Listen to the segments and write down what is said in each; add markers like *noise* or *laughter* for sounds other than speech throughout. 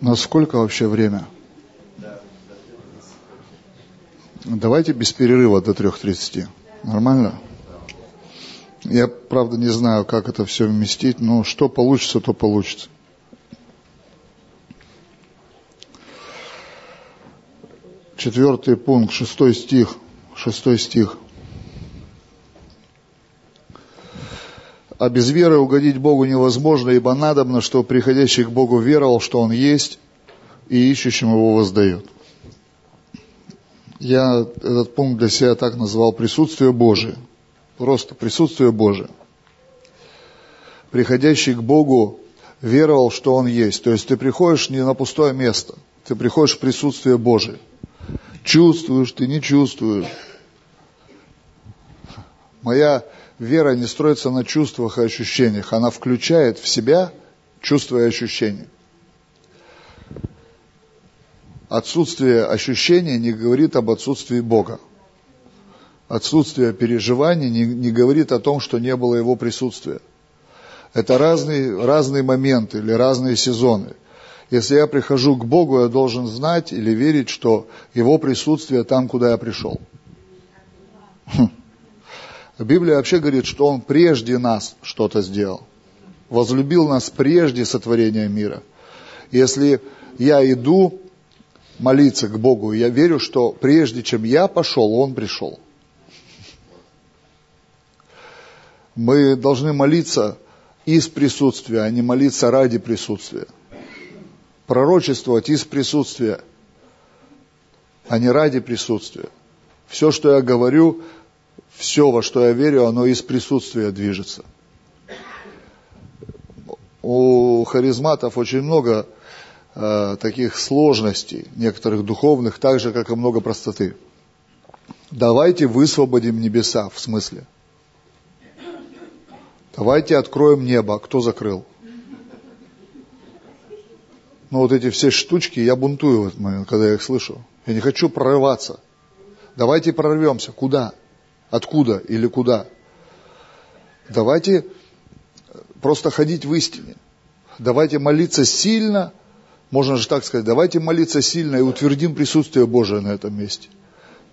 Насколько вообще время? Давайте без перерыва до 3.30. Нормально? Я, правда, не знаю, как это все вместить, но что получится, то получится. Четвертый пункт, шестой стих. Шестой стих. А без веры угодить Богу невозможно, ибо надобно, что приходящий к Богу веровал, что Он есть, и ищущим Его воздает. Я этот пункт для себя так назвал присутствие Божие. Просто присутствие Божие. Приходящий к Богу веровал, что Он есть. То есть ты приходишь не на пустое место, ты приходишь в присутствие Божие. Чувствуешь, ты не чувствуешь. Моя вера не строится на чувствах и ощущениях. Она включает в себя чувства и ощущения. Отсутствие ощущения не говорит об отсутствии Бога. Отсутствие переживаний не, не говорит о том, что не было Его присутствия. Это разные, разные моменты или разные сезоны. Если я прихожу к Богу, я должен знать или верить, что Его присутствие там, куда я пришел. Хм. Библия вообще говорит, что Он прежде нас что-то сделал. Возлюбил нас прежде сотворения мира. Если я иду молиться к Богу, я верю, что прежде чем я пошел, Он пришел. Мы должны молиться из присутствия, а не молиться ради присутствия. Пророчествовать из присутствия, а не ради присутствия. Все, что я говорю, все, во что я верю, оно из присутствия движется. У харизматов очень много э, таких сложностей, некоторых духовных, так же, как и много простоты. Давайте высвободим небеса, в смысле. Давайте откроем небо. Кто закрыл? Ну, вот эти все штучки, я бунтую в этот момент, когда я их слышу. Я не хочу прорываться. Давайте прорвемся. Куда? Откуда или куда? Давайте просто ходить в истине. Давайте молиться сильно, можно же так сказать, давайте молиться сильно и утвердим присутствие Божие на этом месте.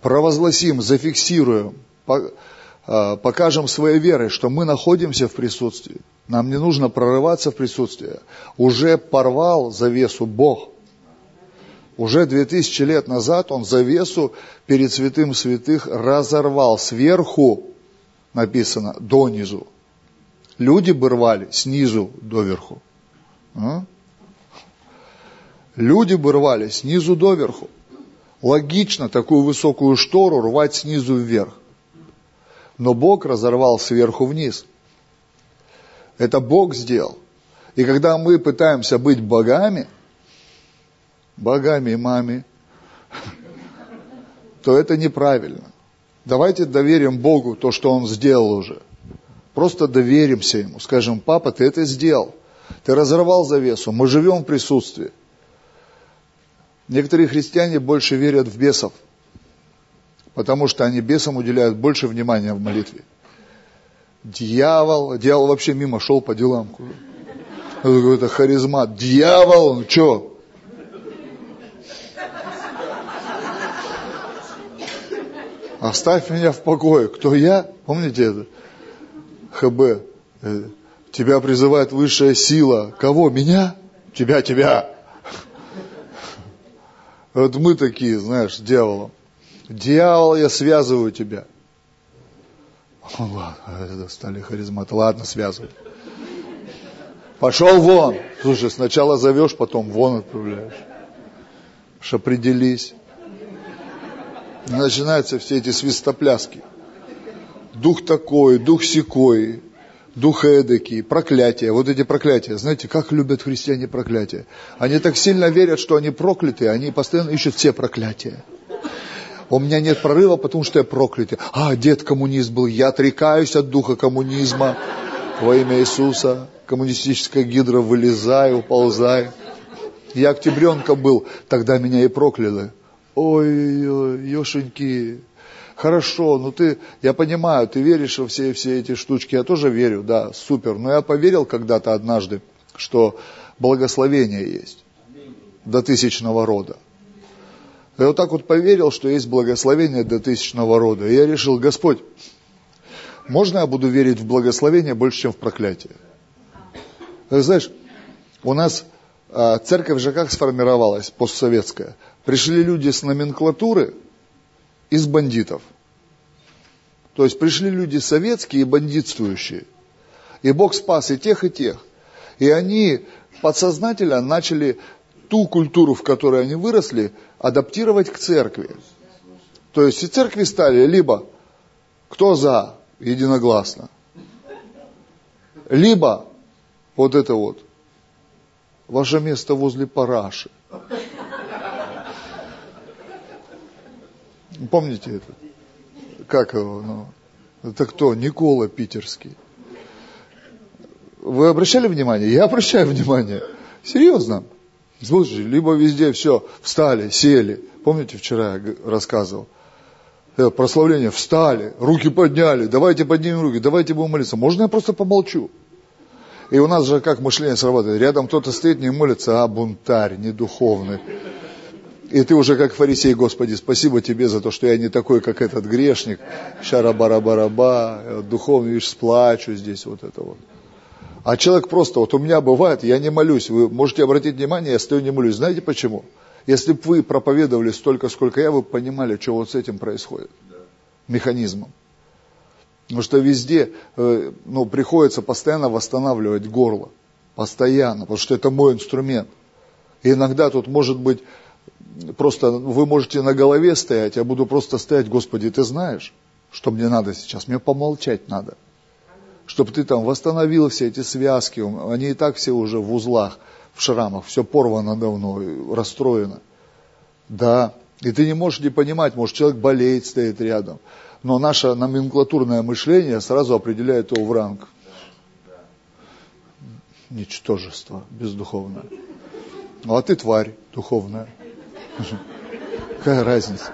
Провозгласим, зафиксируем, а, покажем своей верой, что мы находимся в присутствии. Нам не нужно прорываться в присутствие. Уже порвал завесу Бог. Уже две тысячи лет назад он завесу перед святым святых разорвал сверху, написано, донизу. Люди бы рвали снизу доверху. А? Люди бы рвали снизу доверху. Логично такую высокую штору рвать снизу вверх. Но Бог разорвал сверху вниз. Это Бог сделал. И когда мы пытаемся быть богами, богами и маме, то это неправильно. Давайте доверим Богу то, что Он сделал уже. Просто доверимся Ему. Скажем, папа, ты это сделал. Ты разорвал завесу. Мы живем в присутствии. Некоторые христиане больше верят в бесов, потому что они бесам уделяют больше внимания в молитве. Дьявол, дьявол вообще мимо шел по делам. Это харизмат. Дьявол, он что? Оставь меня в покое. Кто я? Помните это? ХБ. Э, тебя призывает высшая сила. Кого? Меня? Тебя, тебя. Вот мы такие, знаешь, дьяволом. Дьявол, я связываю тебя. ладно, стали харизматы. Ладно, связывай. Пошел вон. Слушай, сначала зовешь, потом вон отправляешь. Уж определись. Начинаются все эти свистопляски. Дух такой, дух секой, дух эдакий, проклятие. Вот эти проклятия. Знаете, как любят христиане проклятия? Они так сильно верят, что они прокляты, они постоянно ищут все проклятия. У меня нет прорыва, потому что я проклятый. А, дед коммунист был, я отрекаюсь от духа коммунизма во имя Иисуса. Коммунистическая гидра, вылезаю, уползаю. Я октябренка был, тогда меня и прокляли. Ой-ой-ой, ешеньки, хорошо, ну ты, я понимаю, ты веришь во все, все эти штучки, я тоже верю, да, супер. Но я поверил когда-то однажды, что благословение есть. до тысячного рода. Я вот так вот поверил, что есть благословение до тысячного рода. И я решил, Господь, можно я буду верить в благословение больше, чем в проклятие? Ты знаешь, у нас а, церковь же как сформировалась, постсоветская? Пришли люди с номенклатуры из бандитов. То есть пришли люди советские и бандитствующие. И Бог спас и тех, и тех. И они подсознательно начали ту культуру, в которой они выросли, адаптировать к церкви. То есть и церкви стали либо кто за, единогласно, либо вот это вот, ваше место возле параши. Помните это? Как его? Ну, это кто? Никола Питерский. Вы обращали внимание? Я обращаю внимание. Серьезно. Слушай, либо везде все, встали, сели. Помните, вчера я рассказывал? Это прославление, встали, руки подняли, давайте поднимем руки, давайте будем молиться. Можно я просто помолчу? И у нас же как мышление срабатывает. Рядом кто-то стоит, не молится, а бунтарь, не духовный. И ты уже как фарисей, Господи, спасибо тебе за то, что я не такой, как этот грешник. Шара-бара-бараба, духовный, видишь, сплачу здесь, вот это вот. А человек просто, вот у меня бывает, я не молюсь, вы можете обратить внимание, я стою не молюсь. Знаете почему? Если бы вы проповедовали столько, сколько я, вы понимали, что вот с этим происходит. Механизмом. Потому что везде э, ну, приходится постоянно восстанавливать горло. Постоянно, потому что это мой инструмент. И иногда тут может быть просто вы можете на голове стоять, я буду просто стоять, Господи, ты знаешь, что мне надо сейчас? Мне помолчать надо чтобы ты там восстановил все эти связки, они и так все уже в узлах, в шрамах, все порвано давно, расстроено. Да, и ты не можешь не понимать, может человек болеет, стоит рядом, но наше номенклатурное мышление сразу определяет его в ранг. Ничтожество бездуховное. Ну, а ты тварь духовная. Какая разница?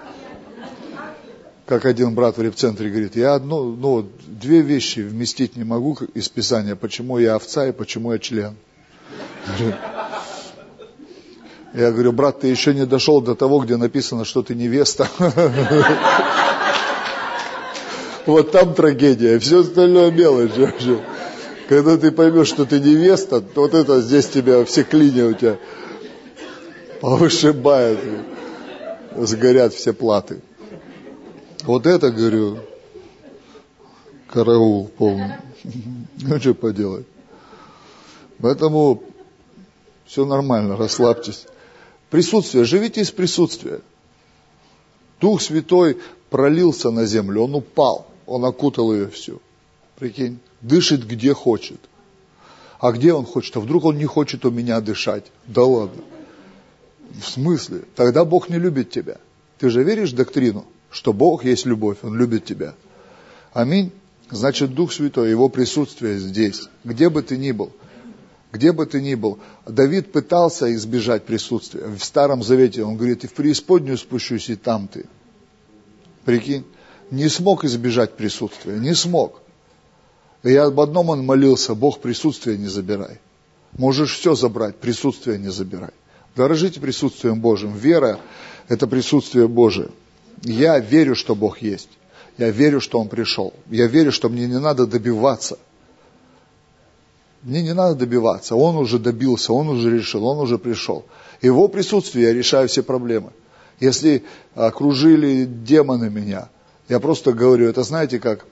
как один брат в репцентре говорит, я одну, ну, две вещи вместить не могу из Писания, почему я овца и почему я член. Я говорю, брат, ты еще не дошел до того, где написано, что ты невеста. Вот там трагедия, все остальное мелочь. Когда ты поймешь, что ты невеста, вот это здесь тебя, все клини у тебя повышибают, сгорят все платы. Вот это, говорю, караул полный. *laughs* Ну, что поделать. Поэтому все нормально, расслабьтесь. Присутствие, живите из присутствия. Дух Святой пролился на землю, он упал, он окутал ее всю. Прикинь, дышит где хочет. А где он хочет? А вдруг он не хочет у меня дышать? Да ладно. В смысле? Тогда Бог не любит тебя. Ты же веришь в доктрину? что Бог есть любовь, Он любит тебя. Аминь. Значит, Дух Святой, Его присутствие здесь, где бы ты ни был, где бы ты ни был. Давид пытался избежать присутствия. В Старом Завете он говорит, и в преисподнюю спущусь, и там ты. Прикинь, не смог избежать присутствия, не смог. И об одном он молился, Бог присутствие не забирай. Можешь все забрать, присутствие не забирай. Дорожите присутствием Божьим. Вера – это присутствие Божие. Я верю, что Бог есть. Я верю, что Он пришел. Я верю, что мне не надо добиваться. Мне не надо добиваться. Он уже добился, Он уже решил, Он уже пришел. Его присутствие я решаю все проблемы. Если окружили демоны меня, я просто говорю, это знаете, как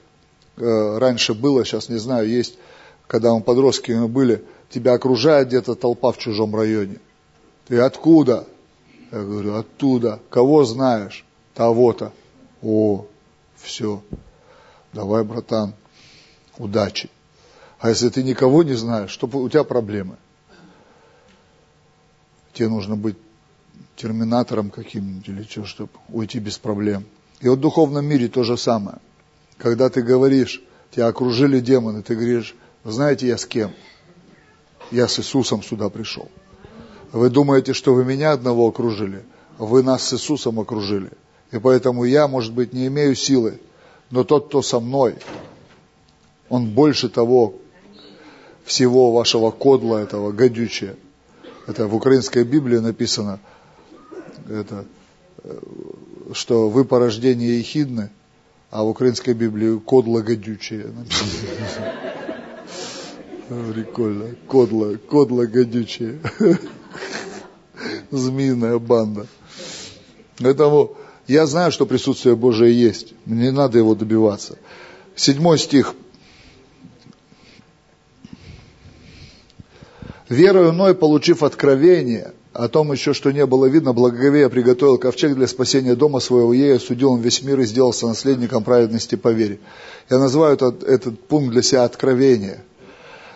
э, раньше было, сейчас не знаю, есть, когда мы подростками были, тебя окружает где-то толпа в чужом районе. Ты откуда? Я говорю, оттуда. Кого знаешь? того-то. О, все, давай, братан, удачи. А если ты никого не знаешь, что у тебя проблемы? Тебе нужно быть терминатором каким-нибудь или что, чтобы уйти без проблем. И вот в духовном мире то же самое. Когда ты говоришь, тебя окружили демоны, ты говоришь, знаете, я с кем? Я с Иисусом сюда пришел. Вы думаете, что вы меня одного окружили? Вы нас с Иисусом окружили. И поэтому я, может быть, не имею силы, но тот, кто со мной, он больше того всего вашего кодла этого гадючия. Это в украинской Библии написано, это, что вы порождение ехидны, а в украинской Библии кодло гадючее написано. *laughs* Прикольно. Кодло, кодло гадючее. *laughs* Змеиная банда. Поэтому я знаю, что присутствие Божие есть. Мне не надо его добиваться. Седьмой стих. Верою иной, получив откровение, о том еще, что не было видно, благоговея приготовил ковчег для спасения дома своего, ей осудил он весь мир и сделался наследником праведности по вере. Я называю этот, этот пункт для себя откровение.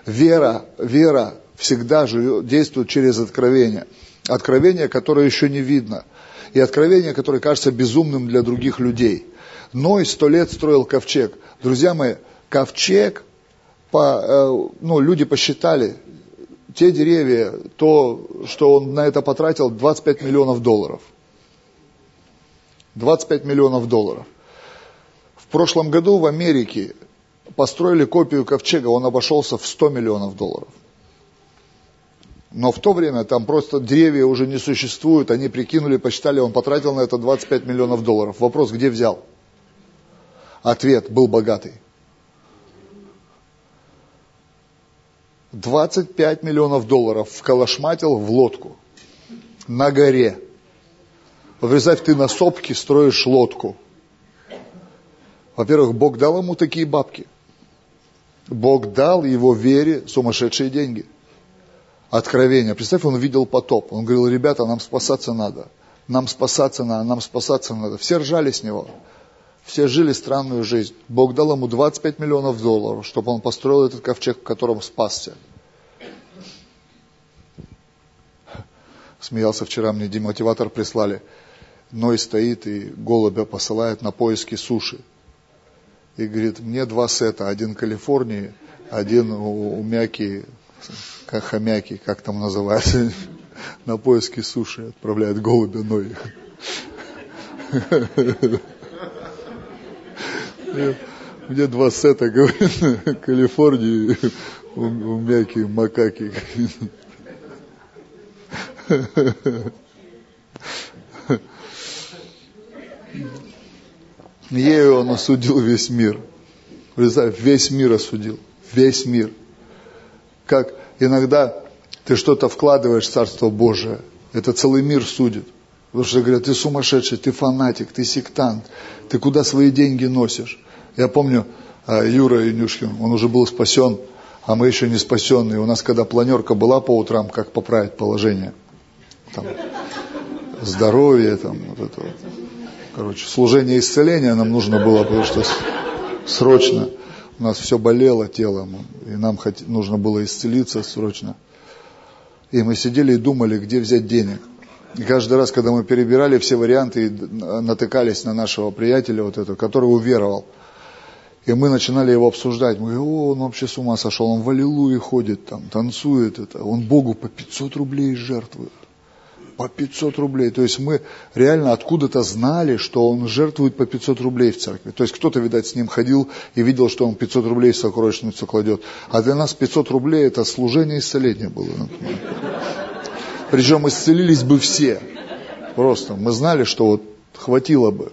Вера, вера всегда живет, действует через откровение. Откровение, которое еще не видно. И откровение, которое кажется безумным для других людей. Ной сто лет строил ковчег. Друзья мои, ковчег, по, э, ну, люди посчитали, те деревья, то, что он на это потратил, 25 миллионов долларов. 25 миллионов долларов. В прошлом году в Америке построили копию ковчега, он обошелся в 100 миллионов долларов. Но в то время там просто деревья уже не существуют, они прикинули, посчитали, он потратил на это 25 миллионов долларов. Вопрос, где взял? Ответ, был богатый. 25 миллионов долларов вколошматил в лодку на горе. Представь, ты на сопке строишь лодку. Во-первых, Бог дал ему такие бабки. Бог дал его вере сумасшедшие деньги. Откровение. Представь, он видел потоп. Он говорил, ребята, нам спасаться надо. Нам спасаться надо, нам спасаться надо. Все ржали с него. Все жили странную жизнь. Бог дал ему 25 миллионов долларов, чтобы он построил этот ковчег, в котором спасся. Смеялся вчера, мне демотиватор прислали. Ной стоит и голубя посылает на поиски суши. И говорит, мне два сета, один Калифорнии, один у, у Мяки, как хомяки, как там называется, *laughs* на поиски суши отправляет голубя Ной. Мне два сета, говорит, Калифорнии, у, у Мяки, макаки. Ею он осудил весь мир. Представь, весь мир осудил. Весь мир. Как иногда ты что-то вкладываешь в Царство Божие, это целый мир судит. Потому что говорят, ты сумасшедший, ты фанатик, ты сектант, ты куда свои деньги носишь? Я помню, а, Юра Инюшкин, он уже был спасен, а мы еще не спасенные. У нас когда планерка была по утрам, как поправить положение, там, здоровье, там, вот это вот. Короче, служение исцеления нам нужно было, потому что срочно у нас все болело телом, и нам нужно было исцелиться срочно. И мы сидели и думали, где взять денег. И каждый раз, когда мы перебирали все варианты натыкались на нашего приятеля, вот этого, который уверовал, и мы начинали его обсуждать. Мы говорим, о, он вообще с ума сошел, он в Аллилуйе ходит, там, танцует, это, он Богу по 500 рублей жертвует. По 500 рублей. То есть мы реально откуда-то знали, что он жертвует по 500 рублей в церкви. То есть кто-то, видать, с ним ходил и видел, что он 500 рублей в сокровищницу кладет. А для нас 500 рублей это служение исцеления было. Причем исцелились бы все. Просто мы знали, что вот хватило бы.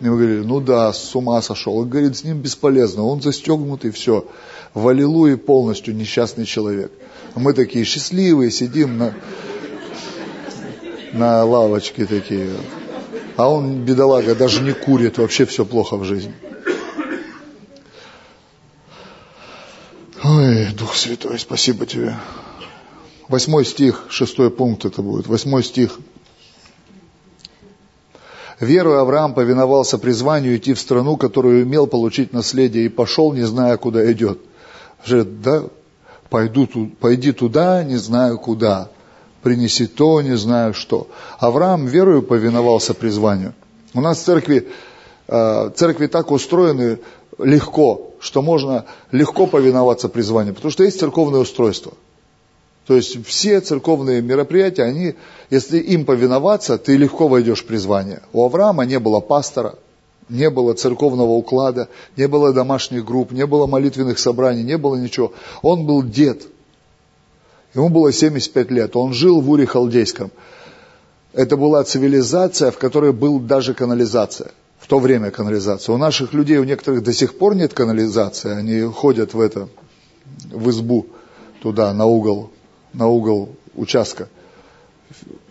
И мы говорили, ну да, с ума сошел. Он говорит, с ним бесполезно, он застегнутый, все. В Аллилуйе полностью несчастный человек. Мы такие счастливые, сидим на, на лавочке такие. А он, бедолага, даже не курит, вообще все плохо в жизни. Ой, Дух Святой, спасибо тебе. Восьмой стих, шестой пункт это будет. Восьмой стих. Веру Авраам повиновался призванию идти в страну, которую имел получить наследие, и пошел, не зная, куда идет. Говорит, да, пойду, пойди туда, не знаю куда. Принеси то, не знаю что. Авраам верою повиновался призванию. У нас церкви, э, церкви так устроены легко, что можно легко повиноваться призванию, потому что есть церковное устройство – то есть все церковные мероприятия, они, если им повиноваться, ты легко войдешь в призвание. У Авраама не было пастора, не было церковного уклада, не было домашних групп, не было молитвенных собраний, не было ничего. Он был дед. Ему было 75 лет. Он жил в Уре Халдейском. Это была цивилизация, в которой был даже канализация. В то время канализация. У наших людей, у некоторых до сих пор нет канализации. Они ходят в это, в избу, туда, на угол, на угол участка.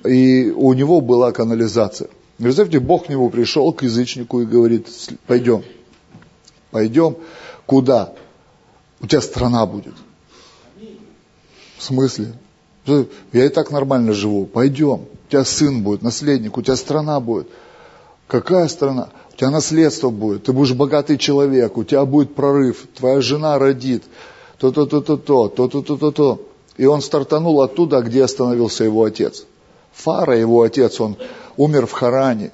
И у него была канализация. Представьте, Бог к нему пришел, к язычнику, и говорит, пойдем, пойдем, куда? У тебя страна будет. В смысле? Я и так нормально живу. Пойдем. У тебя сын будет, наследник, у тебя страна будет. Какая страна? У тебя наследство будет, ты будешь богатый человек, у тебя будет прорыв, твоя жена родит, то-то-то-то-то, то-то-то-то-то. И он стартанул оттуда, где остановился его отец. Фара, его отец, он умер в Харане.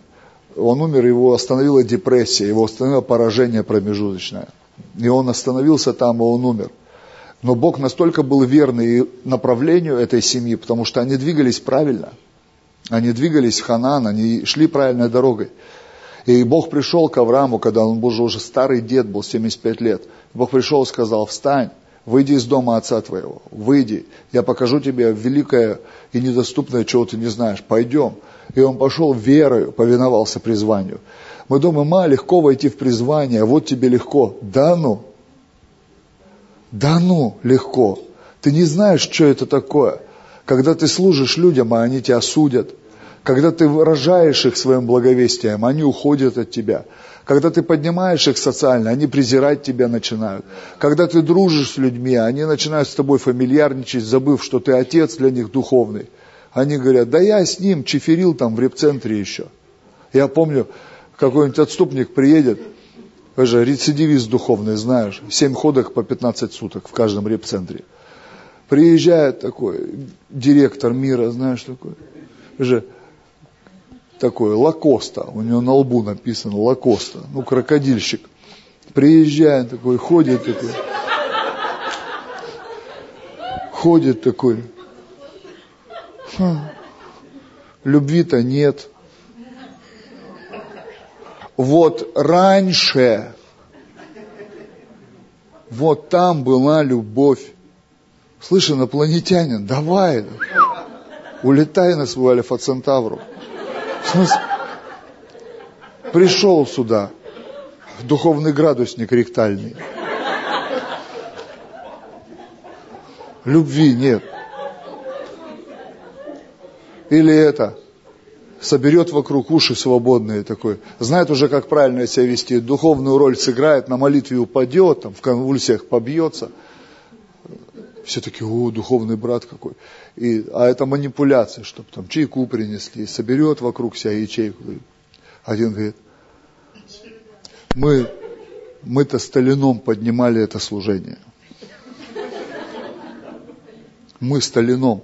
Он умер, его остановила депрессия, его остановило поражение промежуточное. И он остановился там, и он умер. Но Бог настолько был верный направлению этой семьи, потому что они двигались правильно. Они двигались в Ханан, они шли правильной дорогой. И Бог пришел к Аврааму, когда он был уже старый дед, был 75 лет. Бог пришел и сказал, встань, выйди из дома отца твоего, выйди, я покажу тебе великое и недоступное, чего ты не знаешь, пойдем. И он пошел верою, повиновался призванию. Мы думаем, ма, легко войти в призвание, вот тебе легко. Да ну, да ну, легко. Ты не знаешь, что это такое. Когда ты служишь людям, а они тебя судят. Когда ты выражаешь их своим благовестием, они уходят от тебя. Когда ты поднимаешь их социально, они презирать тебя начинают. Когда ты дружишь с людьми, они начинают с тобой фамильярничать, забыв, что ты отец для них духовный. Они говорят, да я с ним чеферил там в репцентре еще. Я помню, какой-нибудь отступник приедет, вы же рецидивист духовный, знаешь, семь ходок по 15 суток в каждом репцентре. Приезжает такой директор мира, знаешь, такой, же такой Лакоста, у него на лбу написано Лакоста, ну, крокодильщик. Приезжает такой, ходит такой, ходит такой, любви-то нет. Вот раньше, вот там была любовь. Слышь, инопланетянин, давай, улетай на свой альфа-центавру. В смысле? Пришел сюда, духовный градусник ректальный. Любви нет. Или это, соберет вокруг уши свободные такой, знает уже, как правильно себя вести, духовную роль сыграет, на молитве упадет, там, в конвульсиях побьется. Все таки о, духовный брат какой. И, а это манипуляция, чтобы там чайку принесли, соберет вокруг себя ячейку. Один говорит, мы, мы-то Сталином поднимали это служение. Мы Сталином.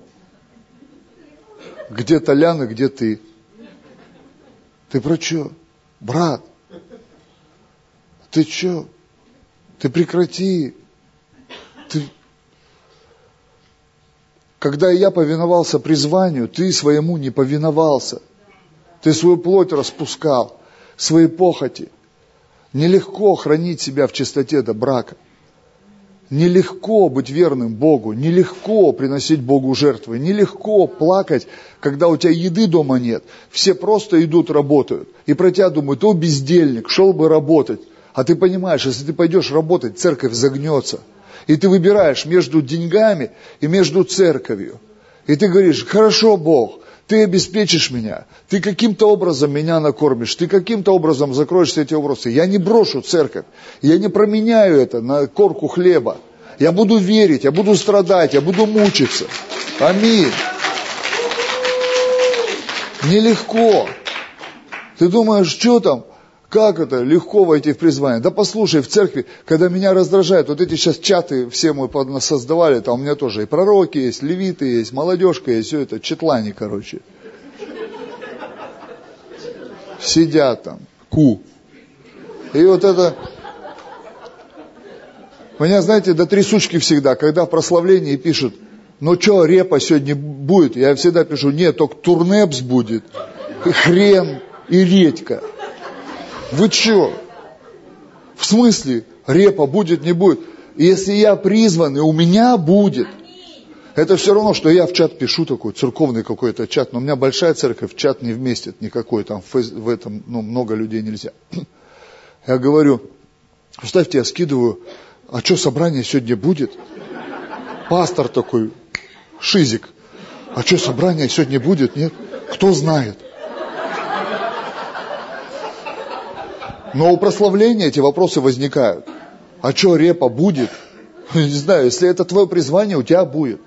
Где Толян и где ты? Ты про что? Брат, ты что? Ты прекрати. Ты, когда я повиновался призванию, ты своему не повиновался. Ты свою плоть распускал, свои похоти. Нелегко хранить себя в чистоте до брака. Нелегко быть верным Богу, нелегко приносить Богу жертвы, нелегко плакать, когда у тебя еды дома нет. Все просто идут, работают. И про тебя думают, о, бездельник, шел бы работать. А ты понимаешь, если ты пойдешь работать, церковь загнется – и ты выбираешь между деньгами и между церковью. И ты говоришь, хорошо, Бог, ты обеспечишь меня, ты каким-то образом меня накормишь, ты каким-то образом закроешь все эти вопросы. Я не брошу церковь, я не променяю это на корку хлеба. Я буду верить, я буду страдать, я буду мучиться. Аминь. Нелегко. Ты думаешь, что там? Как это легко войти в призвание? Да послушай, в церкви, когда меня раздражает, вот эти сейчас чаты все мы создавали, там у меня тоже и пророки есть, левиты есть, молодежка есть, все это, четлани, короче. Сидят там, ку. И вот это, меня, знаете, до трясучки всегда, когда в прославлении пишут, ну что, репа сегодня будет? Я всегда пишу, нет, только турнепс будет, хрен, и редька. Вы что? В смысле, репа будет, не будет? Если я призван, и у меня будет. Это все равно, что я в чат пишу такой, церковный какой-то чат, но у меня большая церковь, чат не вместит никакой, там в этом ну, много людей нельзя. *clears throat* Я говорю, представьте, я скидываю, а что собрание сегодня будет? Пастор такой, шизик, а что собрание сегодня будет? Нет? Кто знает? Но у прославления эти вопросы возникают. А что репа будет? *laughs* Не знаю, если это твое призвание, у тебя будет.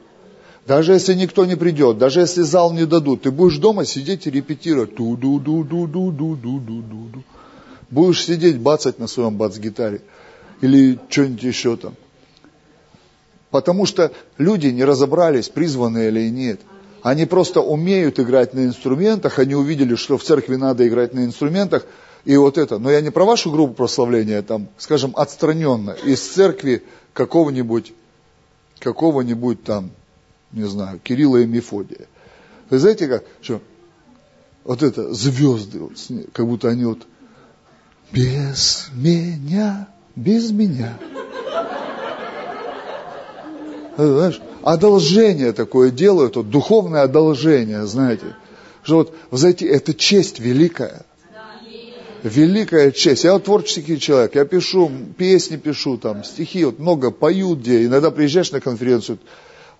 Даже если никто не придет, даже если зал не дадут, ты будешь дома сидеть и репетировать. ту ду ду ду ду ду ду ду ду ду Будешь сидеть, бацать на своем бац-гитаре. Или что-нибудь еще там. Потому что люди не разобрались, призваны или нет. Они просто умеют играть на инструментах, они увидели, что в церкви надо играть на инструментах, и вот это. Но я не про вашу группу прославления, там, скажем, отстраненно, из церкви какого-нибудь, какого-нибудь там, не знаю, Кирилла и Мефодия. Вы знаете как, что вот это звезды, вот, как будто они вот без меня, без меня. Знаешь, одолжение такое делают, вот, духовное одолжение, знаете. Что вот, знаете, это честь великая. Великая честь. Я вот творческий человек, я пишу, песни пишу, там, стихи, вот много пою где, иногда приезжаешь на конференцию,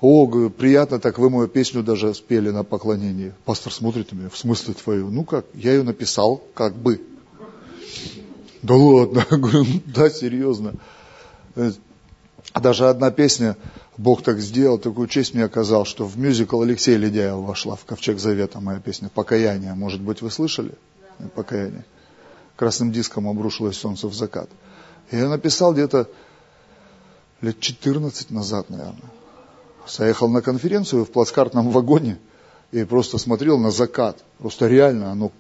о, говорю, приятно, так вы мою песню даже спели на поклонении. Пастор смотрит на меня, в смысле твою? Ну как, я ее написал, как бы. Да ладно, *laughs* говорю, «Ну да, серьезно. Даже одна песня, Бог так сделал, такую честь мне оказал, что в мюзикл Алексея Ледяева вошла в Ковчег Завета моя песня «Покаяние». Может быть, вы слышали? «Покаяние». Красным диском обрушилось солнце в закат. Я написал где-то лет 14 назад, наверное. Заехал на конференцию в плацкартном вагоне и просто смотрел на закат. Просто реально оно,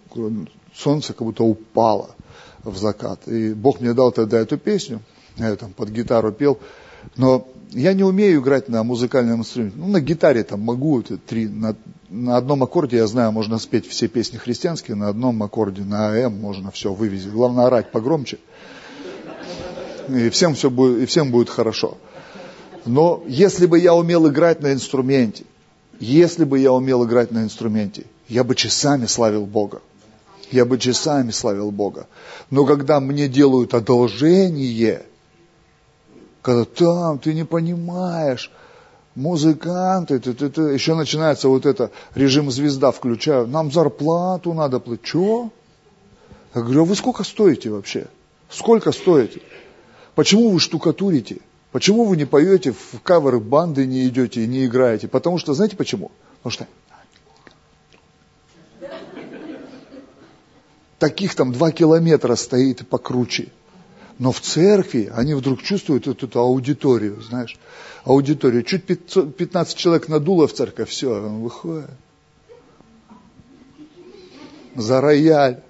солнце как будто упало в закат. И Бог мне дал тогда эту песню, я там под гитару пел. Но я не умею играть на музыкальном инструменте. Ну, на гитаре там могу, это три, на, на одном аккорде, я знаю, можно спеть все песни христианские, на одном аккорде, на АМ можно все вывезти. Главное орать погромче. И всем, все будет, и всем будет хорошо. Но если бы я умел играть на инструменте, если бы я умел играть на инструменте, я бы часами славил Бога. Я бы часами славил Бога. Но когда мне делают одолжение, когда там ты не понимаешь, музыканты, ты, ты, ты, еще начинается вот это, режим звезда включаю, нам зарплату надо платить. Че? Я говорю, а вы сколько стоите вообще? Сколько стоите? Почему вы штукатурите? Почему вы не поете в кавер банды, не идете и не играете? Потому что, знаете почему? Потому что таких там два километра стоит покруче. Но в церкви они вдруг чувствуют эту, эту аудиторию, знаешь, аудиторию. Чуть 500, 15 человек надуло в церковь, все, он выходит. За рояль.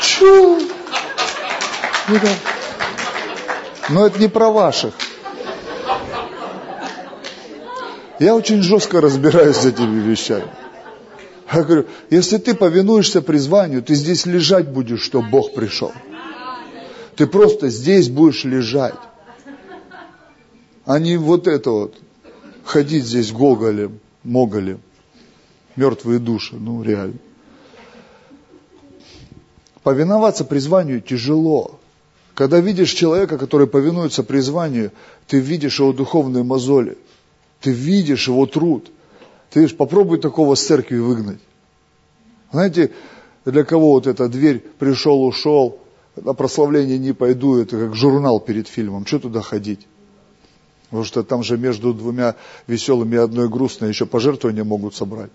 Чу! Ну. Но это не про ваших. Я очень жестко разбираюсь с этими вещами. Я говорю, если ты повинуешься призванию, ты здесь лежать будешь, что Бог пришел. Ты просто здесь будешь лежать. А не вот это вот, ходить здесь гоголем, моголем. Мертвые души, ну реально. Повиноваться призванию тяжело. Когда видишь человека, который повинуется призванию, ты видишь его духовные мозоли, ты видишь его труд. Ты видишь, попробуй такого с церкви выгнать. Знаете, для кого вот эта дверь пришел, ушел, на прославление не пойду, это как журнал перед фильмом, что туда ходить? Потому что там же между двумя веселыми и одной грустной еще пожертвования могут собрать.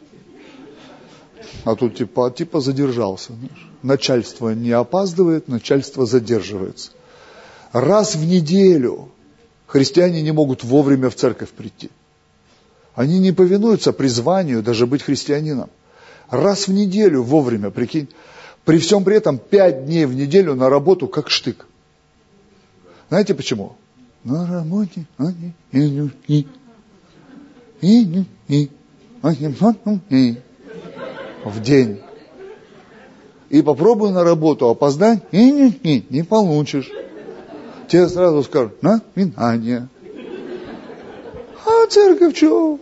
А тут типа, типа задержался. Начальство не опаздывает, начальство задерживается. Раз в неделю христиане не могут вовремя в церковь прийти. Они не повинуются призванию даже быть христианином. Раз в неделю вовремя, прикинь. При всем при этом пять дней в неделю на работу как штык. Знаете почему? На работе они и и и и в день. И попробуй на работу опоздать, и не, не, не получишь. Тебе сразу скажут, на, минание. А церковь что?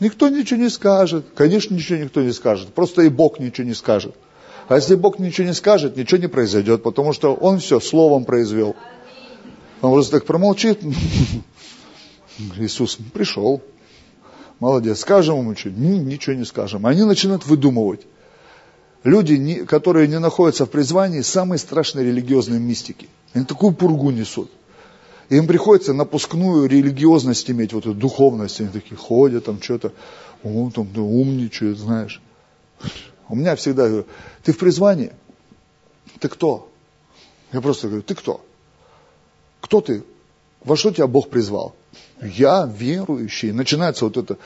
Никто ничего не скажет. Конечно, ничего никто не скажет. Просто и Бог ничего не скажет. А если Бог ничего не скажет, ничего не произойдет, потому что Он все словом произвел. Он просто так промолчит. *laughs* Иисус пришел. Молодец. Скажем ему что? Ничего не скажем. Они начинают выдумывать. Люди, которые не находятся в призвании, самые страшные религиозные мистики. Они такую пургу несут. Им приходится напускную религиозность иметь, вот эту духовность. Они такие ходят, там что-то, он там да, умничает, знаешь. У меня всегда говорю, ты в призвании? Ты кто? Я просто говорю, ты кто? Кто ты? Во что тебя Бог призвал? Я верующий. Начинается вот эта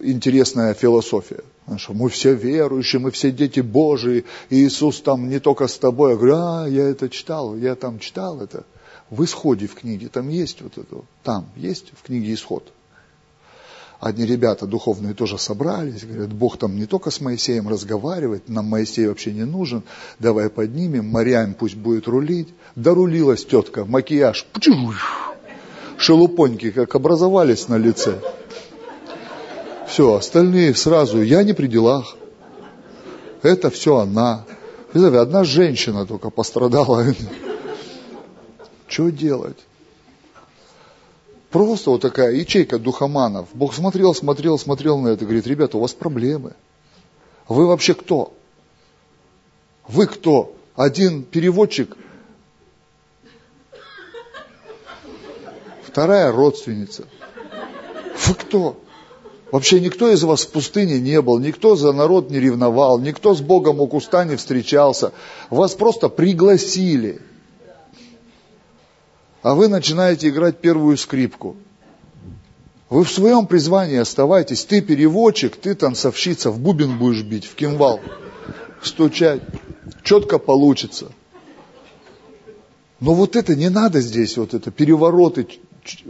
интересная философия. Что мы все верующие, мы все дети Божии, и Иисус там не только с тобой. Я говорю, а, я это читал, я там читал это. В исходе в книге, там есть вот это, там есть в книге исход. Одни ребята духовные тоже собрались, говорят, Бог там не только с Моисеем разговаривает, нам Моисей вообще не нужен, давай поднимем, Мариам пусть будет рулить. Дорулилась тетка, макияж, шелупоньки как образовались на лице. Все, остальные сразу, я не при делах. Это все она. Одна женщина только пострадала. Что делать? Просто вот такая ячейка духоманов. Бог смотрел, смотрел, смотрел на это, говорит, ребята, у вас проблемы. Вы вообще кто? Вы кто? Один переводчик, вторая родственница. Вы кто? Вообще никто из вас в пустыне не был, никто за народ не ревновал, никто с Богом у куста не встречался. Вас просто пригласили а вы начинаете играть первую скрипку. Вы в своем призвании оставайтесь. Ты переводчик, ты танцовщица, в бубен будешь бить, в кимвал, стучать. Четко получится. Но вот это не надо здесь, вот это перевороты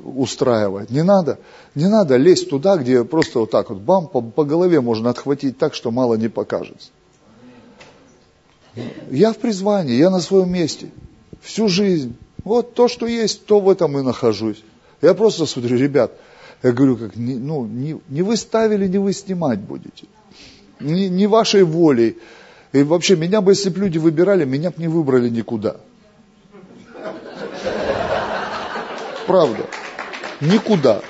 устраивать. Не надо, не надо лезть туда, где просто вот так вот бам, по, по голове можно отхватить так, что мало не покажется. Я в призвании, я на своем месте. Всю жизнь. Вот то, что есть, то в этом и нахожусь. Я просто смотрю, ребят, я говорю, как, не, ну, не, не вы ставили, не вы снимать будете. Не, не вашей волей. И вообще, меня бы, если бы люди выбирали, меня бы не выбрали никуда. Правда. Никуда.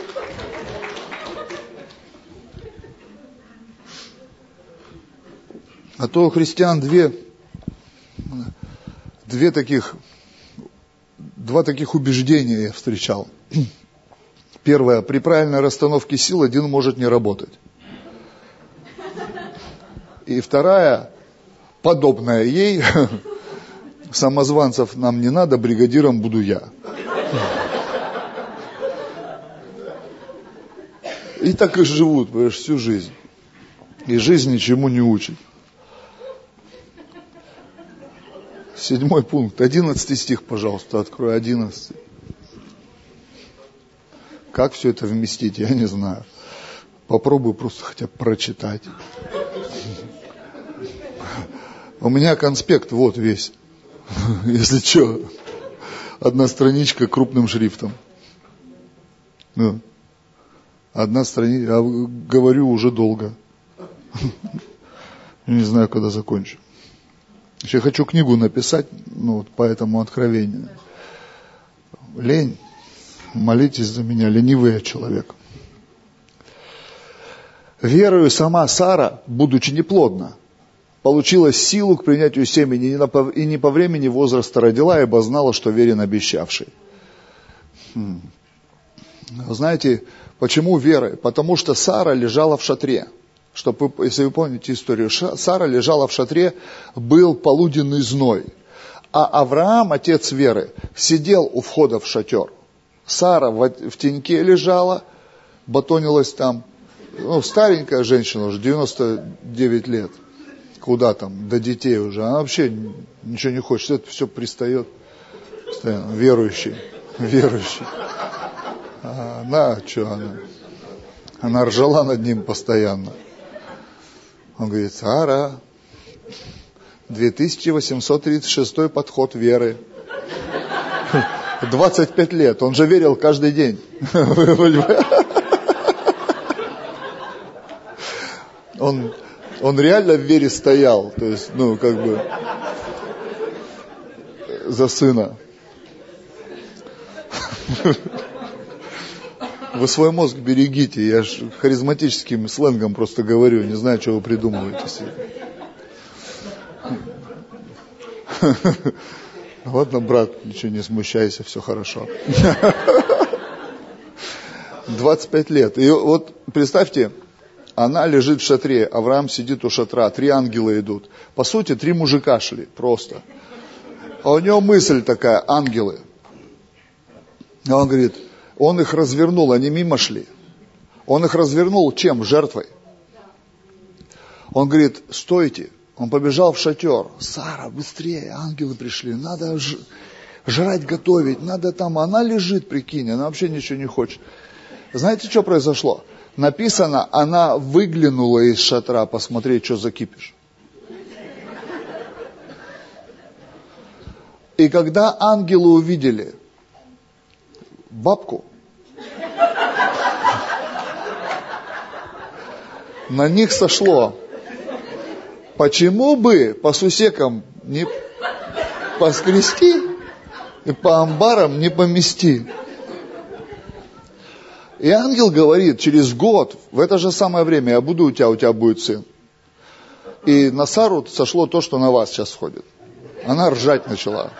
А то у христиан две, две таких два таких убеждения я встречал. Первое, при правильной расстановке сил один может не работать. И вторая, подобная ей, самозванцев нам не надо, бригадиром буду я. И так и живут, понимаешь, всю жизнь. И жизнь ничему не учит. Седьмой пункт, одиннадцатый стих, пожалуйста, открой одиннадцатый. Как все это вместить, я не знаю. Попробую просто хотя бы прочитать. У меня конспект вот весь. *laughs* Если что, одна страничка крупным шрифтом. Ну, одна страница, я говорю уже долго. *laughs* Не знаю, когда закончу. Еще хочу книгу написать, ну, вот по этому откровению. Лень. Молитесь за меня, ленивый я человек. Верою сама Сара, будучи неплодна, получила силу к принятию семени и не по времени возраста родила, ибо знала, что верен обещавший. Хм. Знаете, почему верой? Потому что Сара лежала в шатре – чтобы, если вы помните историю, Сара лежала в шатре, был полуденный зной. А Авраам, отец веры, сидел у входа в шатер. Сара в, теньке лежала, батонилась там. Ну, старенькая женщина уже, 99 лет. Куда там, до детей уже. Она вообще ничего не хочет, это все пристает. Постоянно. Верующий, верующий. А она, что она? Она ржала над ним постоянно. Он говорит, Сара, 2836 подход веры. 25 лет. Он же верил каждый день. Он, он реально в вере стоял. То есть, ну, как бы, за сына. Вы свой мозг берегите, я ж харизматическим сленгом просто говорю, не знаю, что вы придумываете себе. *laughs* Ладно, брат, ничего не смущайся, все хорошо. *laughs* 25 лет. И вот представьте, она лежит в шатре, Авраам сидит у шатра, три ангела идут. По сути, три мужика шли, просто. А у него мысль такая, ангелы. А он говорит, он их развернул, они мимо шли. Он их развернул чем? Жертвой. Он говорит, стойте. Он побежал в шатер. Сара, быстрее, ангелы пришли. Надо ж... жрать готовить, надо там. Она лежит, прикинь, она вообще ничего не хочет. Знаете, что произошло? Написано, она выглянула из шатра посмотреть, что за кипиш. И когда ангелы увидели бабку, на них сошло. Почему бы по сусекам не поскрести и по амбарам не помести? И ангел говорит, через год, в это же самое время я буду у тебя, у тебя будет сын. И на Сару сошло то, что на вас сейчас сходит. Она ржать начала.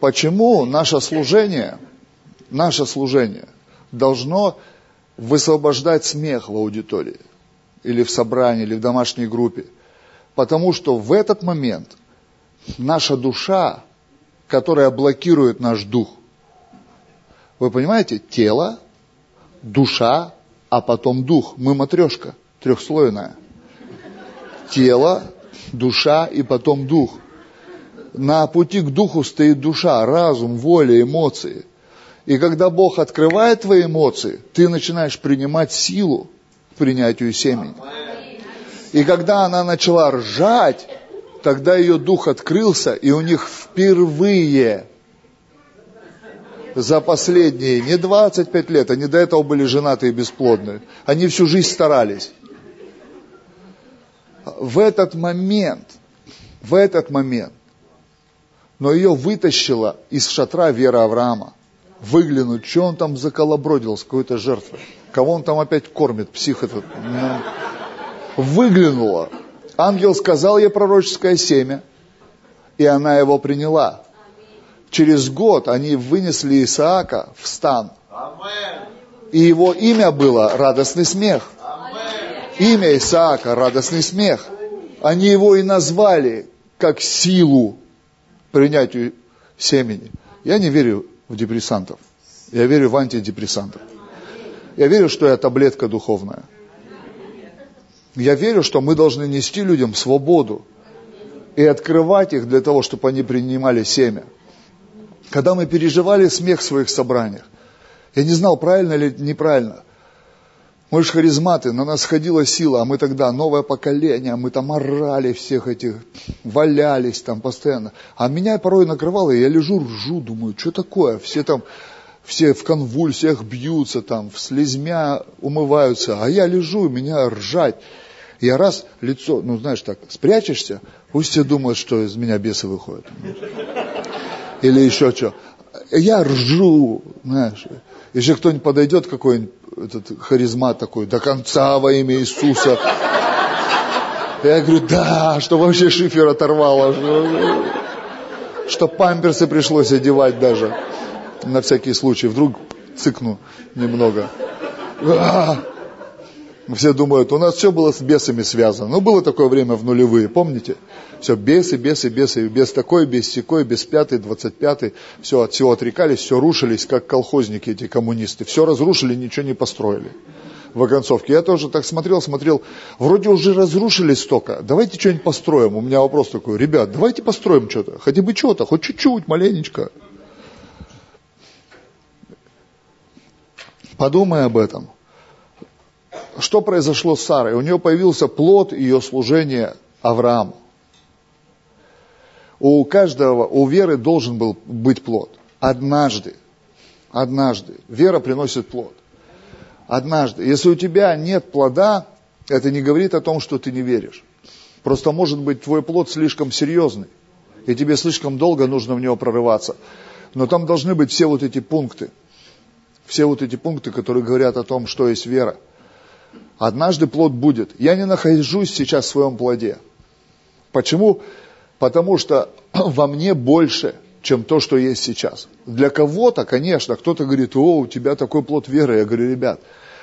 Почему наше служение, наше служение должно высвобождать смех в аудитории, или в собрании, или в домашней группе? Потому что в этот момент наша душа, которая блокирует наш дух, вы понимаете, тело, душа, а потом дух. Мы матрешка трехслойная. Тело, душа и потом дух. На пути к духу стоит душа, разум, воля, эмоции. И когда Бог открывает твои эмоции, ты начинаешь принимать силу к принятию семени. И когда она начала ржать, тогда ее дух открылся, и у них впервые за последние не 25 лет, они до этого были женаты и бесплодны. Они всю жизнь старались. В этот момент, в этот момент, но ее вытащила из шатра вера Авраама. Выглянуть, что он там заколобродил с какой-то жертвой. Кого он там опять кормит, псих этот. Ну, выглянула. Ангел сказал ей пророческое семя, и она его приняла. Через год они вынесли Исаака в стан. И его имя было радостный смех. Имя Исаака радостный смех. Они его и назвали как силу принятию семени. Я не верю в депрессантов. Я верю в антидепрессантов. Я верю, что я таблетка духовная. Я верю, что мы должны нести людям свободу и открывать их для того, чтобы они принимали семя. Когда мы переживали смех в своих собраниях, я не знал, правильно или неправильно. Мы же харизматы, на нас ходила сила, а мы тогда новое поколение, мы там орали всех этих, валялись там постоянно. А меня порой накрывало, и я лежу, ржу, думаю, что такое? Все там, все в конвульсиях бьются там, в слезмя умываются, а я лежу, меня ржать. Я раз лицо, ну знаешь так, спрячешься, пусть все думают, что из меня бесы выходят. Или еще что. Я ржу, знаешь. Если кто-нибудь подойдет, какой-нибудь этот харизмат такой, до конца во имя Иисуса. Я говорю, да, что вообще шифер оторвало. Что, памперсы пришлось одевать даже. На всякий случай. Вдруг цыкну немного. А, все думают, у нас все было с бесами связано. Ну, было такое время в нулевые, помните? Все, бесы, бесы, бесы, без такой, без секой, без пятый, двадцать пятый. Все, от всего отрекались, все рушились, как колхозники эти коммунисты. Все разрушили, ничего не построили в оконцовке. Я тоже так смотрел, смотрел, вроде уже разрушили столько, давайте что-нибудь построим. У меня вопрос такой, ребят, давайте построим что-то, хотя бы что-то, хоть чуть-чуть, маленечко. Подумай об этом что произошло с Сарой? У нее появился плод ее служения Аврааму. У каждого, у веры должен был быть плод. Однажды, однажды. Вера приносит плод. Однажды. Если у тебя нет плода, это не говорит о том, что ты не веришь. Просто может быть твой плод слишком серьезный, и тебе слишком долго нужно в него прорываться. Но там должны быть все вот эти пункты. Все вот эти пункты, которые говорят о том, что есть вера. Однажды плод будет. Я не нахожусь сейчас в своем плоде. Почему? Потому что *clears throat* во мне больше, чем то, что есть сейчас. Для кого-то, конечно, кто-то говорит, о, у тебя такой плод веры. Я говорю, ребят,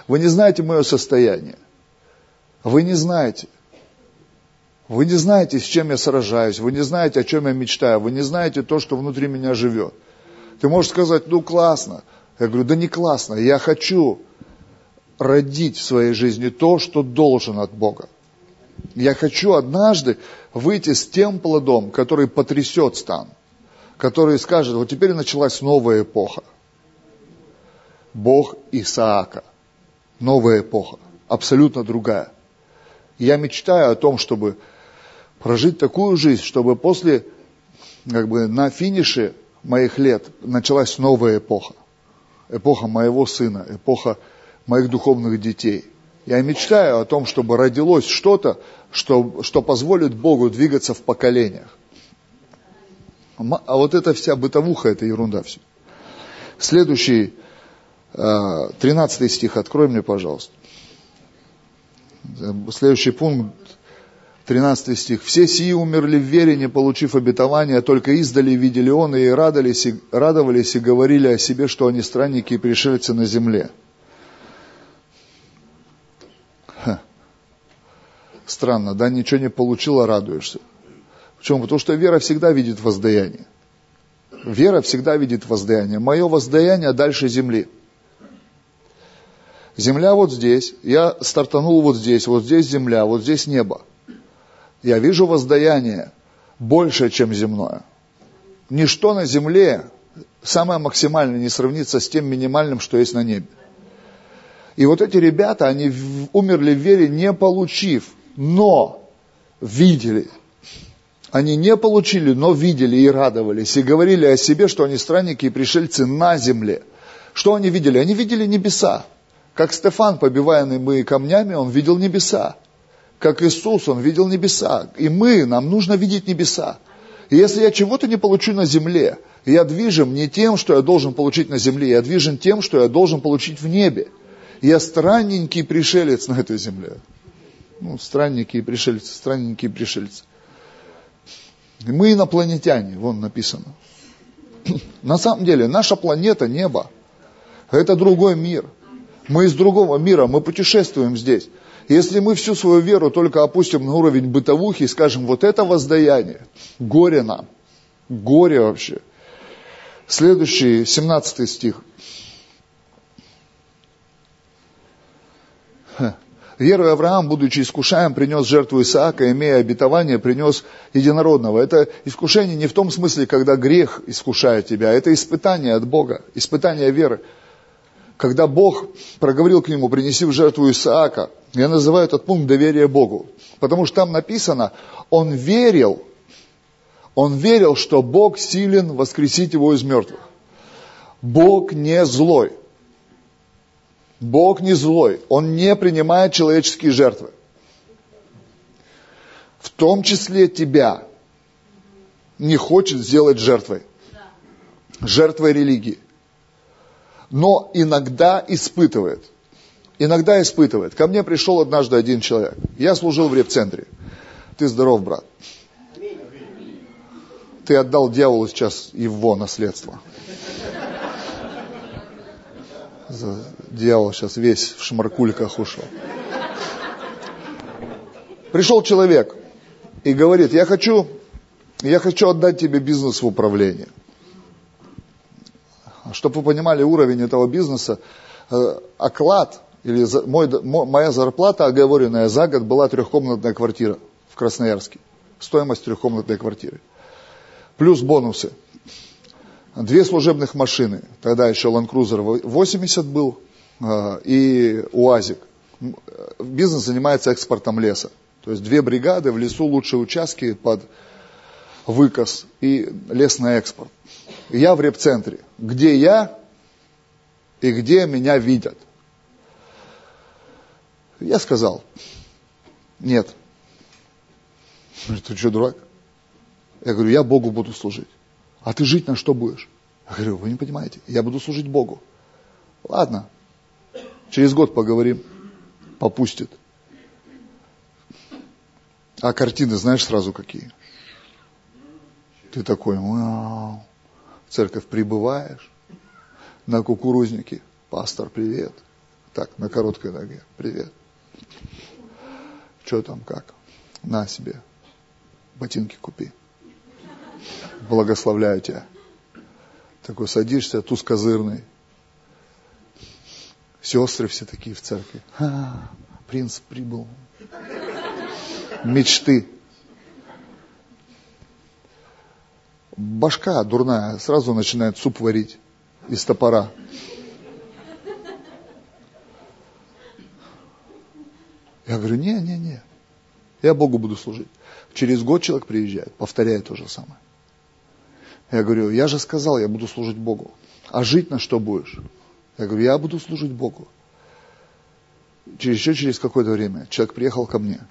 вы не знаете мое состояние. Вы не знаете. Вы не знаете, с чем я сражаюсь. Вы не знаете, о чем я мечтаю. Вы не знаете то, что внутри меня живет. Ты можешь сказать, ну классно. Я говорю, да не классно. Я хочу родить в своей жизни то, что должен от Бога. Я хочу однажды выйти с тем плодом, который потрясет стан, который скажет, вот теперь началась новая эпоха. Бог Исаака. Новая эпоха. Абсолютно другая. Я мечтаю о том, чтобы прожить такую жизнь, чтобы после, как бы на финише моих лет началась новая эпоха. Эпоха моего сына, эпоха моих духовных детей. Я мечтаю о том, чтобы родилось что-то, что, что позволит Богу двигаться в поколениях. А вот эта вся бытовуха, это ерунда все. Следующий, 13 э, стих, открой мне, пожалуйста. Следующий пункт, 13 стих. «Все сии умерли в вере, не получив обетования, только издали видели он и радовались, и радовались и говорили о себе, что они странники и пришельцы на земле». Странно, да, ничего не получил, а радуешься. Почему? Потому что вера всегда видит воздаяние. Вера всегда видит воздаяние. Мое воздаяние дальше земли. Земля вот здесь, я стартанул вот здесь, вот здесь земля, вот здесь небо. Я вижу воздаяние больше, чем земное. Ничто на земле самое максимальное не сравнится с тем минимальным, что есть на небе. И вот эти ребята, они умерли в вере, не получив но видели. Они не получили, но видели и радовались, и говорили о себе, что они странники и пришельцы на земле. Что они видели? Они видели небеса. Как Стефан, побиваемый камнями, он видел небеса. Как Иисус, он видел небеса. И мы, нам нужно видеть небеса. И если я чего-то не получу на земле, я движим не тем, что я должен получить на земле, я движим тем, что я должен получить в небе. Я странненький пришелец на этой земле ну, странники и пришельцы, странники и пришельцы. Мы инопланетяне, вон написано. *clears throat* На самом деле, наша планета небо. Это другой мир. Мы из другого мира, мы путешествуем здесь. Если мы всю свою веру только опустим на уровень бытовухи и скажем, вот это воздаяние, горе нам, горе вообще. Следующий, 17 стих. Веруя Авраам, будучи искушаем, принес жертву Исаака, имея обетование, принес единородного. Это искушение не в том смысле, когда грех искушает тебя, это испытание от Бога, испытание веры. Когда Бог проговорил к нему, принеси в жертву Исаака, я называю этот пункт доверия Богу. Потому что там написано, он верил, он верил, что Бог силен воскресить его из мертвых. Бог не злой. Бог не злой, Он не принимает человеческие жертвы. В том числе тебя не хочет сделать жертвой. Жертвой религии. Но иногда испытывает. Иногда испытывает. Ко мне пришел однажды один человек. Я служил в репцентре. Ты здоров, брат. Ты отдал дьяволу сейчас его наследство дьявол сейчас весь в шмаркульках ушел. Пришел человек и говорит, я хочу, я хочу отдать тебе бизнес в управление. Чтобы вы понимали уровень этого бизнеса, э, оклад или мой, моя зарплата, оговоренная за год, была трехкомнатная квартира в Красноярске. Стоимость трехкомнатной квартиры. Плюс бонусы. Две служебных машины. Тогда еще Land Cruiser 80 был, а, и УАЗик Бизнес занимается экспортом леса. То есть две бригады в лесу, лучшие участки под выкос и лес на экспорт. Я в репцентре. Где я и где меня видят? Я сказал, нет. Ты что, дурак? Я говорю, я Богу буду служить. А ты жить на что будешь? Я говорю, вы не понимаете, я буду служить Богу. Ладно, через год поговорим, попустит. А картины знаешь сразу какие? Ты такой, вау, в церковь прибываешь, на кукурузнике, пастор, привет. Так, на короткой ноге, привет. Что там, как? На себе, ботинки купи. Благословляю тебя. Такой садишься, туз козырный. Сестры все такие в церкви. А, принц прибыл. Мечты. Башка дурная, сразу начинает суп варить из топора. Я говорю, не, не, не, я Богу буду служить. Через год человек приезжает, повторяет то же самое. Я говорю, я же сказал, я буду служить Богу. А жить на что будешь? Я говорю, я буду служить Богу. Через, еще через какое-то время человек приехал ко мне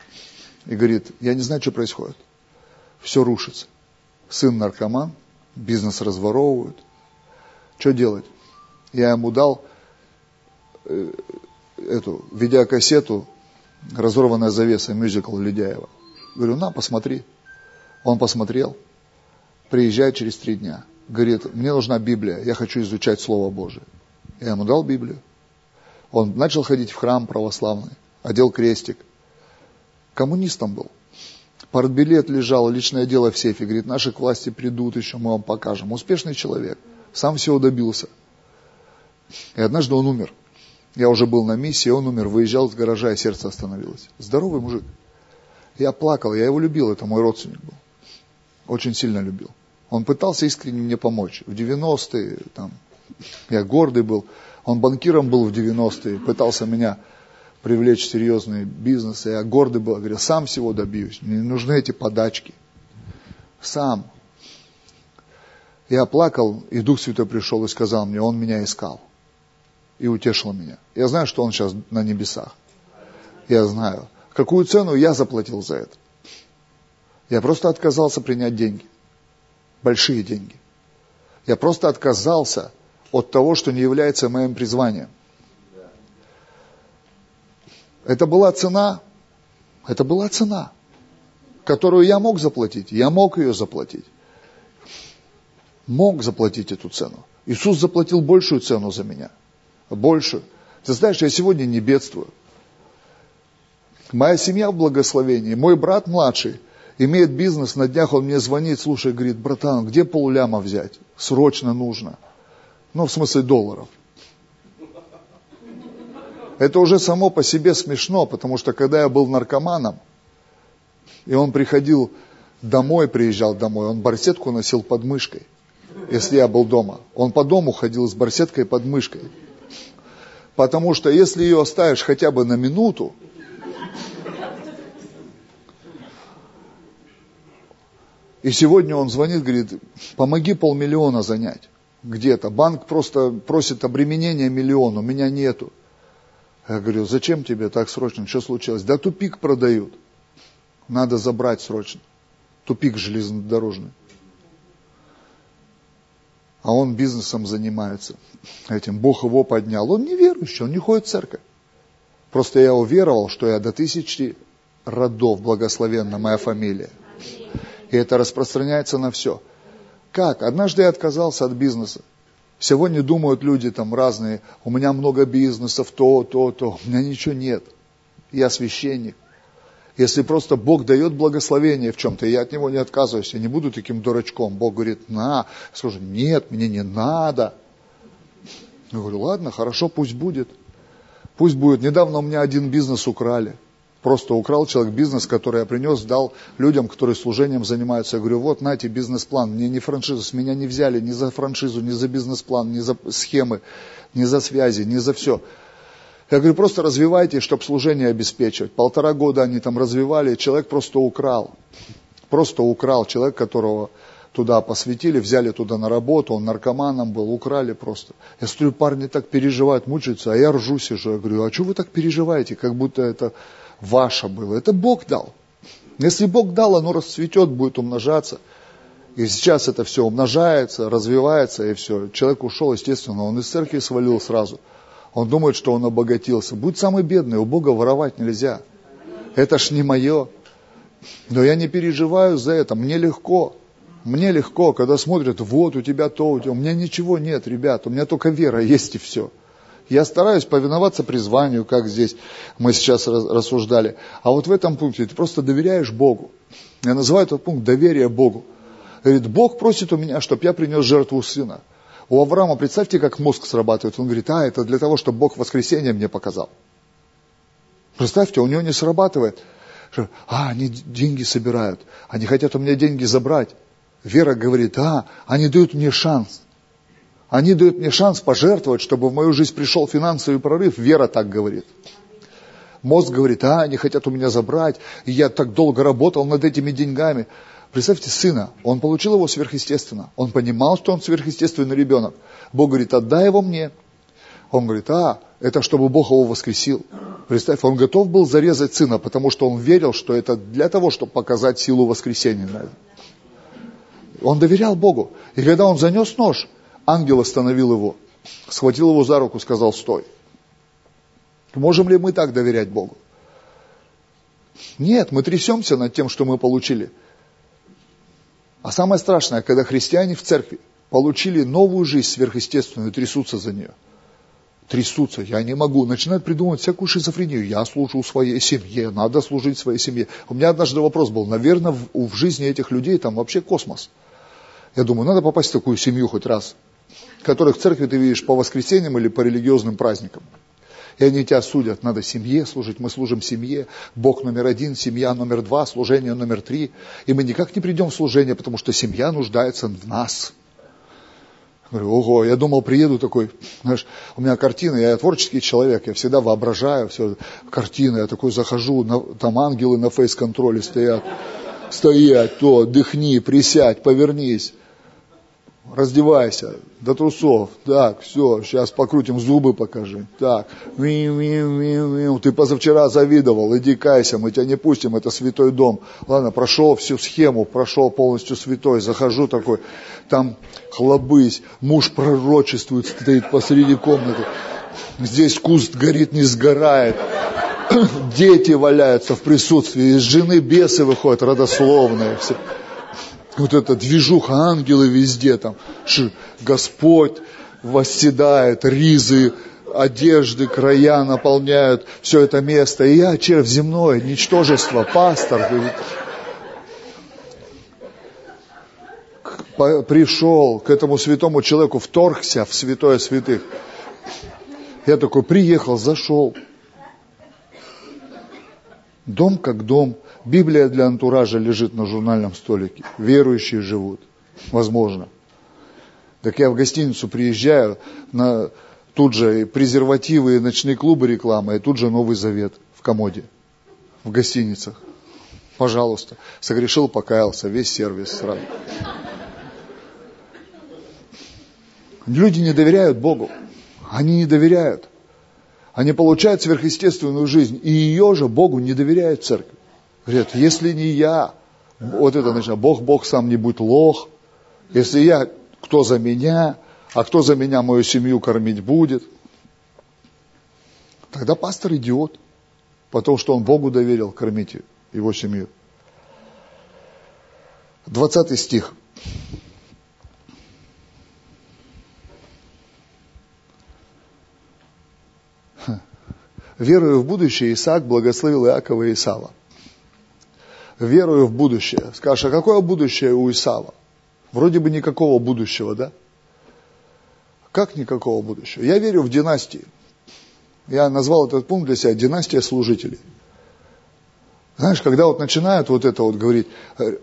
и говорит, я не знаю, что происходит. Все рушится. Сын наркоман, бизнес разворовывают. Что делать? Я ему дал э, эту видеокассету «Разорванная завеса», мюзикл Ледяева. Говорю, на, посмотри. Он посмотрел, приезжает через три дня. Говорит, мне нужна Библия, я хочу изучать Слово Божие. Я ему дал Библию. Он начал ходить в храм православный, одел крестик. Коммунистом был. Партбилет лежал, личное дело в сейфе. Говорит, наши к власти придут еще, мы вам покажем. Успешный человек. Сам всего добился. И однажды он умер. Я уже был на миссии, он умер, выезжал с гаража, и сердце остановилось. Здоровый мужик. Я плакал, я его любил, это мой родственник был. Очень сильно любил. Он пытался искренне мне помочь. В 90-е, там, я гордый был. Он банкиром был в 90-е, пытался меня привлечь в серьезный бизнес. Я гордый был, говорю, сам всего добьюсь. Мне не нужны эти подачки. Сам. Я плакал, и Дух Святой пришел и сказал мне, он меня искал. И утешил меня. Я знаю, что он сейчас на небесах. Я знаю. Какую цену я заплатил за это? Я просто отказался принять деньги. Большие деньги. Я просто отказался от того, что не является моим призванием. Это была цена, это была цена, которую я мог заплатить. Я мог ее заплатить. Мог заплатить эту цену. Иисус заплатил большую цену за меня. Большую. Ты знаешь, я сегодня не бедствую. Моя семья в благословении. Мой брат младший имеет бизнес. На днях он мне звонит, слушай, говорит, братан, где полляма взять? Срочно нужно. Ну, в смысле долларов. Это уже само по себе смешно, потому что когда я был наркоманом, и он приходил домой, приезжал домой, он барсетку носил под мышкой, если я был дома. Он по дому ходил с барсеткой под мышкой. Потому что если ее оставишь хотя бы на минуту, и сегодня он звонит, говорит, помоги полмиллиона занять где-то. Банк просто просит обременения миллион, у меня нету. Я говорю, зачем тебе так срочно? Что случилось? Да тупик продают. Надо забрать срочно. Тупик железнодорожный. А он бизнесом занимается. Этим Бог его поднял. Он не верующий, он не ходит в церковь. Просто я уверовал, что я до тысячи родов благословенна моя фамилия. И это распространяется на все. Как? Однажды я отказался от бизнеса. Сегодня думают люди там разные, у меня много бизнесов, то, то, то. У меня ничего нет. Я священник. Если просто Бог дает благословение в чем-то, я от него не отказываюсь, я не буду таким дурачком. Бог говорит, на, я скажу, нет, мне не надо. Я говорю, ладно, хорошо, пусть будет. Пусть будет. Недавно у меня один бизнес украли. Просто украл человек бизнес, который я принес, дал людям, которые служением занимаются. Я говорю, вот, нате бизнес-план. Мне не франшизу, с меня не взяли ни за франшизу, ни за бизнес-план, ни за схемы, ни за связи, ни за все. Я говорю, просто развивайте, чтобы служение обеспечивать. Полтора года они там развивали, человек просто украл. Просто украл. Человек, которого туда посвятили, взяли туда на работу, он наркоманом был, украли просто. Я смотрю, парни так переживают, мучаются, а я ржу сижу. Я говорю, а что вы так переживаете, как будто это ваше было? Это Бог дал. Если Бог дал, оно расцветет, будет умножаться. И сейчас это все умножается, развивается, и все. Человек ушел, естественно, он из церкви свалил сразу. Он думает, что он обогатился. Будь самый бедный, у Бога воровать нельзя. Это ж не мое. Но я не переживаю за это, мне легко. Мне легко, когда смотрят, вот у тебя то, у тебя. У меня ничего нет, ребят, у меня только вера есть и все. Я стараюсь повиноваться призванию, как здесь мы сейчас рассуждали. А вот в этом пункте ты просто доверяешь Богу. Я называю этот пункт доверие Богу. Говорит, Бог просит у меня, чтобы я принес жертву сына. У Авраама, представьте, как мозг срабатывает. Он говорит, а, это для того, чтобы Бог воскресенье мне показал. Представьте, у него не срабатывает. А, они деньги собирают. Они хотят у меня деньги забрать. Вера говорит, а, они дают мне шанс. Они дают мне шанс пожертвовать, чтобы в мою жизнь пришел финансовый прорыв. Вера так говорит. Мозг говорит, а, они хотят у меня забрать, и я так долго работал над этими деньгами. Представьте, сына, он получил его сверхъестественно. Он понимал, что он сверхъестественный ребенок. Бог говорит, отдай его мне. Он говорит, а, это чтобы Бог его воскресил. Представь, он готов был зарезать сына, потому что он верил, что это для того, чтобы показать силу воскресения. Он доверял Богу. И когда он занес нож, ангел остановил его, схватил его за руку, сказал, стой. Можем ли мы так доверять Богу? Нет, мы трясемся над тем, что мы получили. А самое страшное, когда христиане в церкви получили новую жизнь сверхъестественную, трясутся за нее. Трясутся, я не могу. Начинают придумывать всякую шизофрению. Я служу своей семье, надо служить своей семье. У меня однажды вопрос был, наверное, в, в жизни этих людей там вообще космос. Я думаю, надо попасть в такую семью хоть раз, которых в церкви ты видишь по воскресеньям или по религиозным праздникам. И они тебя судят, надо семье служить, мы служим семье, Бог номер один, семья номер два, служение номер три. И мы никак не придем в служение, потому что семья нуждается в нас. Говорю, ого, я думал, приеду такой, знаешь, у меня картина, я творческий человек, я всегда воображаю все, картины, я такой захожу, на, там ангелы на фейс-контроле стоят, стоять, то, дыхни, присядь, повернись раздевайся до трусов. Так, все, сейчас покрутим зубы, покажи. Так, миу, миу, миу. ты позавчера завидовал, иди кайся, мы тебя не пустим, это святой дом. Ладно, прошел всю схему, прошел полностью святой, захожу такой, там хлобысь, муж пророчествует, стоит посреди комнаты. Здесь куст горит, не сгорает. Дети валяются в присутствии, из жены бесы выходят, родословные. Все вот эта движуха, ангелы везде там, Господь восседает, ризы, одежды, края наполняют все это место. И я, червь земное, ничтожество, пастор, пришел к этому святому человеку, вторгся в святое святых. Я такой приехал, зашел. Дом как дом, Библия для антуража лежит на журнальном столике. Верующие живут. Возможно. Так я в гостиницу приезжаю, на, тут же и презервативы, и ночные клубы реклама, и тут же Новый Завет в комоде, в гостиницах. Пожалуйста. Согрешил, покаялся, весь сервис сразу. Люди не доверяют Богу. Они не доверяют. Они получают сверхъестественную жизнь, и ее же Богу не доверяют церкви. Говорят, если не я, вот это начинает, Бог, Бог сам не будь лох. Если я, кто за меня, а кто за меня мою семью кормить будет? Тогда пастор идиот, потому что он Богу доверил кормить его семью. 20 стих. Верую в будущее, Исаак благословил Иакова и Исава верую в будущее. Скажешь, а какое будущее у Исава? Вроде бы никакого будущего, да? Как никакого будущего? Я верю в династии. Я назвал этот пункт для себя «Династия служителей». Знаешь, когда вот начинают вот это вот говорить, э,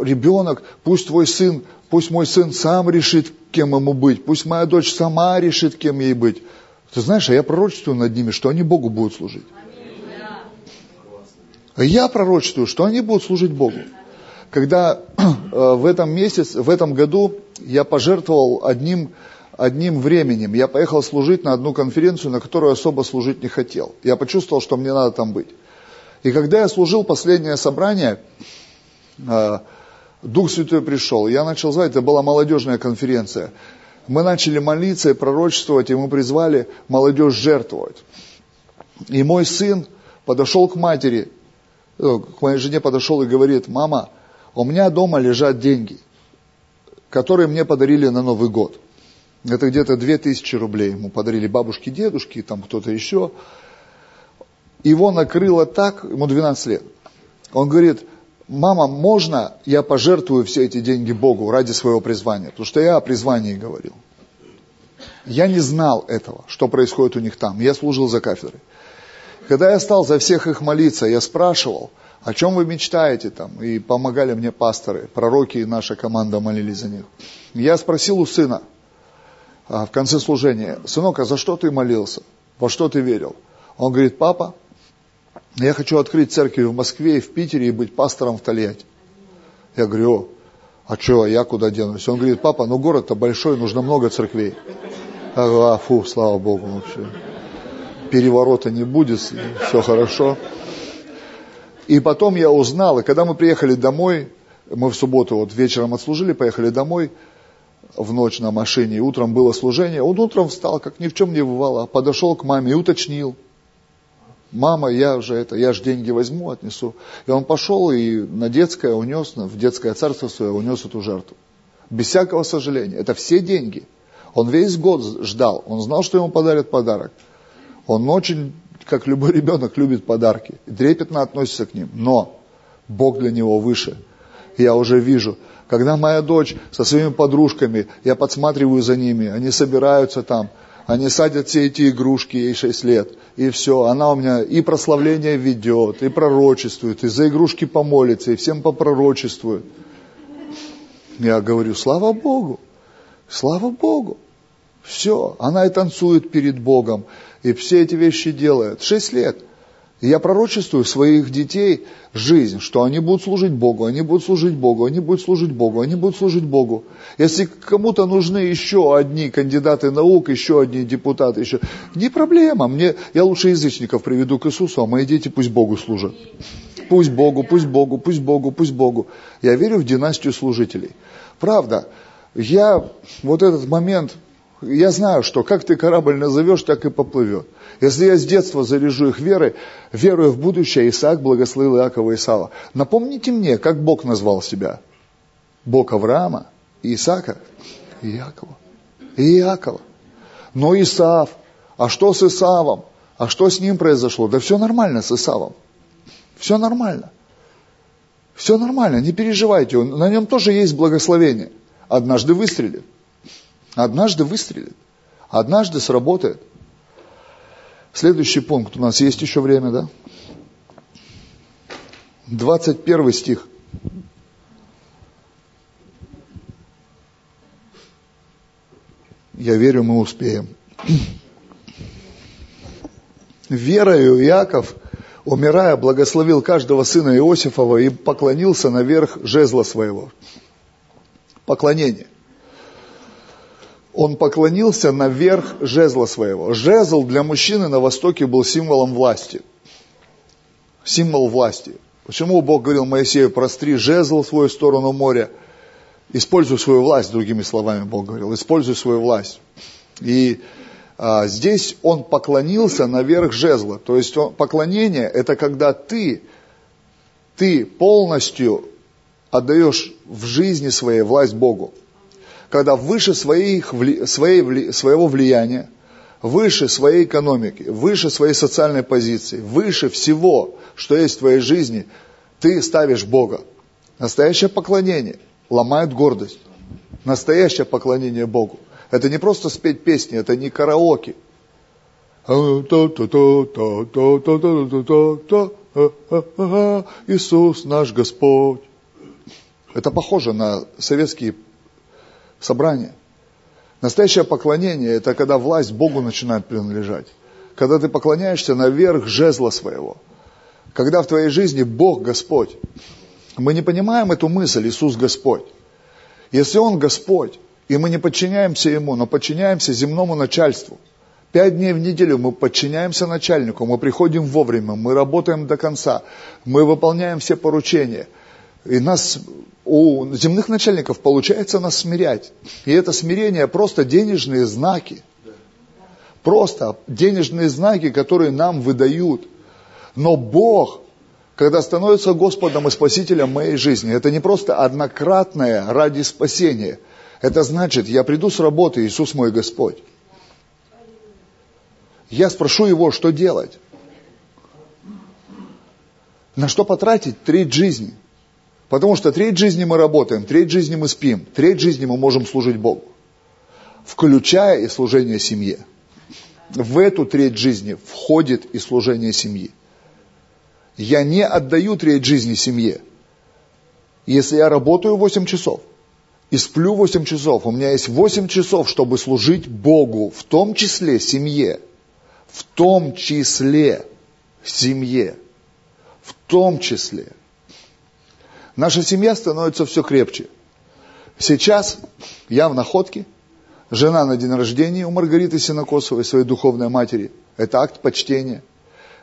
ребенок, пусть твой сын, пусть мой сын сам решит, кем ему быть, пусть моя дочь сама решит, кем ей быть. Ты знаешь, а я пророчествую над ними, что они Богу будут служить. Я пророчествую, что они будут служить Богу. Когда *clears throat* э, в этом месяце, в этом году я пожертвовал одним, одним временем, я поехал служить на одну конференцию, на которую особо служить не хотел. Я почувствовал, что мне надо там быть. И когда я служил последнее собрание, э, Дух Святой пришел. Я начал звать, это была молодежная конференция. Мы начали молиться и пророчествовать, и мы призвали молодежь жертвовать. И мой сын подошел к матери, к моей жене подошел и говорит, мама, у меня дома лежат деньги, которые мне подарили на Новый год. Это где-то 2000 рублей ему подарили бабушки, дедушки, там кто-то еще. Его накрыло так, ему 12 лет. Он говорит, мама, можно я пожертвую все эти деньги Богу ради своего призвания? Потому что я о призвании говорил. Я не знал этого, что происходит у них там. Я служил за кафедрой. Когда я стал за всех их молиться, я спрашивал, о чем вы мечтаете там? И помогали мне пасторы, пророки и наша команда молились за них. Я спросил у сына а, в конце служения, сынок, а за что ты молился? Во что ты верил? Он говорит, папа, я хочу открыть церковь в Москве и в Питере и быть пастором в Тольятти. Я говорю, а что, а я куда денусь? Он говорит, папа, ну город-то большой, нужно много церквей. Я говорю, а, фу, слава Богу, вообще. Переворота не будет, все хорошо. И потом я узнал, и когда мы приехали домой, мы в субботу вот вечером отслужили, поехали домой, в ночь на машине, и утром было служение, он утром встал, как ни в чем не бывало, подошел к маме и уточнил, мама, я же это, я же деньги возьму, отнесу. И он пошел и на детское унес, в детское царство свое унес эту жертву. Без всякого сожаления. Это все деньги. Он весь год ждал. Он знал, что ему подарят подарок. Он очень, как любой ребенок, любит подарки. Трепетно относится к ним. Но Бог для него выше. Я уже вижу, когда моя дочь со своими подружками, я подсматриваю за ними, они собираются там, они садят все эти игрушки, ей 6 лет, и все, она у меня и прославление ведет, и пророчествует, и за игрушки помолится, и всем попророчествует. Я говорю, слава Богу, слава Богу. Все, она и танцует перед Богом, и все эти вещи делает. Шесть лет – и я пророчествую своих детей жизнь, что они будут служить Богу, они будут служить Богу, они будут служить Богу, они будут служить Богу. Если кому-то нужны еще одни кандидаты наук, еще одни депутаты, еще... Не проблема, мне, я лучше язычников приведу к Иисусу, а мои дети пусть Богу служат. Пусть Богу, пусть Богу, пусть Богу, пусть Богу. Я верю в династию служителей. Правда, я вот этот момент, я знаю, что как ты корабль назовешь, так и поплывет. Если я с детства заряжу их верой, веруя в будущее, Исаак благословил Иакова и Исава. Напомните мне, как Бог назвал себя? Бог Авраама, Исаака и Иакова. И Иакова. Но Исаав, а что с Исавом? А что с ним произошло? Да все нормально с Исавом. Все нормально. Все нормально, не переживайте, на нем тоже есть благословение. Однажды выстрелит. Однажды выстрелит. Однажды сработает. Следующий пункт. У нас есть еще время, да? 21 стих. Я верю, мы успеем. Верою Иаков, умирая, благословил каждого сына Иосифова и поклонился наверх жезла своего. Поклонение он поклонился наверх жезла своего. Жезл для мужчины на Востоке был символом власти. Символ власти. Почему Бог говорил Моисею, простри жезл в свою сторону моря, используй свою власть, другими словами Бог говорил, используй свою власть. И а, здесь он поклонился наверх жезла. То есть он, поклонение это когда ты, ты полностью отдаешь в жизни своей власть Богу когда выше своих, своей, своего влияния, выше своей экономики, выше своей социальной позиции, выше всего, что есть в твоей жизни, ты ставишь Бога. Настоящее поклонение ломает гордость. Настоящее поклонение Богу. Это не просто спеть песни, это не караоке. Иисус наш Господь. Это похоже на советские собрания. Настоящее поклонение – это когда власть Богу начинает принадлежать. Когда ты поклоняешься наверх жезла своего. Когда в твоей жизни Бог Господь. Мы не понимаем эту мысль, Иисус Господь. Если Он Господь, и мы не подчиняемся Ему, но подчиняемся земному начальству, пять дней в неделю мы подчиняемся начальнику, мы приходим вовремя, мы работаем до конца, мы выполняем все поручения. И нас, у земных начальников получается нас смирять. И это смирение просто денежные знаки. Просто денежные знаки, которые нам выдают. Но Бог когда становится Господом и Спасителем моей жизни, это не просто однократное ради спасения. Это значит, я приду с работы, Иисус мой Господь. Я спрошу Его, что делать. На что потратить треть жизни? Потому что треть жизни мы работаем, треть жизни мы спим, треть жизни мы можем служить Богу. Включая и служение семье. В эту треть жизни входит и служение семьи я не отдаю треть жизни семье. Если я работаю 8 часов и сплю 8 часов, у меня есть 8 часов, чтобы служить Богу, в том числе семье, в том числе семье, в том числе. Наша семья становится все крепче. Сейчас я в находке, жена на день рождения у Маргариты Синокосовой, своей духовной матери. Это акт почтения –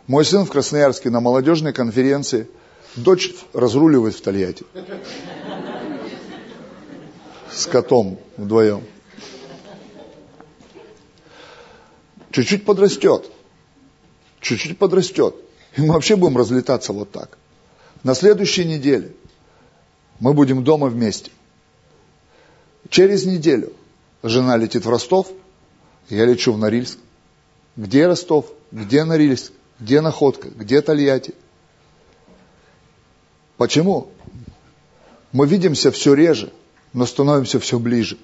мой сын в Красноярске на молодежной конференции, дочь разруливает в Тольятти. С котом вдвоем. Чуть-чуть подрастет. Чуть-чуть подрастет. И мы вообще будем разлетаться вот так. На следующей неделе мы будем дома вместе. Через неделю жена летит в Ростов, я лечу в Норильск. Где Ростов? Где Норильск? Где находка? Где Тольятти? Почему? Мы видимся все реже, но становимся все ближе.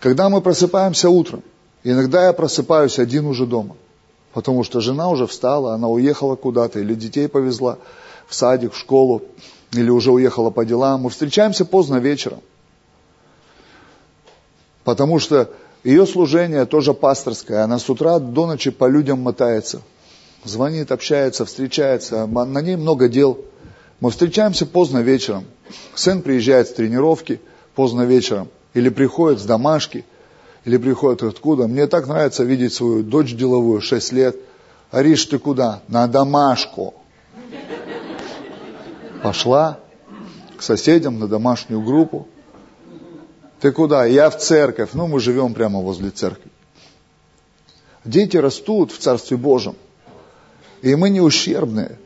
Когда мы просыпаемся утром, иногда я просыпаюсь один уже дома, потому что жена уже встала, она уехала куда-то, или детей повезла в садик, в школу, или уже уехала по делам. Мы встречаемся поздно вечером, потому что ее служение тоже пасторское, она с утра до ночи по людям мотается, звонит, общается, встречается, на ней много дел. Мы встречаемся поздно вечером. Сын приезжает с тренировки поздно вечером, или приходит с домашки, или приходит откуда. Мне так нравится видеть свою дочь деловую, 6 лет. Ариш, ты куда? На домашку. Пошла к соседям на домашнюю группу. Ты куда? Я в церковь. Ну, мы живем прямо возле церкви. Дети растут в Царстве Божьем. И мы не ущербные.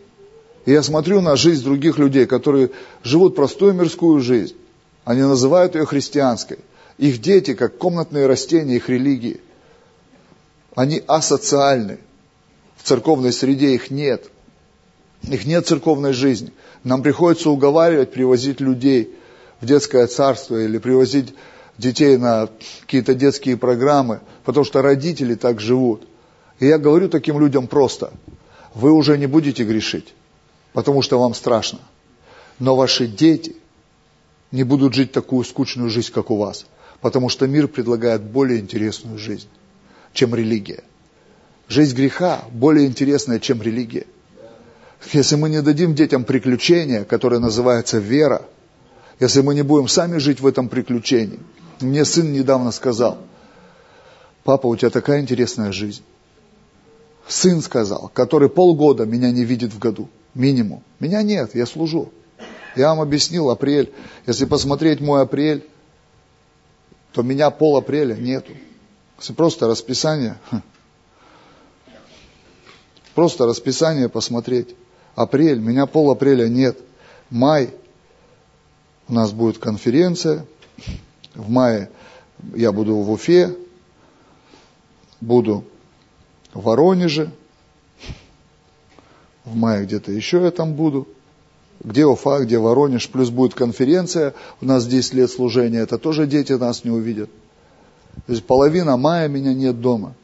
И я смотрю на жизнь других людей, которые живут простую мирскую жизнь. Они называют ее христианской. Их дети, как комнатные растения их религии. Они асоциальны. В церковной среде их нет. Их нет церковной жизни. Нам приходится уговаривать, привозить людей в детское царство или привозить детей на какие-то детские программы, потому что родители так живут. И я говорю таким людям просто – вы уже не будете грешить, потому что вам страшно. Но ваши дети не будут жить такую скучную жизнь, как у вас, потому что мир предлагает более интересную жизнь, чем религия. Жизнь греха более интересная, чем религия. Если мы не дадим детям приключения, которое называется вера, если мы не будем сами жить в этом приключении. Мне сын недавно сказал, папа, у тебя такая интересная жизнь сын сказал, который полгода меня не видит в году, минимум. Меня нет, я служу. Я вам объяснил, апрель. Если посмотреть мой апрель, то меня пол апреля нету. Если просто расписание, *laughs* просто расписание посмотреть. Апрель, меня пол апреля нет. Май, у нас будет конференция. В мае я буду в Уфе, буду в Воронеже, в мае где-то еще я там буду. Где Уфа, где Воронеж, плюс будет конференция, у нас 10 лет служения, это тоже дети нас не увидят. То есть половина мая меня нет дома.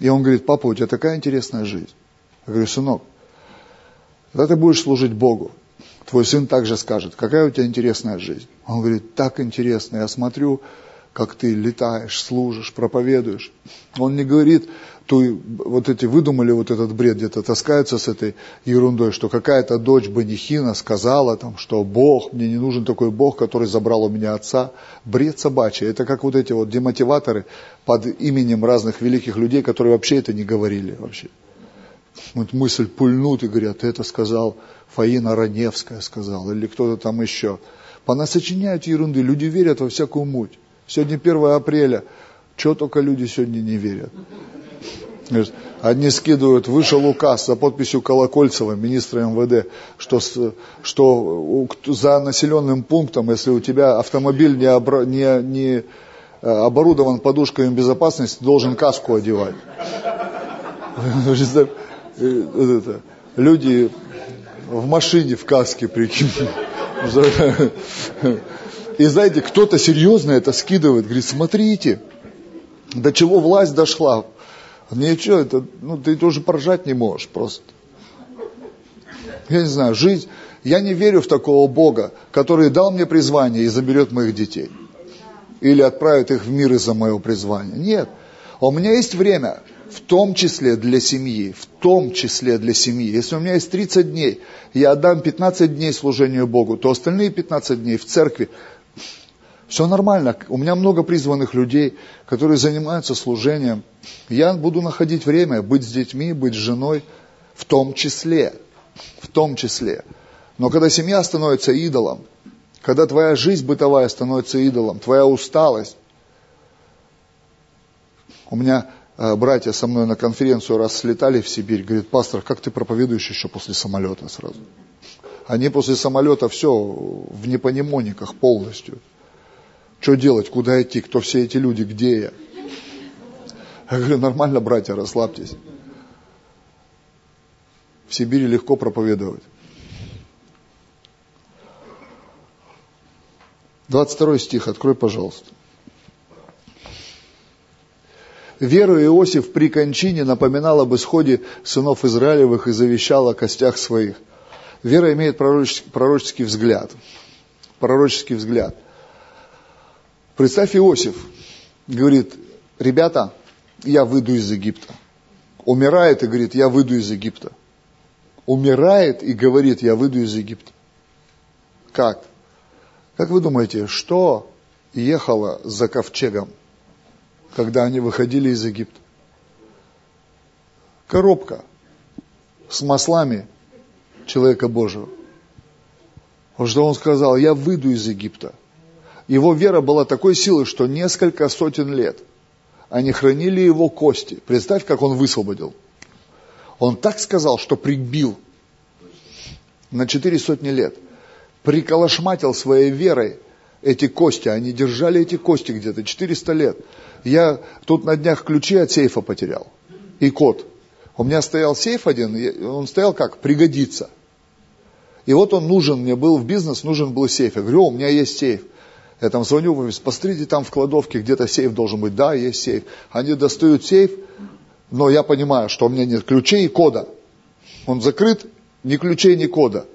И он говорит, папа, у тебя такая интересная жизнь. Я говорю, сынок, когда ты будешь служить Богу, твой сын также скажет, какая у тебя интересная жизнь. Он говорит, так интересно, я смотрю, как ты летаешь, служишь, проповедуешь. Он не говорит, то вот эти выдумали вот этот бред, где-то таскаются с этой ерундой, что какая-то дочь Банихина сказала там, что Бог, мне не нужен такой Бог, который забрал у меня отца. Бред собачий. Это как вот эти вот демотиваторы под именем разных великих людей, которые вообще это не говорили вообще. Вот мысль пульнут и говорят, это сказал Фаина Раневская сказала, или кто-то там еще. Понасочиняют ерунды, люди верят во всякую муть. Сегодня 1 апреля, чего только люди сегодня не верят. Одни скидывают, вышел указ за подписью Колокольцева, министра МВД, что, что за населенным пунктом, если у тебя автомобиль не, обра, не, не э, оборудован подушками безопасности, должен каску одевать. *laughs* Э, люди в машине в каске, прикинь. И знаете, кто-то серьезно это скидывает, говорит, смотрите, до чего власть дошла. Ничего, это, ну, ты тоже поржать не можешь просто. Я не знаю, жизнь, я не верю в такого Бога, который дал мне призвание и заберет моих детей. Или отправит их в мир из-за моего призвания. Нет. У меня есть время, в том числе для семьи, в том числе для семьи. Если у меня есть 30 дней, я отдам 15 дней служению Богу, то остальные 15 дней в церкви все нормально. У меня много призванных людей, которые занимаются служением. Я буду находить время быть с детьми, быть с женой, в том числе. В том числе. Но когда семья становится идолом, когда твоя жизнь бытовая становится идолом, твоя усталость. У меня братья со мной на конференцию раз слетали в Сибирь, говорит, пастор, как ты проповедуешь еще после самолета сразу? Они после самолета все в непонимониках полностью. Что делать, куда идти, кто все эти люди, где я? Я говорю, нормально, братья, расслабьтесь. В Сибири легко проповедовать. 22 стих, открой, пожалуйста. Веру Иосиф при кончине напоминал об исходе сынов Израилевых и завещал о костях своих. Вера имеет пророческий, пророческий взгляд. Пророческий взгляд. Представь, Иосиф говорит, ребята, я выйду из Египта. Умирает и говорит, я выйду из Египта. Умирает и говорит, я выйду из Египта. Как? Как вы думаете, что ехало за ковчегом, когда они выходили из Египта? Коробка с маслами человека Божьего. Вот что он сказал, я выйду из Египта – его вера была такой силы, что несколько сотен лет они хранили его кости. Представь, как он высвободил. Он так сказал, что прибил на четыре сотни лет. Приколошматил своей верой эти кости. Они держали эти кости где-то 400 лет. Я тут на днях ключи от сейфа потерял. И код. У меня стоял сейф один, он стоял как? Пригодится. И вот он нужен мне был в бизнес, нужен был сейф. Я говорю, у меня есть сейф. Я там звоню, посмотрите, там в кладовке где-то сейф должен быть. Да, есть сейф. Они достают сейф, но я понимаю, что у меня нет ключей и кода. Он закрыт, ни ключей, ни кода.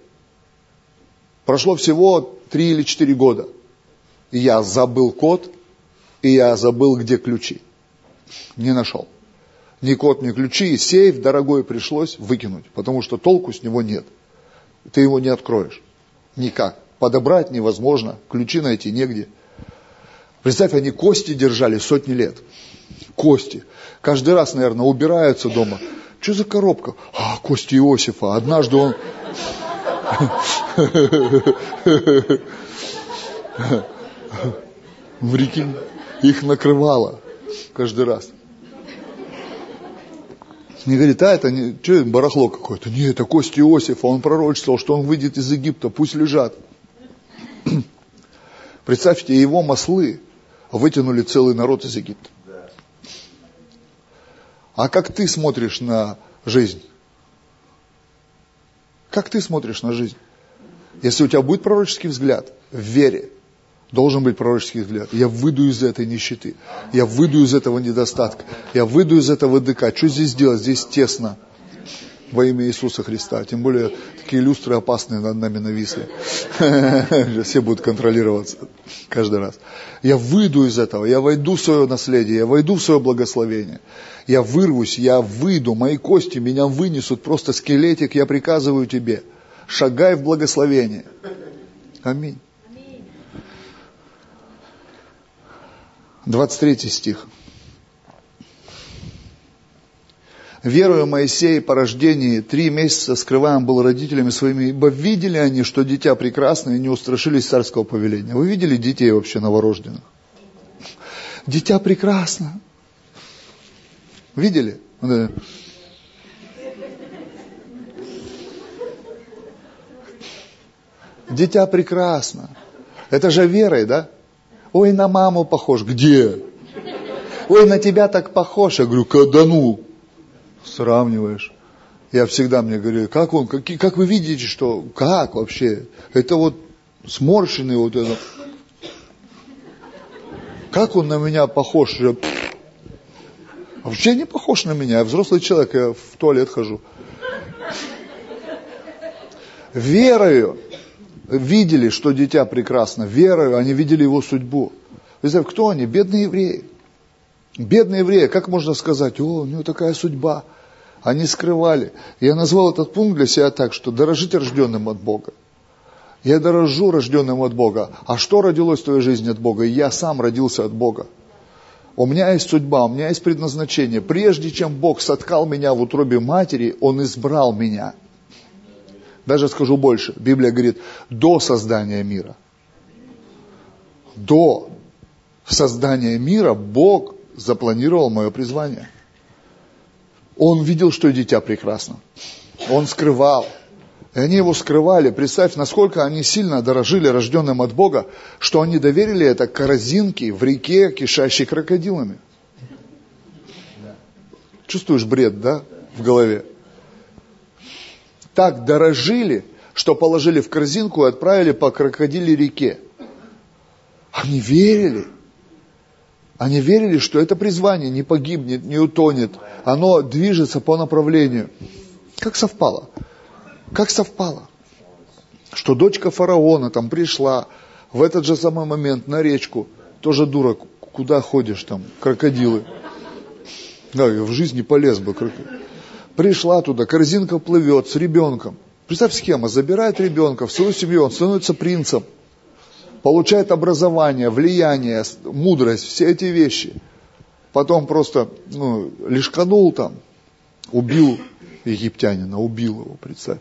Прошло всего три или четыре года. И я забыл код, и я забыл, где ключи. Не нашел. Ни код, ни ключи, и сейф дорогой пришлось выкинуть, потому что толку с него нет. Ты его не откроешь. Никак подобрать невозможно, ключи найти негде. Представь, они кости держали сотни лет. Кости. Каждый раз, наверное, убираются дома. Что за коробка? А, кости Иосифа. Однажды он... *laughs* В реке их накрывало каждый раз. Не говорит, а это не, что это барахло какое-то? Нет, это кости Иосифа, он пророчествовал, что он выйдет из Египта, пусть лежат. *clears throat* Представьте, его маслы вытянули целый народ из Египта. А как ты смотришь на жизнь? Как ты смотришь на жизнь? Если у тебя будет пророческий взгляд в вере, должен быть пророческий взгляд. Я выйду из этой нищеты. Я выйду из этого недостатка. Я выйду из этого ДК. Что здесь делать? Здесь тесно. во имя Иисуса Христа. Тем более такие люстры опасные над нами нависли. *laughs* Все будут контролироваться каждый раз. Я выйду из этого, я войду в свое наследие, я войду в свое благословение. Я вырвусь, я выйду, мои кости меня вынесут, просто скелетик, я приказываю тебе. Шагай в благословение. Аминь. 23 стих. Веруя Моисей по рождении три месяца скрываем был родителями своими, ибо видели они, что дитя прекрасное, и не устрашились царского повеления. Вы видели детей вообще новорожденных? Дитя прекрасно. Видели? Дитя прекрасно. Это же верой, да? Ой, на маму похож. Где? Ой, на тебя так похож. Я говорю, да ну сравниваешь. Я всегда мне говорю, как он, как, как вы видите, что, как вообще? Это вот сморщенный вот это. Как он на меня похож? Я, вообще не похож на меня. Я взрослый человек, я в туалет хожу. Верою видели, что дитя прекрасно. Верою они видели его судьбу. Вы знаете, кто они? Бедные евреи. Бедные евреи, как можно сказать, о, у него такая судьба. Они скрывали. Я назвал этот пункт для себя так, что дорожить рожденным от Бога. Я дорожу рожденным от Бога. А что родилось в твоей жизни от Бога? Я сам родился от Бога. У меня есть судьба, у меня есть предназначение. Прежде чем Бог соткал меня в утробе матери, Он избрал меня. Даже скажу больше. Библия говорит, до создания мира. До создания мира Бог запланировал мое призвание. Он видел, что дитя прекрасно. Он скрывал. И они его скрывали. Представь, насколько они сильно дорожили рожденным от Бога, что они доверили это корзинке в реке, кишащей крокодилами. Чувствуешь бред, да, в голове? Так дорожили, что положили в корзинку и отправили по крокодиле реке. Они верили. Они верили, что это призвание не погибнет, не утонет. Оно движется по направлению. Как совпало? Как совпало? Что дочка фараона там пришла в этот же самый момент на речку. Тоже дура, куда ходишь там, крокодилы. Да, я в жизни полез бы. Пришла туда, корзинка плывет с ребенком. Представь схема, забирает ребенка в свою семью, он становится принцем получает образование, влияние, мудрость, все эти вещи. Потом просто ну, лишканул там, убил египтянина, убил его, представь.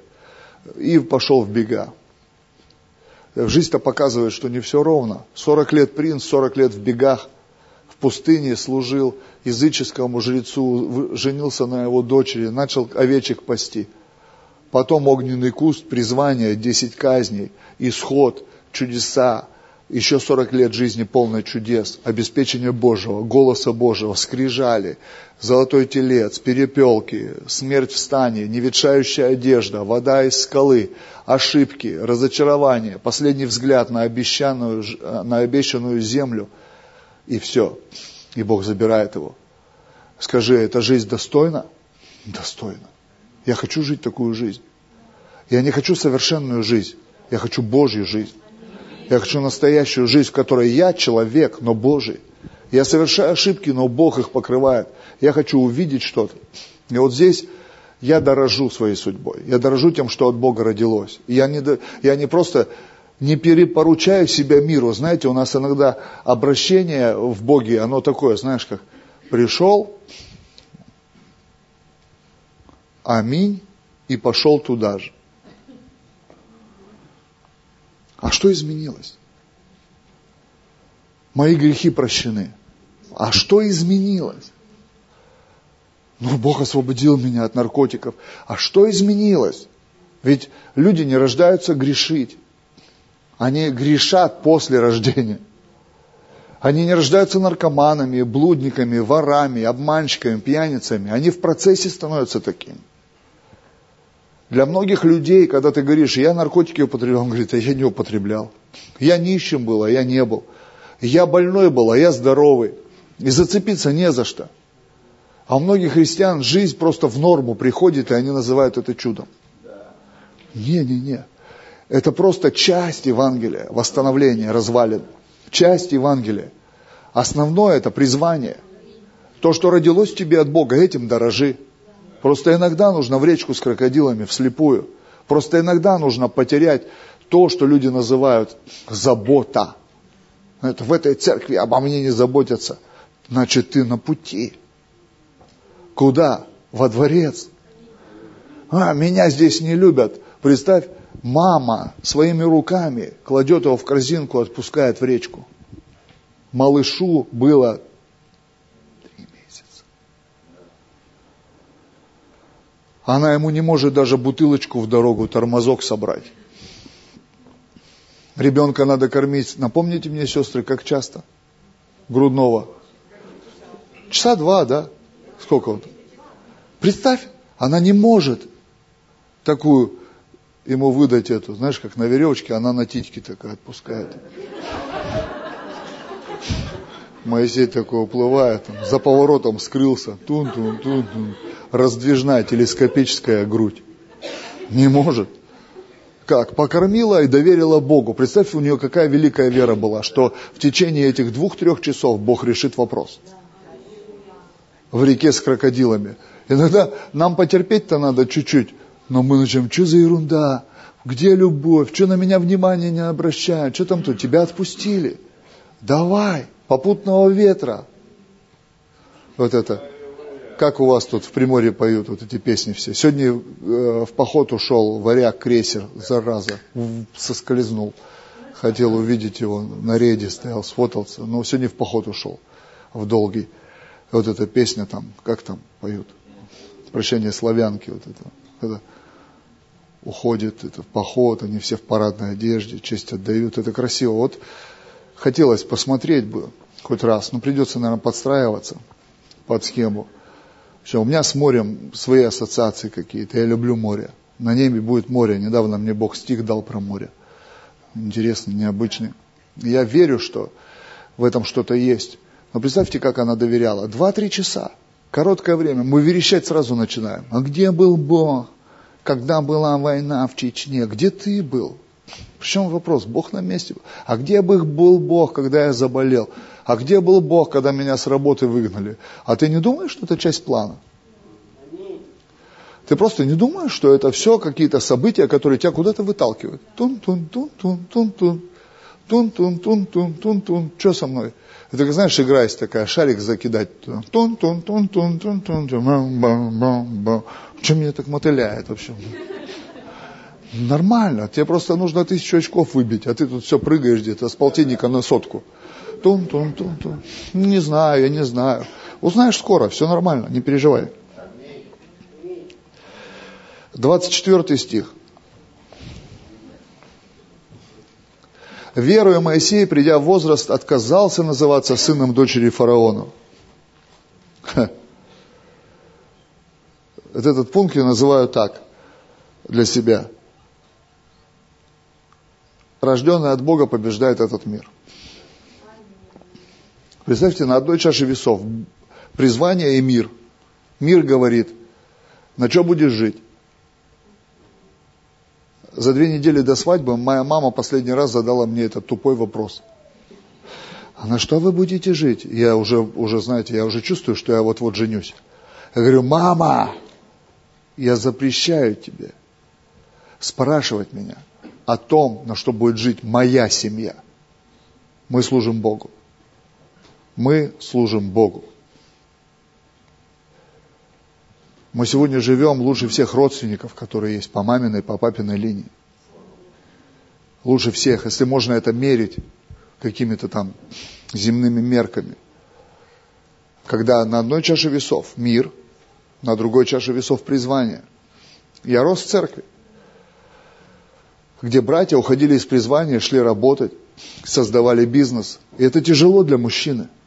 И пошел в бега. Жизнь-то показывает, что не все ровно. 40 лет принц, 40 лет в бегах, в пустыне служил языческому жрецу, женился на его дочери, начал овечек пасти. Потом огненный куст, призвание, 10 казней, исход, чудеса, еще 40 лет жизни полной чудес, обеспечения Божьего, голоса Божьего, скрижали, золотой телец, перепелки, смерть в стане, неветшающая одежда, вода из скалы, ошибки, разочарование, последний взгляд на обещанную, на обещанную землю, и все. И Бог забирает его. Скажи, эта жизнь достойна? Достойна. Я хочу жить такую жизнь. Я не хочу совершенную жизнь. Я хочу Божью жизнь. Я хочу настоящую жизнь, в которой я человек, но Божий. Я совершаю ошибки, но Бог их покрывает. Я хочу увидеть что-то. И вот здесь я дорожу своей судьбой. Я дорожу тем, что от Бога родилось. Я не, я не просто не перепоручаю себя миру. Знаете, у нас иногда обращение в Боге, оно такое, знаешь, как пришел, аминь, и пошел туда же. А что изменилось? Мои грехи прощены. А что изменилось? Ну, Бог освободил меня от наркотиков. А что изменилось? Ведь люди не рождаются грешить. Они грешат после рождения. Они не рождаются наркоманами, блудниками, ворами, обманщиками, пьяницами. Они в процессе становятся такими. Для многих людей, когда ты говоришь, я наркотики употреблял, он говорит, а я не употреблял. Я нищим был, а я не был. Я больной был, а я здоровый. И зацепиться не за что. А у многих христиан жизнь просто в норму приходит, и они называют это чудом. Не-не-не. Это просто часть Евангелия, восстановление, развалин. Часть Евангелия. Основное это призвание. То, что родилось тебе от Бога, этим дорожи. Просто иногда нужно в речку с крокодилами вслепую. Просто иногда нужно потерять то, что люди называют забота. Это в этой церкви обо мне не заботятся. Значит, ты на пути. Куда? Во дворец. А, меня здесь не любят. Представь, мама своими руками кладет его в корзинку, отпускает в речку. Малышу было три месяца. Она ему не может даже бутылочку в дорогу, тормозок собрать. Ребенка надо кормить. Напомните мне, сестры, как часто? Грудного. Часа два, да? Сколько вот? Представь, она не может такую ему выдать эту, знаешь, как на веревочке, она на титьке такая отпускает. Моисей такой уплывает, там, за поворотом скрылся, тун-тун-тун-тун, раздвижная телескопическая грудь. Не может. Как? Покормила и доверила Богу. Представь, у нее какая великая вера была, что в течение этих двух-трех часов Бог решит вопрос. В реке с крокодилами. Иногда нам потерпеть-то надо чуть-чуть, но мы начнем, что за ерунда, где любовь, что на меня внимание не обращают, что там тут, тебя отпустили. Давай, попутного ветра. Вот это. Как у вас тут в Приморье поют вот эти песни все. Сегодня э, в поход ушел варяг, крейсер, зараза, соскользнул. Хотел увидеть его, на рейде стоял, сфотался, но сегодня в поход ушел, в долгий. Вот эта песня там, как там поют? Прощение славянки, вот это. Когда уходит это, в поход, они все в парадной одежде, честь отдают, это красиво. Вот хотелось посмотреть бы хоть раз, но придется, наверное, подстраиваться под схему. Все, у меня с морем свои ассоциации какие-то, я люблю море. На небе будет море, недавно мне Бог стих дал про море. Интересный, необычный. Я верю, что в этом что-то есть. Но представьте, как она доверяла. Два-три часа, короткое время, мы верещать сразу начинаем. А где был Бог? Когда была война в Чечне, где ты был? В чем вопрос? Бог на месте. А где бы был Бог, когда я заболел? А где был Бог, когда меня с работы выгнали? А ты не думаешь, что это часть плана? Ты просто не думаешь, что это все какие-то события, которые тебя куда-то выталкивают. Тун-тун-тун-тун-тун-тун. Тун-тун-тун-тун-тун-тун. Что со мной? Это, как знаешь, игра есть такая, шарик закидать. Тун-тун-тун-тун-тун-тун. Чем меня так мотыляет вообще? Нормально, тебе просто нужно тысячу очков выбить, а ты тут все прыгаешь где-то с полтинника на сотку. Тун-тун-тун-тун. Не знаю, я не знаю. Узнаешь скоро, все нормально, не переживай. 24 стих. Веруя Моисей, придя в возраст, отказался называться сыном дочери фараона. Ха. Вот этот пункт я называю так для себя. Рожденный от Бога побеждает этот мир. Представьте, на одной чаше весов призвание и мир. Мир говорит, на что будешь жить? За две недели до свадьбы моя мама последний раз задала мне этот тупой вопрос. А на что вы будете жить? Я уже, уже, знаете, я уже чувствую, что я вот-вот женюсь. Я говорю, мама, я запрещаю тебе спрашивать меня о том, на что будет жить моя семья. Мы служим Богу. Мы служим Богу. Мы сегодня живем лучше всех родственников, которые есть по маминой, по папиной линии. Лучше всех, если можно это мерить какими-то там земными мерками. Когда на одной чаше весов мир, на другой чаше весов призвание. Я рос в церкви, где братья уходили из призвания, шли работать, создавали бизнес. И это тяжело для мужчины –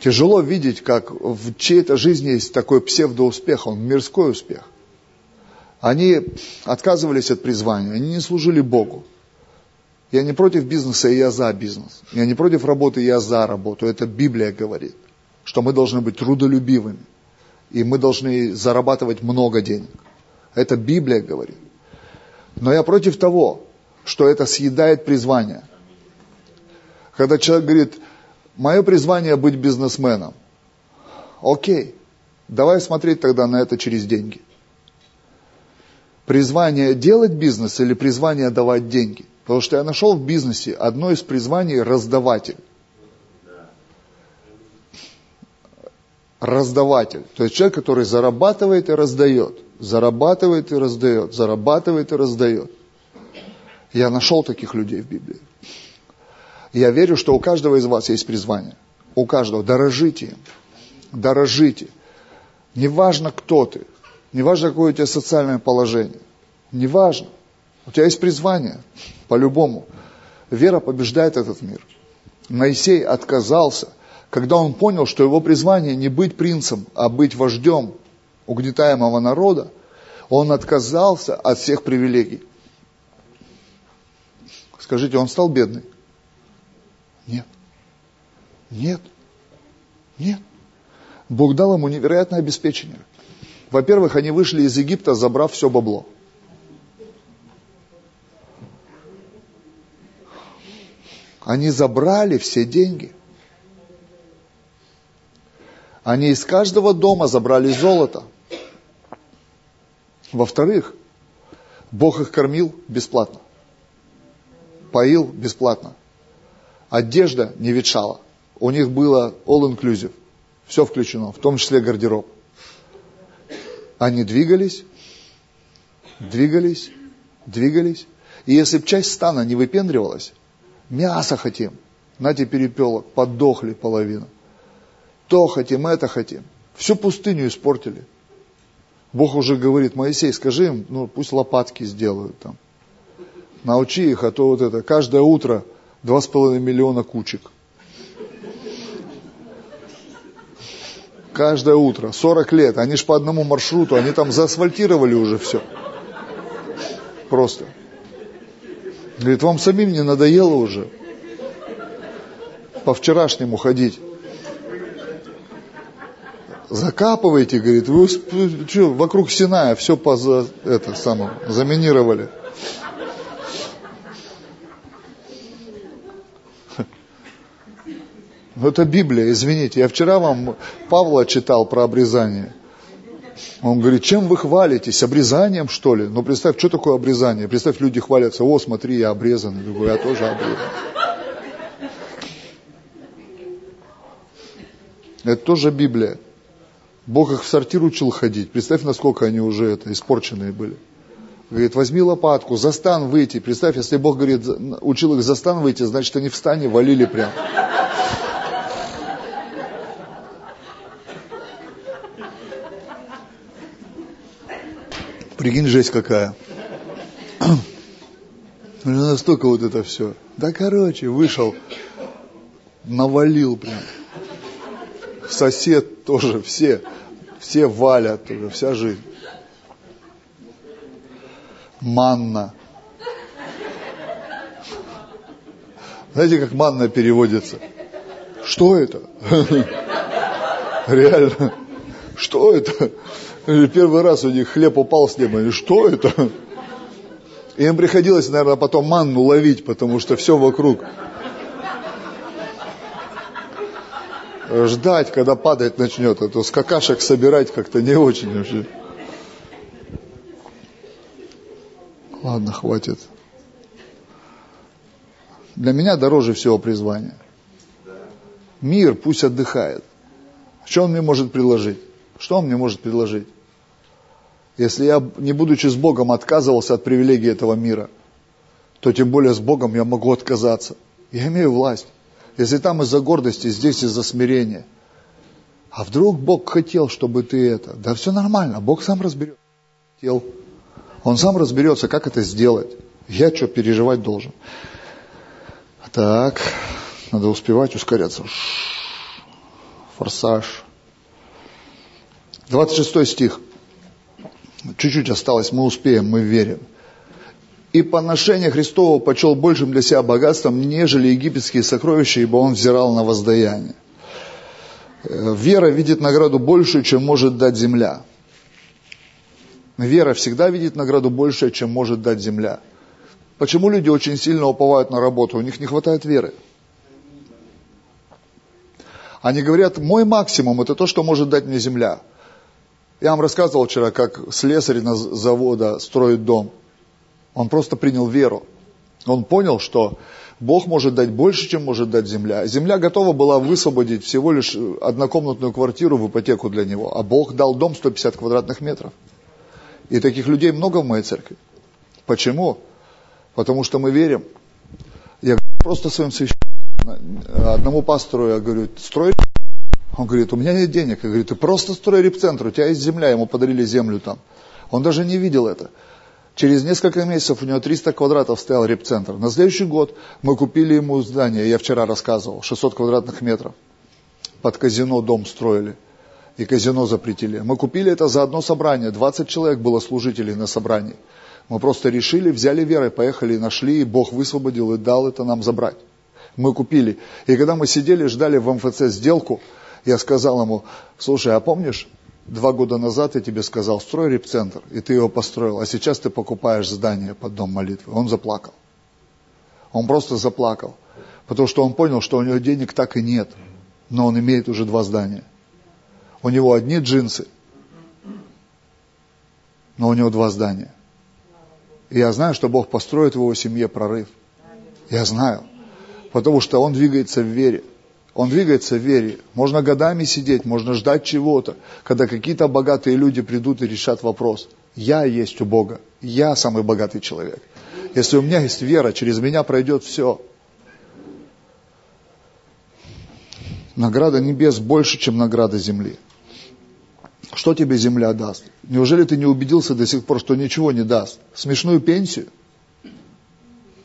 Тяжело видеть, как в чьей-то жизни есть такой псевдоуспех, он мирской успех. Они отказывались от призвания, они не служили Богу. Я не против бизнеса, я за бизнес. Я не против работы, я за работу. Это Библия говорит, что мы должны быть трудолюбивыми, и мы должны зарабатывать много денег. Это Библия говорит. Но я против того, что это съедает призвание. Когда человек говорит, мое призвание быть бизнесменом. Окей, давай смотреть тогда на это через деньги. Призвание делать бизнес или призвание давать деньги? Потому что я нашел в бизнесе одно из призваний раздаватель. Раздаватель. То есть человек, который зарабатывает и раздает. Зарабатывает и раздает. Зарабатывает и раздает. Я нашел таких людей в Библии. Я верю, что у каждого из вас есть призвание. У каждого. Дорожите им. Дорожите. Неважно, кто ты. Неважно, какое у тебя социальное положение. Неважно. У тебя есть призвание. По-любому. Вера побеждает этот мир. Моисей отказался, когда он понял, что его призвание не быть принцем, а быть вождем угнетаемого народа, он отказался от всех привилегий. Скажите, он стал бедный? Нет. Нет. Нет. Бог дал ему невероятное обеспечение. Во-первых, они вышли из Египта, забрав все бабло. Они забрали все деньги. Они из каждого дома забрали золото. Во-вторых, Бог их кормил бесплатно поил бесплатно. Одежда не ветшала. У них было all inclusive. Все включено, в том числе гардероб. Они двигались, двигались, двигались. И если бы часть стана не выпендривалась, мясо хотим, нате перепелок, подохли половину. То хотим, это хотим. Всю пустыню испортили. Бог уже говорит, Моисей, скажи им, ну пусть лопатки сделают там научи их, а то вот это, каждое утро два с половиной миллиона кучек. Каждое утро, 40 лет, они ж по одному маршруту, они там заасфальтировали уже все. Просто. Говорит, вам самим не надоело уже по вчерашнему ходить? Закапывайте, говорит, вы что, вокруг Синая все поза, это, самое, заминировали. Ну, это Библия, извините. Я вчера вам Павла читал про обрезание. Он говорит, чем вы хвалитесь? Обрезанием, что ли? Ну, представь, что такое обрезание? Представь, люди хвалятся, о, смотри, я обрезан. Я говорю, я тоже обрезан. Это тоже Библия. Бог их в сортир учил ходить. Представь, насколько они уже это, испорченные были. Говорит, возьми лопатку, за стан выйти. Представь, если Бог говорит, учил их за выйти, значит, они в стане валили прям. Прикинь, жесть какая. *clears throat* Настолько вот это все. Да, короче, вышел, навалил прям. Сосед тоже, все, все валят тоже, вся жизнь. Манна. Знаете, как манна переводится? Что это? Реально. Что это? Первый раз у них хлеб упал с неба. Что это? Им приходилось, наверное, потом манну ловить, потому что все вокруг. Ждать, когда падать начнет. А то с какашек собирать как-то не очень вообще. Ладно, хватит. Для меня дороже всего призвания. Мир пусть отдыхает. Что он мне может предложить? Что он мне может предложить? Если я, не будучи с Богом, отказывался от привилегий этого мира, то тем более с Богом я могу отказаться. Я имею власть. Если там из-за гордости, здесь из-за смирения. А вдруг Бог хотел, чтобы ты это... Да все нормально, Бог сам разберется. Он сам разберется, как это сделать. Я что, переживать должен? Так, надо успевать ускоряться. Форсаж. 26 стих. Чуть-чуть осталось, мы успеем, мы верим. И поношение Христова почел большим для себя богатством, нежели египетские сокровища, ибо он взирал на воздаяние. Э, вера видит награду большую, чем может дать земля. Вера всегда видит награду большую, чем может дать земля. Почему люди очень сильно уповают на работу? У них не хватает веры. Они говорят, мой максимум это то, что может дать мне земля. Я вам рассказывал вчера, как слесарь на завода строит дом. Он просто принял веру. Он понял, что Бог может дать больше, чем может дать земля. Земля готова была высвободить всего лишь однокомнатную квартиру в ипотеку для него, а Бог дал дом 150 квадратных метров. И таких людей много в моей церкви. Почему? Потому что мы верим. Я просто своим священникам, одному пастору я говорю, строй он говорит, у меня нет денег. Я говорю, ты просто строй репцентр, у тебя есть земля, ему подарили землю там. Он даже не видел это. Через несколько месяцев у него 300 квадратов стоял репцентр. На следующий год мы купили ему здание, я вчера рассказывал, 600 квадратных метров. Под казино дом строили. И казино запретили. Мы купили это за одно собрание. 20 человек было служителей на собрании. Мы просто решили, взяли верой, поехали и нашли, и Бог высвободил и дал это нам забрать. Мы купили. И когда мы сидели, ждали в МФЦ сделку, я сказал ему, слушай, а помнишь, Два года назад я тебе сказал, строй репцентр, и ты его построил, а сейчас ты покупаешь здание под дом молитвы. Он заплакал. Он просто заплакал, потому что он понял, что у него денег так и нет, но он имеет уже два здания. У него одни джинсы, но у него два здания. И я знаю, что Бог построит в его семье прорыв. Я знаю. Потому что он двигается в вере. Он двигается в вере. Можно годами сидеть, можно ждать чего-то, когда какие-то богатые люди придут и решат вопрос. Я есть у Бога. Я самый богатый человек. Если у меня есть вера, через меня пройдет все. Награда небес больше, чем награда земли. Что тебе земля даст? Неужели ты не убедился до сих пор, что ничего не даст? Смешную пенсию –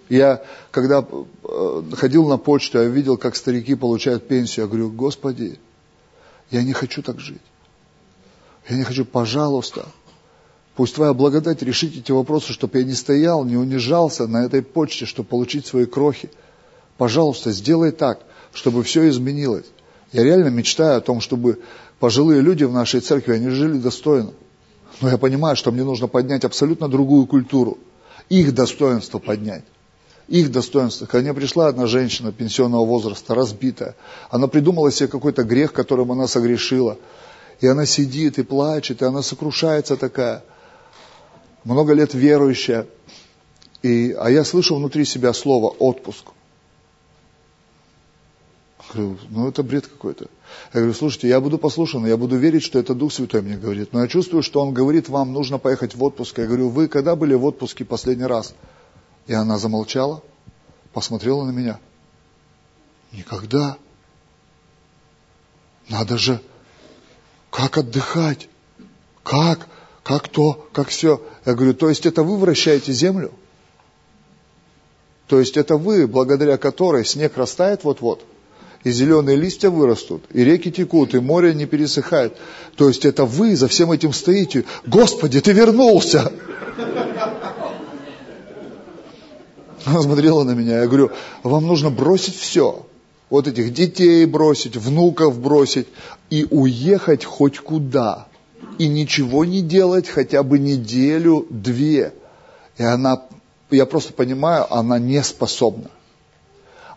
я, когда э, ходил на почту, я видел, как старики получают пенсию. Я говорю, Господи, я не хочу так жить. Я не хочу, пожалуйста, пусть Твоя благодать решит эти вопросы, чтобы я не стоял, не унижался на этой почте, чтобы получить свои крохи. Пожалуйста, сделай так, чтобы все изменилось. Я реально мечтаю о том, чтобы пожилые люди в нашей церкви, они жили достойно. Но я понимаю, что мне нужно поднять абсолютно другую культуру. Их достоинство поднять их достоинствах. Ко мне пришла одна женщина пенсионного возраста, разбитая. Она придумала себе какой-то грех, которым она согрешила. И она сидит и плачет, и она сокрушается такая. Много лет верующая. И, а я слышу внутри себя слово «отпуск». Говорю, ну это бред какой-то. Я говорю, слушайте, я буду послушан, я буду верить, что это Дух Святой мне говорит. Но я чувствую, что Он говорит, вам нужно поехать в отпуск. Я говорю, вы когда были в отпуске последний раз? И она замолчала, посмотрела на меня. Никогда. Надо же, как отдыхать? Как? Как то? Как все? Я говорю, то есть это вы вращаете землю? То есть это вы, благодаря которой снег растает вот-вот, и зеленые листья вырастут, и реки текут, и море не пересыхает. То есть это вы за всем этим стоите. Господи, ты вернулся! Она смотрела на меня, я говорю, вам нужно бросить все. Вот этих детей бросить, внуков бросить и уехать хоть куда. И ничего не делать хотя бы неделю-две. И она, я просто понимаю, она не способна.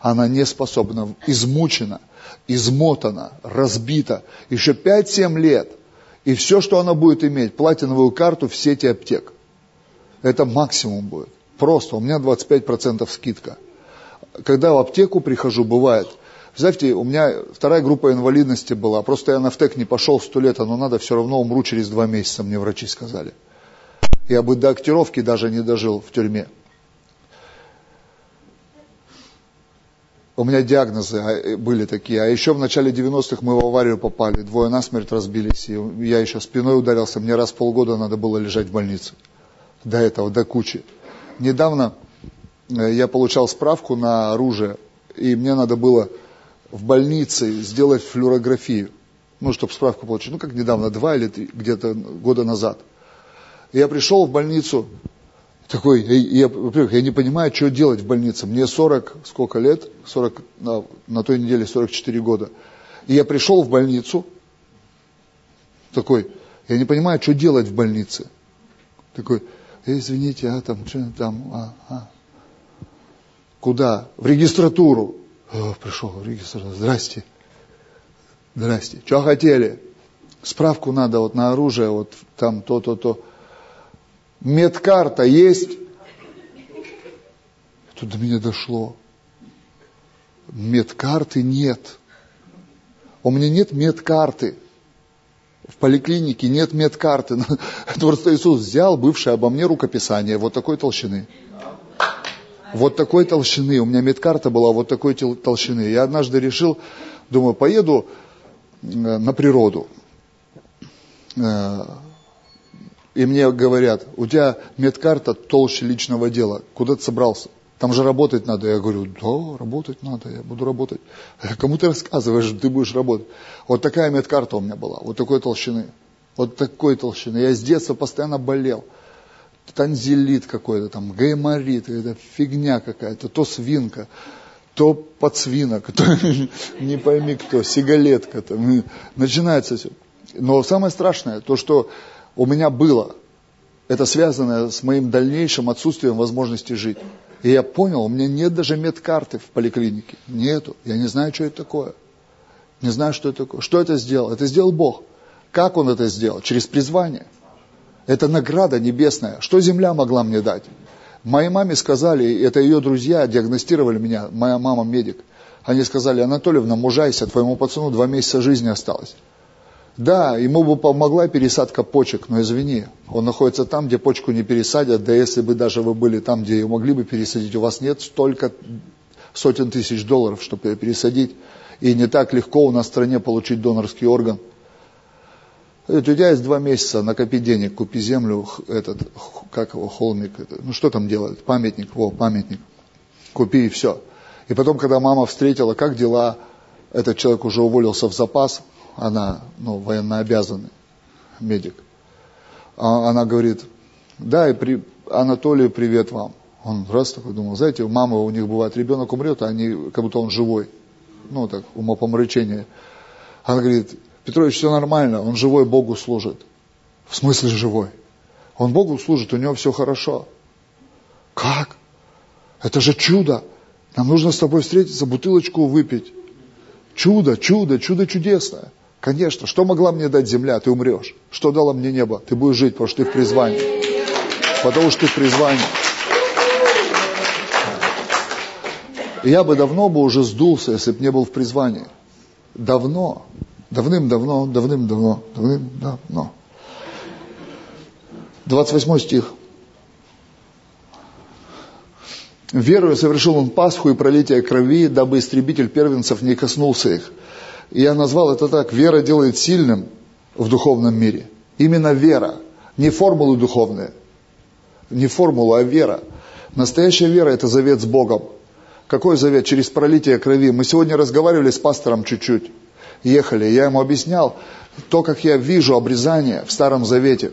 Она не способна, измучена, измотана, разбита. Еще 5-7 лет. И все, что она будет иметь, платиновую карту в сети аптек. Это максимум будет. Просто, у меня 25% скидка. Когда в аптеку прихожу, бывает, Представьте, у меня вторая группа инвалидности была. Просто я на ВТЭК не пошел сто лет, но надо, все равно умру через два месяца, мне врачи сказали. Я бы до актировки даже не дожил в тюрьме. У меня диагнозы а, были такие. А еще в начале 90-х мы в аварию попали. Двое насмерть разбились. И я еще спиной ударился. Мне раз в полгода надо было лежать в больнице. До этого, до кучи недавно э, я получал справку на оружие, и мне надо было в больнице сделать флюорографию, ну, чтобы справку получить. Ну, как недавно, два или три, где-то года назад. Я пришел в больницу, такой, я, во-первых, я не понимаю, что делать в больнице. Мне 40, сколько лет? 40, на, на той неделе 44 года. И я пришел в больницу, такой, я не понимаю, что делать в больнице. Такой, извините, а там, что там, а, а. Куда? В регистратуру. О, пришел в регистратуру. Здрасте. Здрасте. Что хотели? Справку надо вот на оружие, вот там то-то-то. Медкарта есть? Тут до меня дошло. Медкарты нет. У меня нет медкарты. Поликлинике нет медкарты. *laughs* Это просто Иисус взял бывшее обо мне рукописание вот такой толщины. Вот такой толщины. У меня медкарта была вот такой толщины. Я однажды решил, думаю, поеду э, на природу. Э, и мне говорят, у тебя медкарта толще личного дела. Куда ты собрался? Там же работать надо. Я говорю, да, работать надо, я буду работать. Кому ты рассказываешь, ты будешь работать. Вот такая медкарта у меня была, вот такой толщины. Вот такой толщины. Я с детства постоянно болел. Танзелит какой-то там, гайморит, это фигня какая-то, то свинка, то подсвинок, *laughs* то не пойми кто, сигалетка. Там. Начинается все. Но самое страшное, то, что у меня было, это связано с моим дальнейшим отсутствием возможности жить. И я понял, у меня нет даже медкарты в поликлинике. Нету. Я не знаю, что это такое. Не знаю, что это такое. Что это сделал? Это сделал Бог. Как Он это сделал? Через призвание. Это награда небесная. Что земля могла мне дать? Моей маме сказали, это ее друзья диагностировали меня, моя мама медик. Они сказали, Анатольевна, мужайся, твоему пацану два месяца жизни осталось. Да, ему бы помогла пересадка почек, но извини, он находится там, где почку не пересадят, да если бы даже вы были там, где ее могли бы пересадить, у вас нет столько сотен тысяч долларов, чтобы ее пересадить, и не так легко у нас в стране получить донорский орган. у тебя есть два месяца, накопи денег, купи землю, этот, как его, холмик, ну что там делать, памятник, во, памятник, купи и все. И потом, когда мама встретила, как дела, этот человек уже уволился в запас, она ну, военнообязанный медик. А она говорит, да, и при, Анатолию привет вам. Он раз такой думал, знаете, мамы у них бывает, ребенок умрет, а они, как будто он живой. Ну, так, умопомрачение. Она говорит, Петрович, все нормально, он живой, Богу служит. В смысле живой? Он Богу служит, у него все хорошо. Как? Это же чудо. Нам нужно с тобой встретиться, бутылочку выпить. Чудо, чудо, чудо чудесное. Конечно, что могла мне дать земля? Ты умрешь. Что дало мне небо? Ты будешь жить, потому что ты в призвании. Потому что ты в призвании. я бы давно бы уже сдулся, если бы не был в призвании. Давно. Давным-давно, давным-давно, давным-давно. 28 стих. Верую совершил он Пасху и пролитие крови, дабы истребитель первенцев не коснулся их. И я назвал это так, вера делает сильным в духовном мире. Именно вера, не формулы духовные, не формула, а вера. Настоящая вера – это завет с Богом. Какой завет? Через пролитие крови. Мы сегодня разговаривали с пастором чуть-чуть, ехали. Я ему объяснял то, как я вижу обрезание в Старом Завете.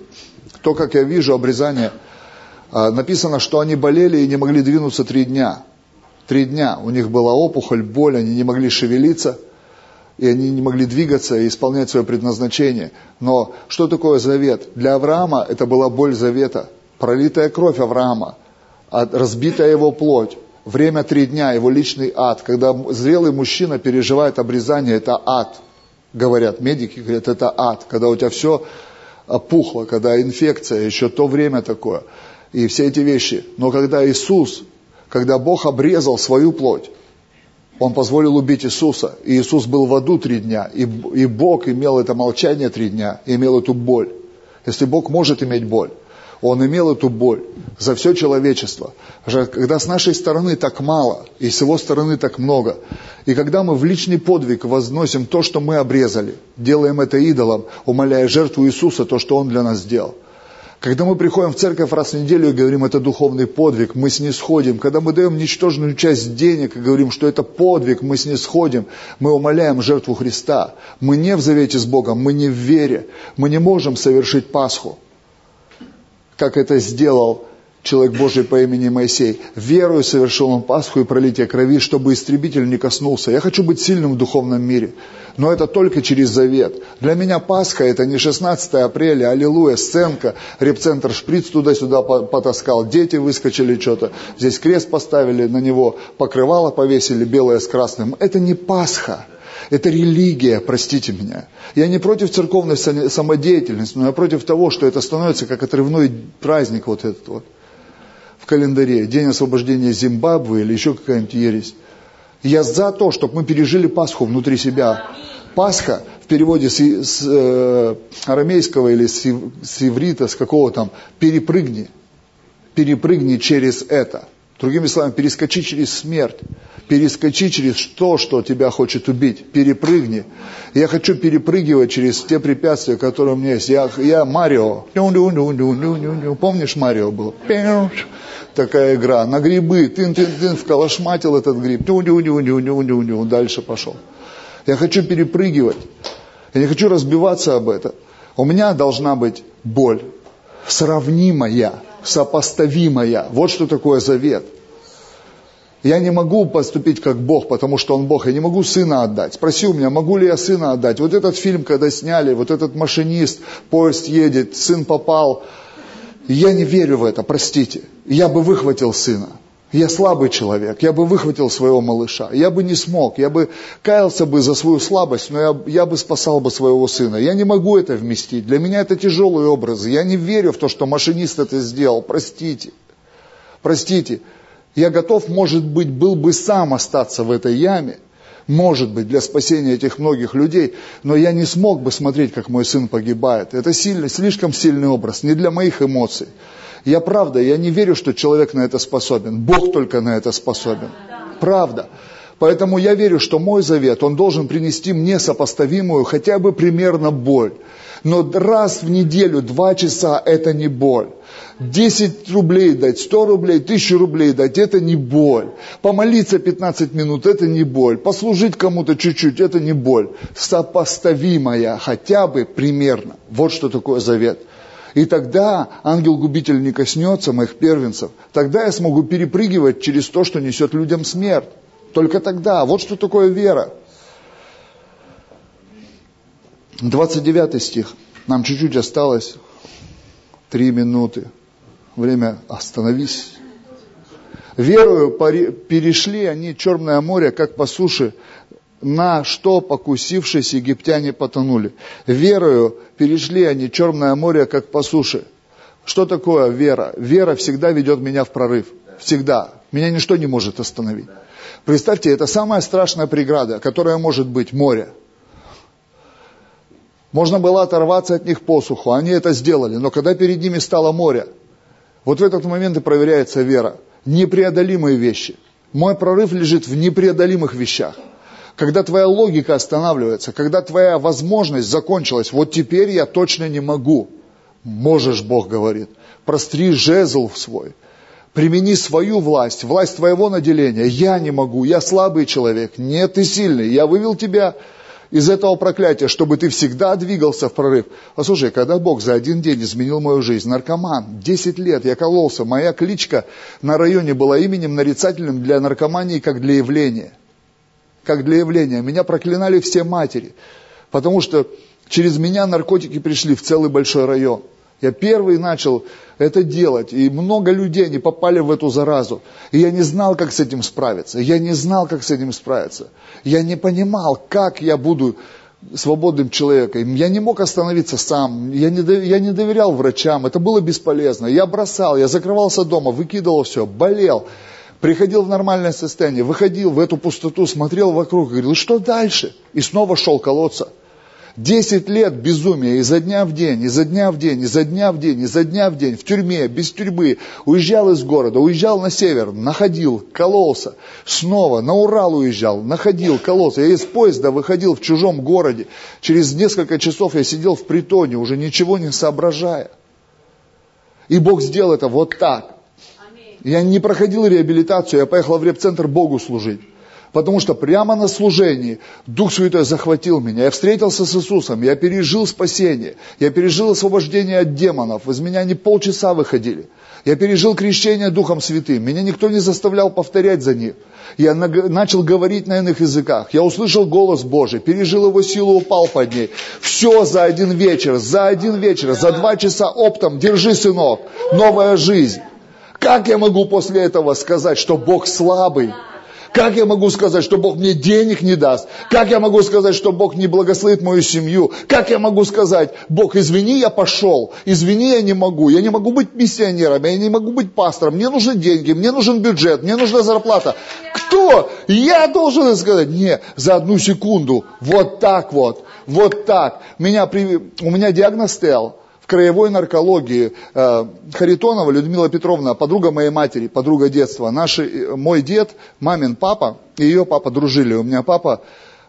То, как я вижу обрезание. А, написано, что они болели и не могли двинуться три дня. Три дня. У них была опухоль, боль, они не могли шевелиться – и они не могли двигаться и исполнять свое предназначение. Но что такое завет? Для Авраама это была боль завета, пролитая кровь Авраама, разбитая его плоть, время три дня, его личный ад. Когда зрелый мужчина переживает обрезание, это ад. Говорят, медики говорят, это ад. Когда у тебя все опухло, когда инфекция, еще то время такое. И все эти вещи. Но когда Иисус, когда Бог обрезал свою плоть, он позволил убить Иисуса. И Иисус был в аду три дня. И, и Бог имел это молчание три дня, имел эту боль. Если Бог может иметь боль, Он имел эту боль за все человечество. Когда с нашей стороны так мало, и с его стороны так много, и когда мы в личный подвиг возносим то, что мы обрезали, делаем это идолом, умоляя жертву Иисуса, то, что Он для нас сделал – когда мы приходим в церковь раз в неделю и говорим, это духовный подвиг, мы снисходим. Когда мы даем ничтожную часть денег и говорим, что это подвиг, мы снисходим, мы умоляем жертву Христа. Мы не в завете с Богом, мы не в вере. Мы не можем совершить Пасху, как это сделал человек Божий по имени Моисей. Верую совершил он Пасху и пролитие крови, чтобы истребитель не коснулся. Я хочу быть сильным в духовном мире, но это только через завет. Для меня Пасха это не 16 апреля, аллилуйя, сценка, репцентр шприц туда-сюда потаскал, дети выскочили что-то, здесь крест поставили на него, покрывало повесили белое с красным. Это не Пасха. Это религия, простите меня. Я не против церковной самодеятельности, но я против того, что это становится как отрывной праздник вот этот вот календаре. День освобождения Зимбабве или еще какая-нибудь ересь. Я за то, чтобы мы пережили Пасху внутри себя. Пасха в переводе с, с э, арамейского или с, с иврита, с какого там, перепрыгни. Перепрыгни через это. Другими словами, перескочи через смерть, перескочи через то, что тебя хочет убить, перепрыгни. Я хочу перепрыгивать через те препятствия, которые у меня есть. Я, я Марио. Помнишь, Марио был? Такая игра. На грибы. Тын-тын-тын, вколошматил этот гриб. Дальше пошел. Я хочу перепрыгивать. Я не хочу разбиваться об это. У меня должна быть боль, сравнимая сопоставимая. Вот что такое завет. Я не могу поступить как Бог, потому что Он Бог. Я не могу сына отдать. Спроси у меня, могу ли я сына отдать. Вот этот фильм, когда сняли, вот этот машинист, поезд едет, сын попал. Я не верю в это, простите. Я бы выхватил сына. Я слабый человек, я бы выхватил своего малыша, я бы не смог, я бы каялся бы за свою слабость, но я, я бы спасал бы своего сына. Я не могу это вместить, для меня это тяжелый образ, я не верю в то, что машинист это сделал, простите, простите. Я готов, может быть, был бы сам остаться в этой яме, может быть, для спасения этих многих людей, но я не смог бы смотреть, как мой сын погибает. Это сильный, слишком сильный образ, не для моих эмоций. Я правда, я не верю, что человек на это способен. Бог только на это способен. Правда. Поэтому я верю, что мой завет, он должен принести мне сопоставимую хотя бы примерно боль. Но раз в неделю, два часа, это не боль. 10 рублей дать, 100 рублей, 1000 рублей дать, это не боль. Помолиться 15 минут, это не боль. Послужить кому-то чуть-чуть, это не боль. Сопоставимая хотя бы примерно. Вот что такое завет. И тогда ангел-губитель не коснется моих первенцев. Тогда я смогу перепрыгивать через то, что несет людям смерть. Только тогда. Вот что такое вера. 29 стих. Нам чуть-чуть осталось. Три минуты. Время остановись. Верую, перешли они Черное море, как по суше, на что, покусившись, египтяне потонули. Верою перешли они Черное море, как по суше. Что такое вера? Вера всегда ведет меня в прорыв. Всегда. Меня ничто не может остановить. Представьте, это самая страшная преграда, которая может быть море. Можно было оторваться от них посуху, они это сделали, но когда перед ними стало море, вот в этот момент и проверяется вера. Непреодолимые вещи. Мой прорыв лежит в непреодолимых вещах когда твоя логика останавливается, когда твоя возможность закончилась, вот теперь я точно не могу. Можешь, Бог говорит, простри жезл свой, примени свою власть, власть твоего наделения. Я не могу, я слабый человек, нет, ты сильный, я вывел тебя из этого проклятия, чтобы ты всегда двигался в прорыв. Послушай, когда Бог за один день изменил мою жизнь, наркоман, 10 лет я кололся, моя кличка на районе была именем нарицательным для наркомании, как для явления – как для явления. Меня проклинали все матери, потому что через меня наркотики пришли в целый большой район. Я первый начал это делать, и много людей не попали в эту заразу. И я не знал, как с этим справиться. Я не знал, как с этим справиться. Я не понимал, как я буду свободным человеком. Я не мог остановиться сам, я не, я не доверял врачам, это было бесполезно. Я бросал, я закрывался дома, выкидывал все, болел приходил в нормальное состояние, выходил в эту пустоту, смотрел вокруг и говорил, что дальше? И снова шел колоться. Десять лет безумия изо дня в день, изо дня в день, изо дня в день, изо дня в день, в тюрьме, без тюрьмы, уезжал из города, уезжал на север, находил, кололся, снова на Урал уезжал, находил, кололся. Я из поезда выходил в чужом городе, через несколько часов я сидел в притоне, уже ничего не соображая. И Бог сделал это вот так. Я не проходил реабилитацию, я поехал в реп-центр Богу служить. Потому что прямо на служении Дух Святой захватил меня. Я встретился с Иисусом, я пережил спасение, я пережил освобождение от демонов. Из меня не полчаса выходили. Я пережил крещение Духом Святым. Меня никто не заставлял повторять за них. Я начал говорить на иных языках. Я услышал голос Божий, пережил его силу, упал под ней. Все за один вечер, за один вечер, за два часа оптом. Держи, сынок, новая жизнь. Как я могу после этого сказать, что Бог слабый? Как я могу сказать, что Бог мне денег не даст? Как я могу сказать, что Бог не благословит мою семью? Как я могу сказать, Бог, извини, я пошел, извини, я не могу, я не могу быть миссионером, я не могу быть пастором, мне нужны деньги, мне нужен бюджет, мне нужна зарплата. Кто? Я должен сказать, не, за одну секунду, вот так вот, вот так. Меня, у меня диагноз стоял, краевой наркологии. Э, Харитонова Людмила Петровна, подруга моей матери, подруга детства. Наши, э, мой дед, мамин папа и ее папа дружили. У меня папа,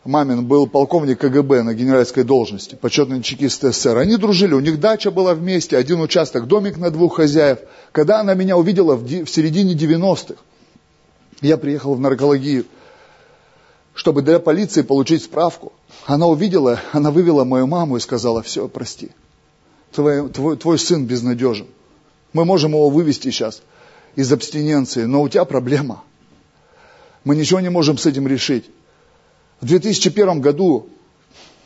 мамин, был полковник КГБ на генеральской должности, почетный чекист СССР. Они дружили, у них дача была вместе, один участок, домик на двух хозяев. Когда она меня увидела в, в середине 90-х, я приехал в наркологию, чтобы для полиции получить справку. Она увидела, она вывела мою маму и сказала, все, прости твой, твой, твой сын безнадежен. Мы можем его вывести сейчас из абстиненции, но у тебя проблема. Мы ничего не можем с этим решить. В 2001 году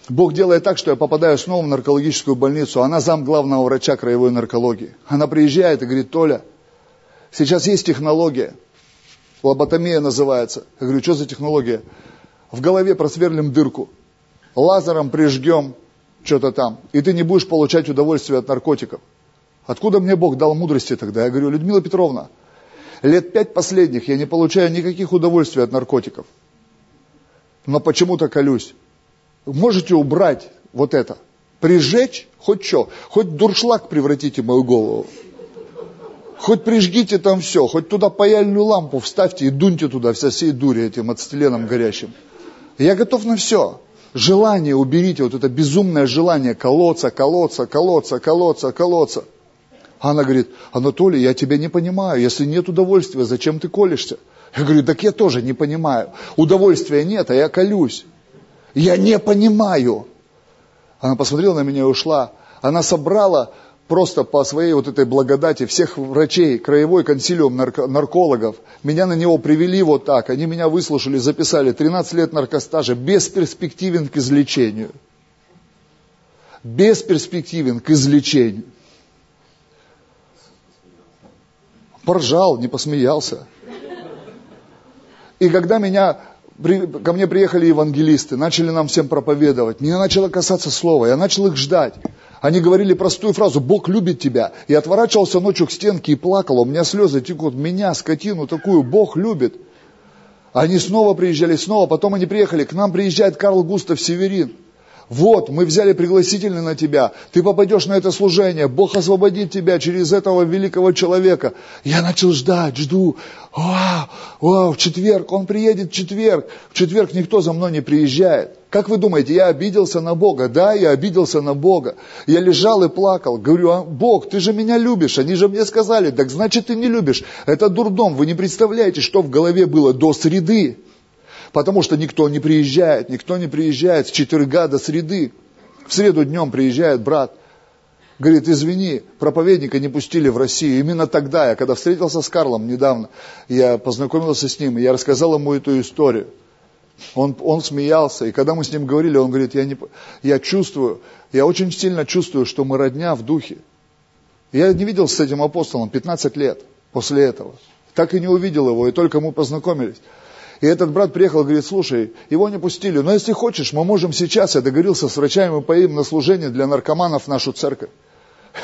Бог делает так, что я попадаю снова в наркологическую больницу. Она зам главного врача краевой наркологии. Она приезжает и говорит, Толя, сейчас есть технология. Лоботомия называется. Я говорю, что за технология? В голове просверлим дырку. Лазером прижгем что-то там, и ты не будешь получать удовольствие от наркотиков. Откуда мне Бог дал мудрости тогда? Я говорю, Людмила Петровна, лет пять последних я не получаю никаких удовольствий от наркотиков. Но почему-то колюсь. Можете убрать вот это? Прижечь? Хоть что? Хоть дуршлаг превратите в мою голову. Хоть прижгите там все, хоть туда паяльную лампу вставьте и дуньте туда вся всей дури этим ацетиленом горящим. Я готов на все. Желание уберите, вот это безумное желание колоться, колоться, колоться, колоться, колоться. Она говорит, Анатолий, я тебя не понимаю, если нет удовольствия, зачем ты колешься? Я говорю, так я тоже не понимаю. Удовольствия нет, а я колюсь. Я не понимаю. Она посмотрела на меня и ушла. Она собрала просто по своей вот этой благодати всех врачей, краевой консилиум нарко, наркологов, меня на него привели вот так, они меня выслушали, записали 13 лет наркостажа, бесперспективен к излечению. Бесперспективен к излечению. Поржал, не посмеялся. И когда меня ко мне приехали евангелисты, начали нам всем проповедовать. Меня начало касаться слова, я начал их ждать. Они говорили простую фразу «Бог любит тебя». И отворачивался ночью к стенке и плакал. У меня слезы текут. Меня, скотину такую, Бог любит. Они снова приезжали, снова. Потом они приехали. К нам приезжает Карл Густав Северин. Вот, мы взяли пригласительный на тебя, ты попадешь на это служение, Бог освободит тебя через этого великого человека. Я начал ждать, жду, вау, вау, в четверг, он приедет в четверг, в четверг никто за мной не приезжает. Как вы думаете, я обиделся на Бога? Да, я обиделся на Бога. Я лежал и плакал. Говорю, а, Бог, ты же меня любишь. Они же мне сказали, так значит ты не любишь. Это дурдом. Вы не представляете, что в голове было до среды. Потому что никто не приезжает, никто не приезжает с четверга до среды. В среду днем приезжает брат, говорит, извини, проповедника не пустили в Россию. Именно тогда, я когда встретился с Карлом недавно, я познакомился с ним, и я рассказал ему эту историю. Он, он смеялся, и когда мы с ним говорили, он говорит, я, не, я чувствую, я очень сильно чувствую, что мы родня в духе. Я не видел с этим апостолом 15 лет после этого. Так и не увидел его, и только мы познакомились. И этот брат приехал говорит, слушай, его не пустили, но если хочешь, мы можем сейчас, я договорился с врачами, мы поедем на служение для наркоманов в нашу церковь.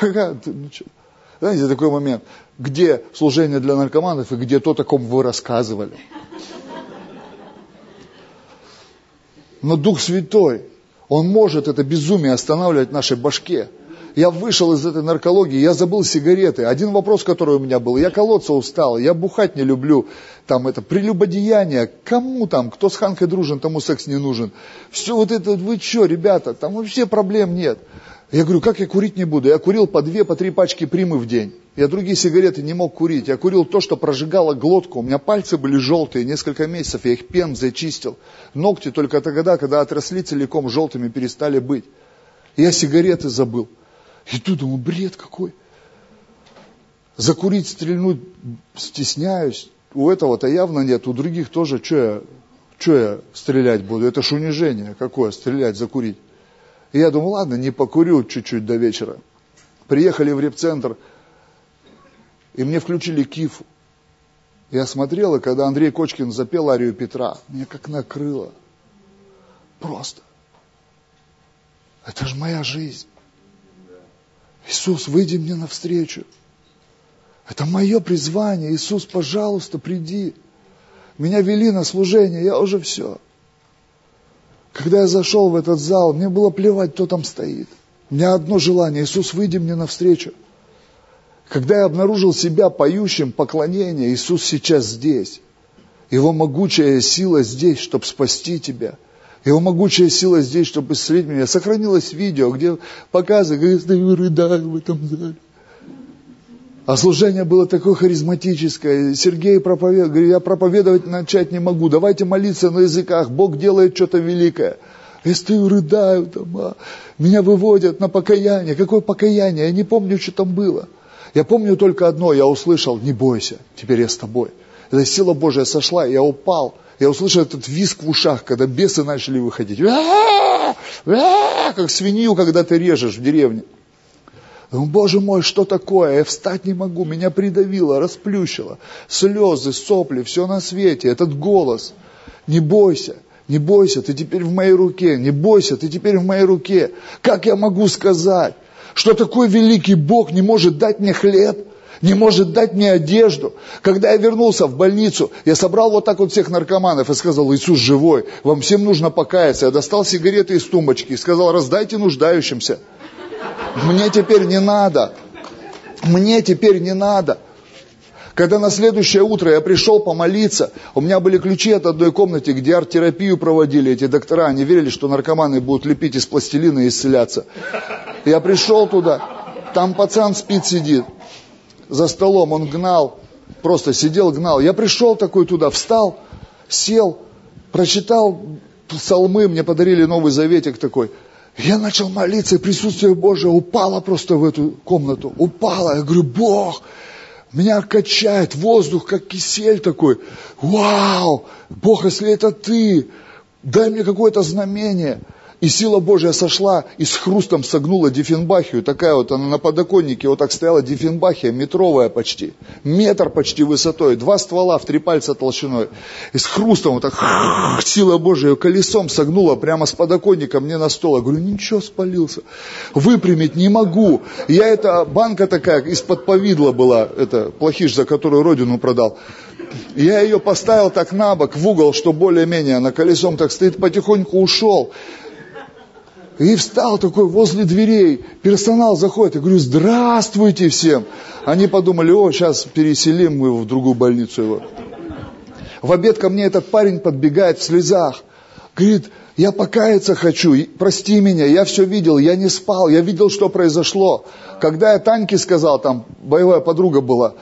*laughs* Ну Знаете, такой момент, где служение для наркоманов и где то, о ком вы рассказывали. Но Дух Святой, Он может это безумие останавливать в нашей башке. Я вышел из этой наркологии, я забыл сигареты. Один вопрос, который у меня был, я колоться устал, я бухать не люблю, там это прелюбодеяние, кому там, кто с Ханкой дружен, тому секс не нужен. Все вот это, вы что, ребята, там вообще проблем нет. Я говорю, как я курить не буду? Я курил по две, по три пачки примы в день. Я другие сигареты не мог курить. Я курил то, что прожигало глотку. У меня пальцы были желтые несколько месяцев. Я их пен зачистил. Ногти только тогда, когда отросли целиком желтыми, перестали быть. Я сигареты забыл. И тут думаю, бред какой. Закурить, стрельнуть стесняюсь. У этого-то явно нет, у других тоже. Что я, что я стрелять буду? Это ж унижение какое, стрелять, закурить. И я думаю, ладно, не покурю чуть-чуть до вечера. Приехали в репцентр, и мне включили кифу. Я смотрел, и когда Андрей Кочкин запел Арию Петра, мне как накрыло. Просто. Это же моя жизнь. Иисус, выйди мне навстречу. Это мое призвание. Иисус, пожалуйста, приди. Меня вели на служение, я уже все. Когда я зашел в этот зал, мне было плевать, кто там стоит. У меня одно желание, Иисус, выйди мне навстречу. Когда я обнаружил себя поющим поклонение, Иисус сейчас здесь. Его могучая сила здесь, чтобы спасти тебя. Его могучая сила здесь, чтобы исцелить меня. Сохранилось видео, где показывают, как я стою рыдаю в этом зале. А служение было такое харизматическое. Сергей проповедовал, говорит, я проповедовать начать не могу. Давайте молиться на языках. Бог делает что-то великое. Я стою, рыдаю там, а меня выводят на покаяние. Какое покаяние? Я не помню, что там было. Я помню только одно, я услышал, не бойся, теперь я с тобой. Эта сила Божья сошла, я упал. Я услышал этот виск в ушах, когда бесы начали выходить. Как свинью, когда ты режешь в деревне. Боже мой, что такое? Я встать не могу, меня придавило, расплющило. Слезы, сопли, все на свете, этот голос. Не бойся, не бойся, ты теперь в моей руке, не бойся, ты теперь в моей руке. Как я могу сказать, что такой великий Бог не может дать мне хлеб? не может дать мне одежду. Когда я вернулся в больницу, я собрал вот так вот всех наркоманов и сказал, Иисус живой, вам всем нужно покаяться. Я достал сигареты из тумбочки и сказал, раздайте нуждающимся. Мне теперь не надо. Мне теперь не надо. Когда на следующее утро я пришел помолиться, у меня были ключи от одной комнаты, где арт-терапию проводили эти доктора. Они верили, что наркоманы будут лепить из пластилина и исцеляться. Я пришел туда, там пацан спит, сидит за столом, он гнал, просто сидел, гнал. Я пришел такой туда, встал, сел, прочитал псалмы, мне подарили Новый Заветик такой – я начал молиться, и присутствие Божие упало просто в эту комнату. Упало. Я говорю, Бог, меня качает воздух, как кисель такой. Вау! Бог, если это ты, дай мне какое-то знамение. И сила Божья сошла и с хрустом согнула Диффенбахию. Такая вот она на подоконнике, вот так стояла Диффенбахия, метровая почти. Метр почти высотой, два ствола в три пальца толщиной. И с хрустом вот так *laughs* сила Божья колесом согнула прямо с подоконника мне на стол. Я говорю, ничего, спалился. Выпрямить не могу. Я эта банка такая, из-под повидла была, это плохиш, за которую родину продал. Я ее поставил так на бок, в угол, что более-менее она колесом так стоит, потихоньку ушел. И встал такой возле дверей. Персонал заходит. Я говорю, здравствуйте всем. Они подумали, о, сейчас переселим мы его в другую больницу его. В обед ко мне этот парень подбегает в слезах. Говорит, я покаяться хочу, прости меня, я все видел, я не спал, я видел, что произошло. Когда я Таньке сказал, там боевая подруга была,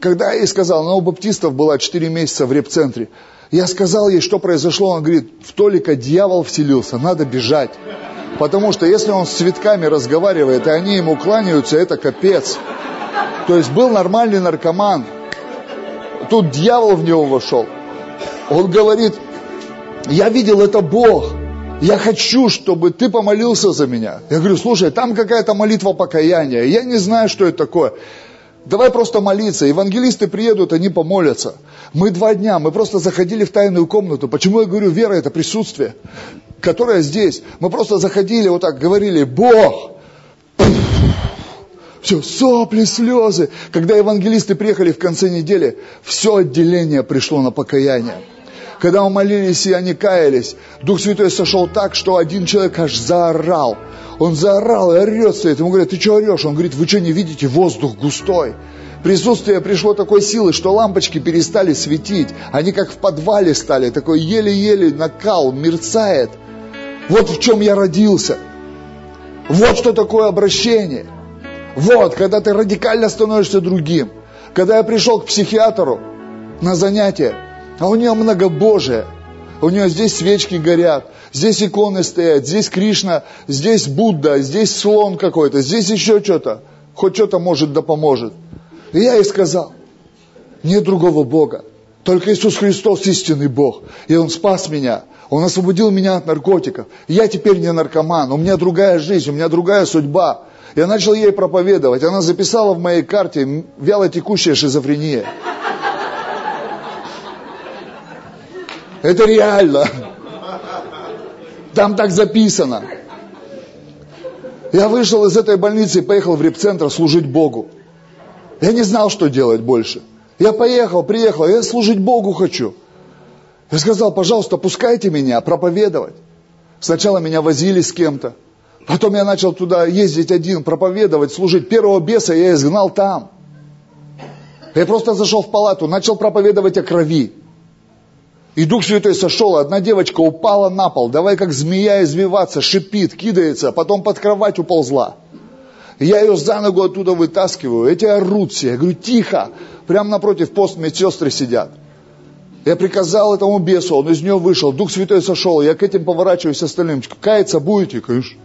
когда я ей сказал, она у баптистов была 4 месяца в репцентре, я сказал ей, что произошло, он говорит, в Толика дьявол вселился, надо бежать. Потому что если он с цветками разговаривает, и они ему кланяются, это капец. То есть был нормальный наркоман. Тут дьявол в него вошел. Он говорит, я видел это Бог. Я хочу, чтобы ты помолился за меня. Я говорю, слушай, там какая-то молитва покаяния. Я не знаю, что это такое. Давай просто молиться. Евангелисты приедут, они помолятся. Мы два дня, мы просто заходили в тайную комнату. Почему я говорю, вера это присутствие, которое здесь. Мы просто заходили, вот так говорили, Бог. Все, сопли, слезы. Когда евангелисты приехали в конце недели, все отделение пришло на покаяние. Когда мы молились и они каялись, Дух Святой сошел так, что один человек аж заорал. Он заорал и орет стоит. Ему говорят, ты что орешь? Он говорит, вы что не видите, воздух густой. Присутствие пришло такой силы, что лампочки перестали светить. Они как в подвале стали, такой еле-еле накал, мерцает. Вот в чем я родился. Вот что такое обращение. Вот, когда ты радикально становишься другим. Когда я пришел к психиатру на занятие, а у нее многобожие, у нее здесь свечки горят, здесь иконы стоят, здесь Кришна, здесь Будда, здесь слон какой-то, здесь еще что-то. Хоть что-то может да поможет. И я ей сказал, нет другого Бога. Только Иисус Христос истинный Бог. И Он спас меня. Он освободил меня от наркотиков. Я теперь не наркоман. У меня другая жизнь, у меня другая судьба. Я начал ей проповедовать. Она записала в моей карте вяло текущая шизофрения. Это реально. Там так записано. Я вышел из этой больницы и поехал в репцентр служить Богу. Я не знал, что делать больше. Я поехал, приехал, я служить Богу хочу. Я сказал, пожалуйста, пускайте меня проповедовать. Сначала меня возили с кем-то. Потом я начал туда ездить один, проповедовать, служить. Первого беса я изгнал там. Я просто зашел в палату, начал проповедовать о крови. И Дух Святой сошел, одна девочка упала на пол, давай как змея извиваться, шипит, кидается, потом под кровать уползла. Я ее за ногу оттуда вытаскиваю, эти орут все. Я говорю, тихо, прямо напротив пост медсестры сидят. Я приказал этому бесу, он из нее вышел, Дух Святой сошел, я к этим поворачиваюсь остальным. Каяться будете? Конечно.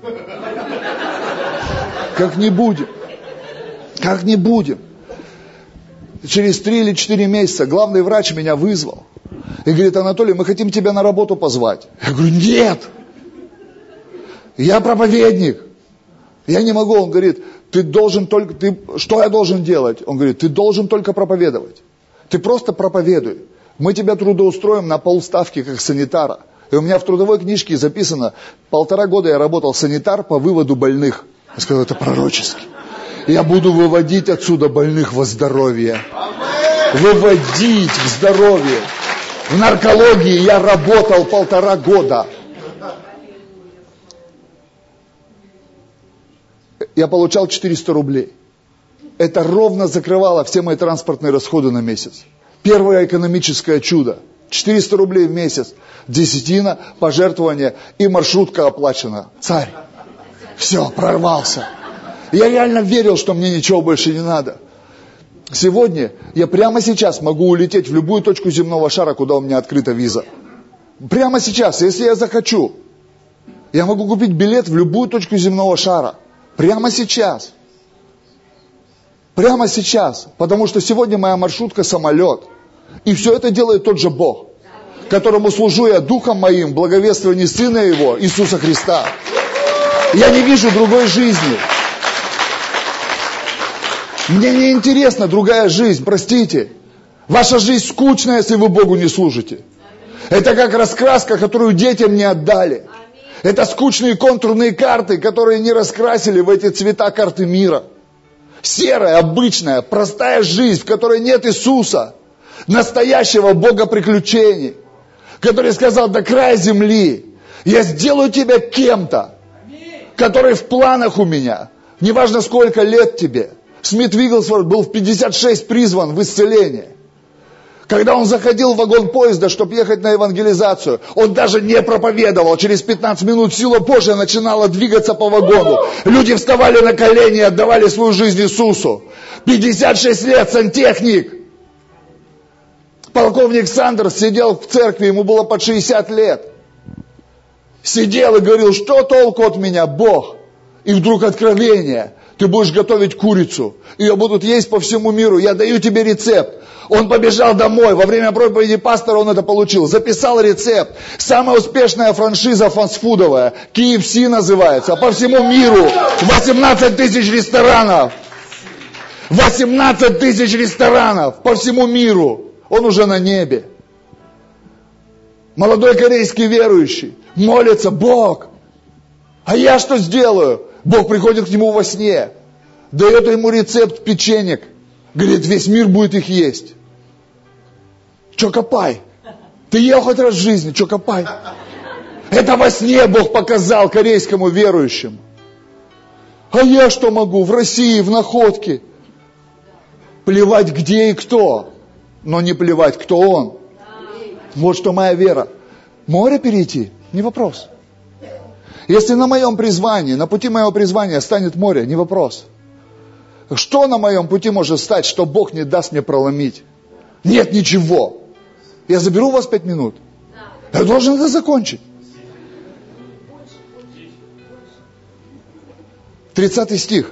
Как не будем. Как не будем. Через три или четыре месяца главный врач меня вызвал. И говорит, Анатолий, мы хотим тебя на работу позвать. Я говорю, нет. Я проповедник. Я не могу. Он говорит, ты должен только, ты, что я должен делать? Он говорит, ты должен только проповедовать. Ты просто проповедуй. Мы тебя трудоустроим на полставки, как санитара. И у меня в трудовой книжке записано, полтора года я работал санитар по выводу больных. Я сказал, это пророчески. Я буду выводить отсюда больных во здоровье. Выводить в здоровье. В наркологии я работал полтора года. Я получал 400 рублей. Это ровно закрывало все мои транспортные расходы на месяц. Первое экономическое чудо. 400 рублей в месяц. Десятина, пожертвование и маршрутка оплачена. Царь. Все, прорвался. Я реально верил, что мне ничего больше не надо. Сегодня я прямо сейчас могу улететь в любую точку земного шара, куда у меня открыта виза. Прямо сейчас, если я захочу. Я могу купить билет в любую точку земного шара. Прямо сейчас. Прямо сейчас. Потому что сегодня моя маршрутка самолет. И все это делает тот же Бог, которому служу я духом моим, благовествовании Сына Его, Иисуса Христа. Я не вижу другой жизни. Мне не интересна другая жизнь, простите. Ваша жизнь скучная, если вы Богу не служите. Это как раскраска, которую детям не отдали. Это скучные контурные карты, которые не раскрасили в эти цвета карты мира. Серая, обычная, простая жизнь, в которой нет Иисуса, настоящего Бога приключений, который сказал до края земли, я сделаю тебя кем-то, который в планах у меня, неважно сколько лет тебе. Смит Вигглсворт был в 56 призван в исцеление. Когда он заходил в вагон поезда, чтобы ехать на евангелизацию, он даже не проповедовал. Через 15 минут сила Божья начинала двигаться по вагону. Люди вставали на колени и отдавали свою жизнь Иисусу. 56 лет, сантехник. Полковник Сандерс сидел в церкви, ему было под 60 лет. Сидел и говорил, что толку от меня, Бог? И вдруг откровение. Ты будешь готовить курицу. Ее будут есть по всему миру. Я даю тебе рецепт. Он побежал домой, во время проповеди пастора он это получил, записал рецепт. Самая успешная франшиза фастфудовая, KFC называется, по всему миру 18 тысяч ресторанов. 18 тысяч ресторанов по всему миру. Он уже на небе. Молодой корейский верующий молится, Бог, а я что сделаю? Бог приходит к нему во сне, дает ему рецепт печенек, говорит, весь мир будет их есть. Че копай? Ты ел хоть раз в жизни, че копай? Это во сне Бог показал корейскому верующему. А я что могу? В России, в находке. Плевать где и кто. Но не плевать, кто он. Вот что моя вера. Море перейти? Не вопрос. Если на моем призвании, на пути моего призвания станет море, не вопрос. Что на моем пути может стать, что Бог не даст мне проломить? Нет ничего. Я заберу у вас пять минут. Я должен это закончить. 30 стих.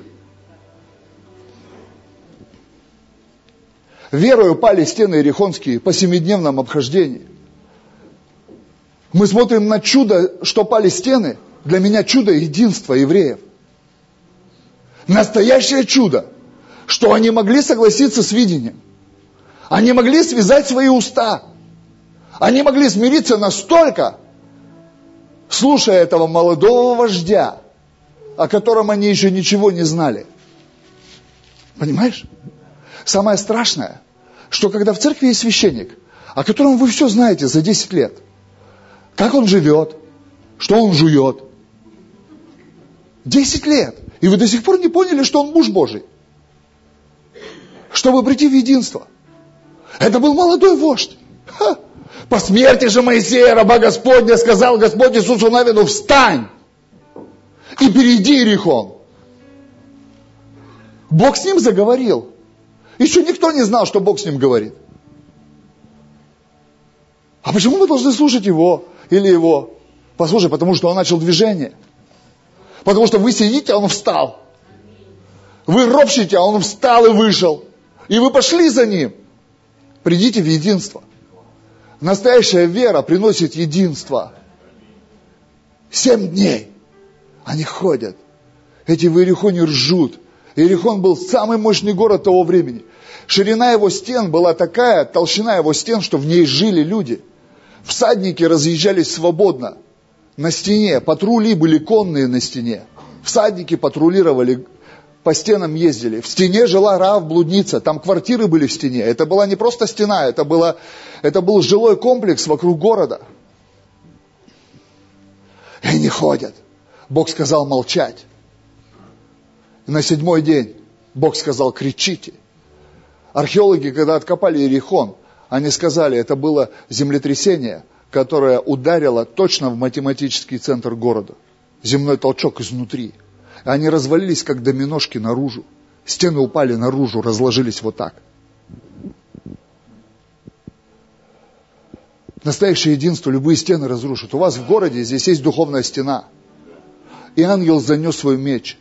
Верою пали стены Иерихонские по семидневном обхождении. Мы смотрим на чудо, что пали стены. Для меня чудо единства евреев. Настоящее чудо, что они могли согласиться с видением. Они могли связать свои уста. Они могли смириться настолько, слушая этого молодого вождя, о котором они еще ничего не знали. Понимаешь? Самое страшное, что когда в церкви есть священник, о котором вы все знаете за 10 лет, как он живет, что он жует, 10 лет, и вы до сих пор не поняли, что он муж Божий, чтобы прийти в единство. Это был молодой вождь. Ха. По смерти же Моисея, раба Господня, сказал Господь Иисусу Навину, встань и перейди Иерихон. Бог с ним заговорил. Еще никто не знал, что Бог с ним говорит. А почему мы должны слушать его или его? Послушай, потому что он начал движение. Потому что вы сидите, а он встал. Вы ропщите, а он встал и вышел. И вы пошли за ним. Придите в единство. Настоящая вера приносит единство. Семь дней они ходят. Эти в Иерихоне ржут. Иерихон был самый мощный город того времени. Ширина его стен была такая, толщина его стен, что в ней жили люди. Всадники разъезжались свободно на стене, патрули были конные на стене. Всадники патрулировали, по стенам ездили. В стене жила Раав блудница, там квартиры были в стене. Это была не просто стена, это, было, это был жилой комплекс вокруг города. И они ходят. Бог сказал молчать. И на седьмой день Бог сказал, кричите. Археологи, когда откопали Иерихон, они сказали, это было землетрясение, которое ударило точно в математический центр города. Земной толчок изнутри. Они развалились, как доминошки наружу. Стены упали наружу, разложились вот так. Настоящее единство любые стены разрушит. У вас в городе здесь есть духовная стена. И ангел занес свой меч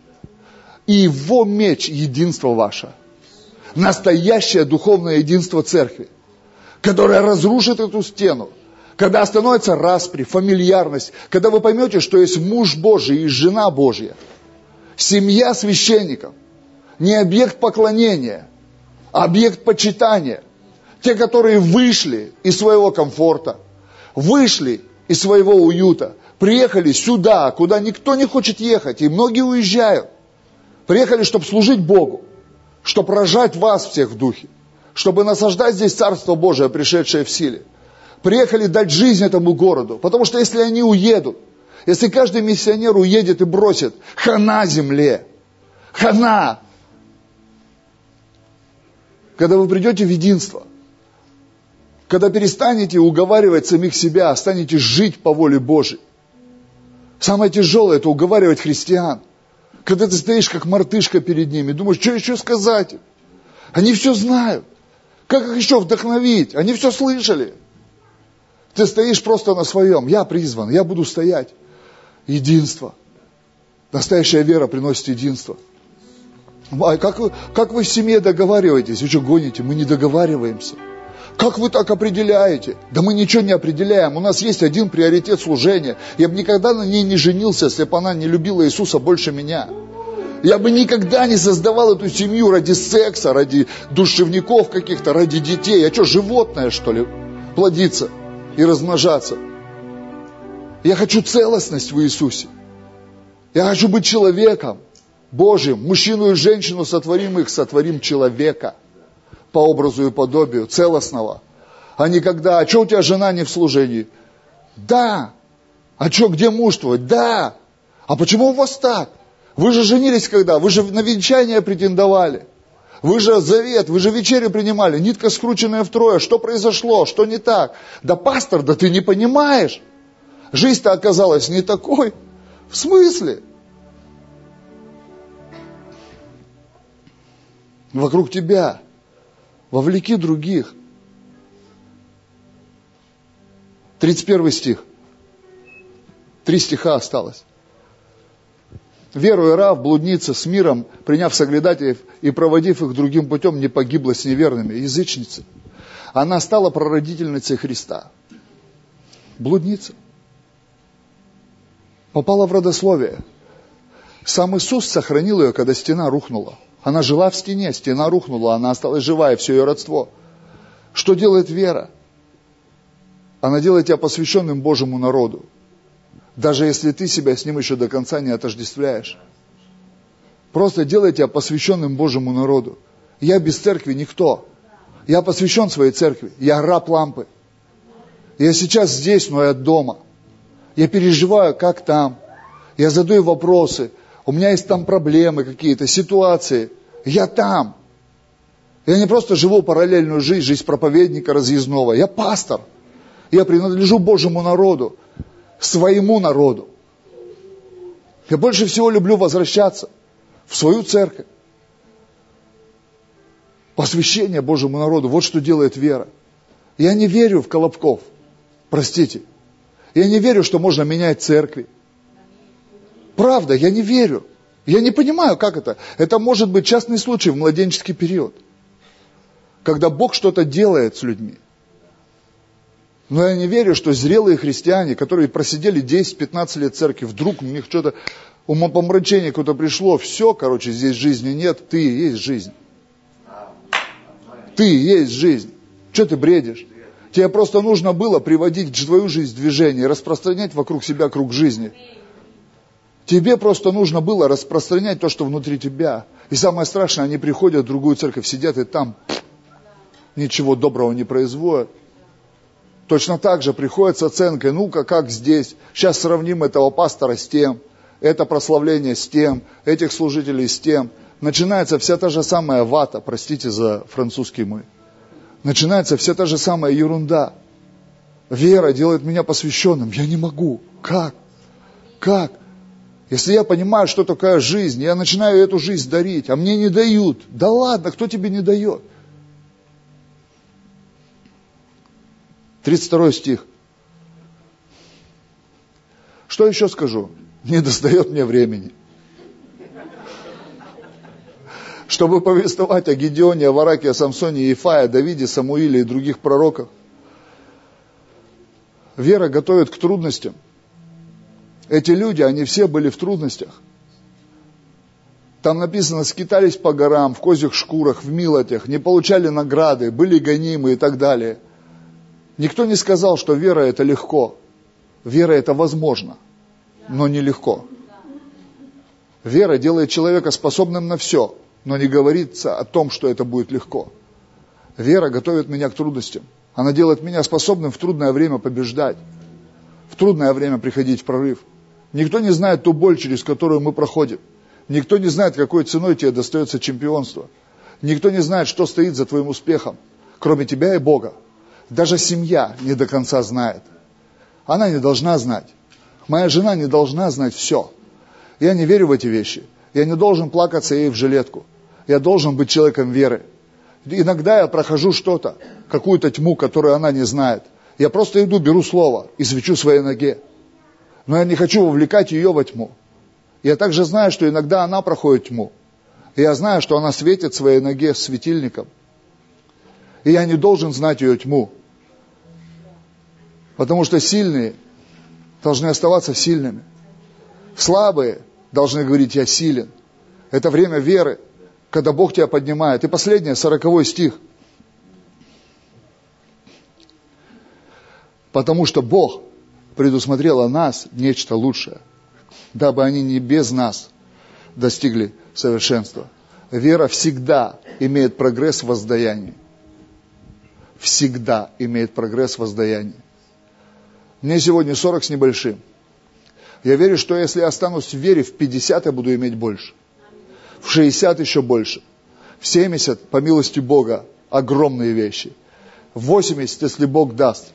и его меч – единство ваше. Настоящее духовное единство церкви, которое разрушит эту стену, когда остановится распри, фамильярность, когда вы поймете, что есть муж Божий и жена Божья, семья священников, не объект поклонения, а объект почитания. Те, которые вышли из своего комфорта, вышли из своего уюта, приехали сюда, куда никто не хочет ехать, и многие уезжают. Приехали, чтобы служить Богу, чтобы рожать вас всех в духе, чтобы насаждать здесь Царство Божие, пришедшее в силе. Приехали дать жизнь этому городу, потому что если они уедут, если каждый миссионер уедет и бросит, хана земле, хана. Когда вы придете в единство, когда перестанете уговаривать самих себя, станете жить по воле Божьей. Самое тяжелое – это уговаривать христиан – когда ты стоишь как мартышка перед ними, думаешь, что еще сказать Они все знают. Как их еще вдохновить? Они все слышали. Ты стоишь просто на своем. Я призван, я буду стоять. Единство. Настоящая вера приносит единство. А как вы, как вы в семье договариваетесь? Вы что гоните? Мы не договариваемся. Как вы так определяете? Да мы ничего не определяем. У нас есть один приоритет служения. Я бы никогда на ней не женился, если бы она не любила Иисуса больше меня. Я бы никогда не создавал эту семью ради секса, ради душевников каких-то, ради детей. Я что, животное, что ли, плодиться и размножаться? Я хочу целостность в Иисусе. Я хочу быть человеком Божьим. Мужчину и женщину сотворим их, сотворим человека – по образу и подобию, целостного. А не когда, а что у тебя жена не в служении? Да. А что, где муж твой? Да. А почему у вас так? Вы же женились когда? Вы же на венчание претендовали. Вы же завет, вы же вечерю принимали, нитка скрученная втрое. Что произошло? Что не так? Да пастор, да ты не понимаешь. Жизнь-то оказалась не такой. В смысле? Вокруг тебя. Вовлеки других. 31 стих. Три стиха осталось. Веру и Рав, блудница с миром, приняв соглядателей и проводив их другим путем, не погибла с неверными, язычница. Она стала прародительницей Христа. Блудница. Попала в родословие. Сам Иисус сохранил ее, когда стена рухнула. Она жила в стене, стена рухнула, она осталась жива, и все ее родство. Что делает вера? Она делает тебя посвященным Божьему народу. Даже если ты себя с ним еще до конца не отождествляешь. Просто делай тебя посвященным Божьему народу. Я без церкви никто. Я посвящен своей церкви. Я раб лампы. Я сейчас здесь, но я дома. Я переживаю, как там. Я задаю вопросы. У меня есть там проблемы какие-то, ситуации. Я там. Я не просто живу параллельную жизнь, жизнь проповедника разъездного. Я пастор. Я принадлежу Божьему народу, своему народу. Я больше всего люблю возвращаться в свою церковь. Посвящение Божьему народу. Вот что делает вера. Я не верю в Колобков. Простите. Я не верю, что можно менять церкви. Правда, я не верю. Я не понимаю, как это. Это может быть частный случай в младенческий период. Когда Бог что-то делает с людьми. Но я не верю, что зрелые христиане, которые просидели 10-15 лет в церкви, вдруг у них что-то умопомрачение какое-то пришло, все, короче, здесь жизни нет, ты и есть жизнь. Ты и есть жизнь. Что ты бредишь? Тебе просто нужно было приводить твою жизнь в движение, распространять вокруг себя круг жизни. Тебе просто нужно было распространять то, что внутри тебя. И самое страшное, они приходят в другую церковь, сидят и там ничего доброго не производят. Точно так же приходит с оценкой, ну-ка, как здесь, сейчас сравним этого пастора с тем, это прославление с тем, этих служителей с тем. Начинается вся та же самая вата, простите за французский мой. Начинается вся та же самая ерунда. Вера делает меня посвященным. Я не могу. Как? Как? Если я понимаю, что такая жизнь, я начинаю эту жизнь дарить, а мне не дают. Да ладно, кто тебе не дает? 32 стих. Что еще скажу? Не достает мне времени. Чтобы повествовать о Гедеоне, о Вараке, о Самсоне, Ефае, Давиде, Самуиле и других пророках. Вера готовит к трудностям. Эти люди, они все были в трудностях. Там написано, скитались по горам, в козьих шкурах, в милотях, не получали награды, были гонимы и так далее. Никто не сказал, что вера это легко. Вера это возможно, но нелегко. Вера делает человека способным на все, но не говорится о том, что это будет легко. Вера готовит меня к трудностям. Она делает меня способным в трудное время побеждать, в трудное время приходить в прорыв. Никто не знает ту боль, через которую мы проходим. Никто не знает, какой ценой тебе достается чемпионство. Никто не знает, что стоит за твоим успехом, кроме тебя и Бога. Даже семья не до конца знает. Она не должна знать. Моя жена не должна знать все. Я не верю в эти вещи. Я не должен плакаться ей в жилетку. Я должен быть человеком веры. Иногда я прохожу что-то, какую-то тьму, которую она не знает. Я просто иду, беру слово и свечу своей ноге но я не хочу вовлекать ее во тьму. Я также знаю, что иногда она проходит тьму. И я знаю, что она светит своей ноге светильником. И я не должен знать ее тьму. Потому что сильные должны оставаться сильными. Слабые должны говорить, я силен. Это время веры, когда Бог тебя поднимает. И последнее, сороковой стих. Потому что Бог предусмотрела нас нечто лучшее, дабы они не без нас достигли совершенства. Вера всегда имеет прогресс в воздаянии. Всегда имеет прогресс в воздаянии. Мне сегодня 40 с небольшим. Я верю, что если я останусь в вере, в 50 я буду иметь больше. В 60 еще больше. В 70, по милости Бога, огромные вещи. В 80, если Бог даст,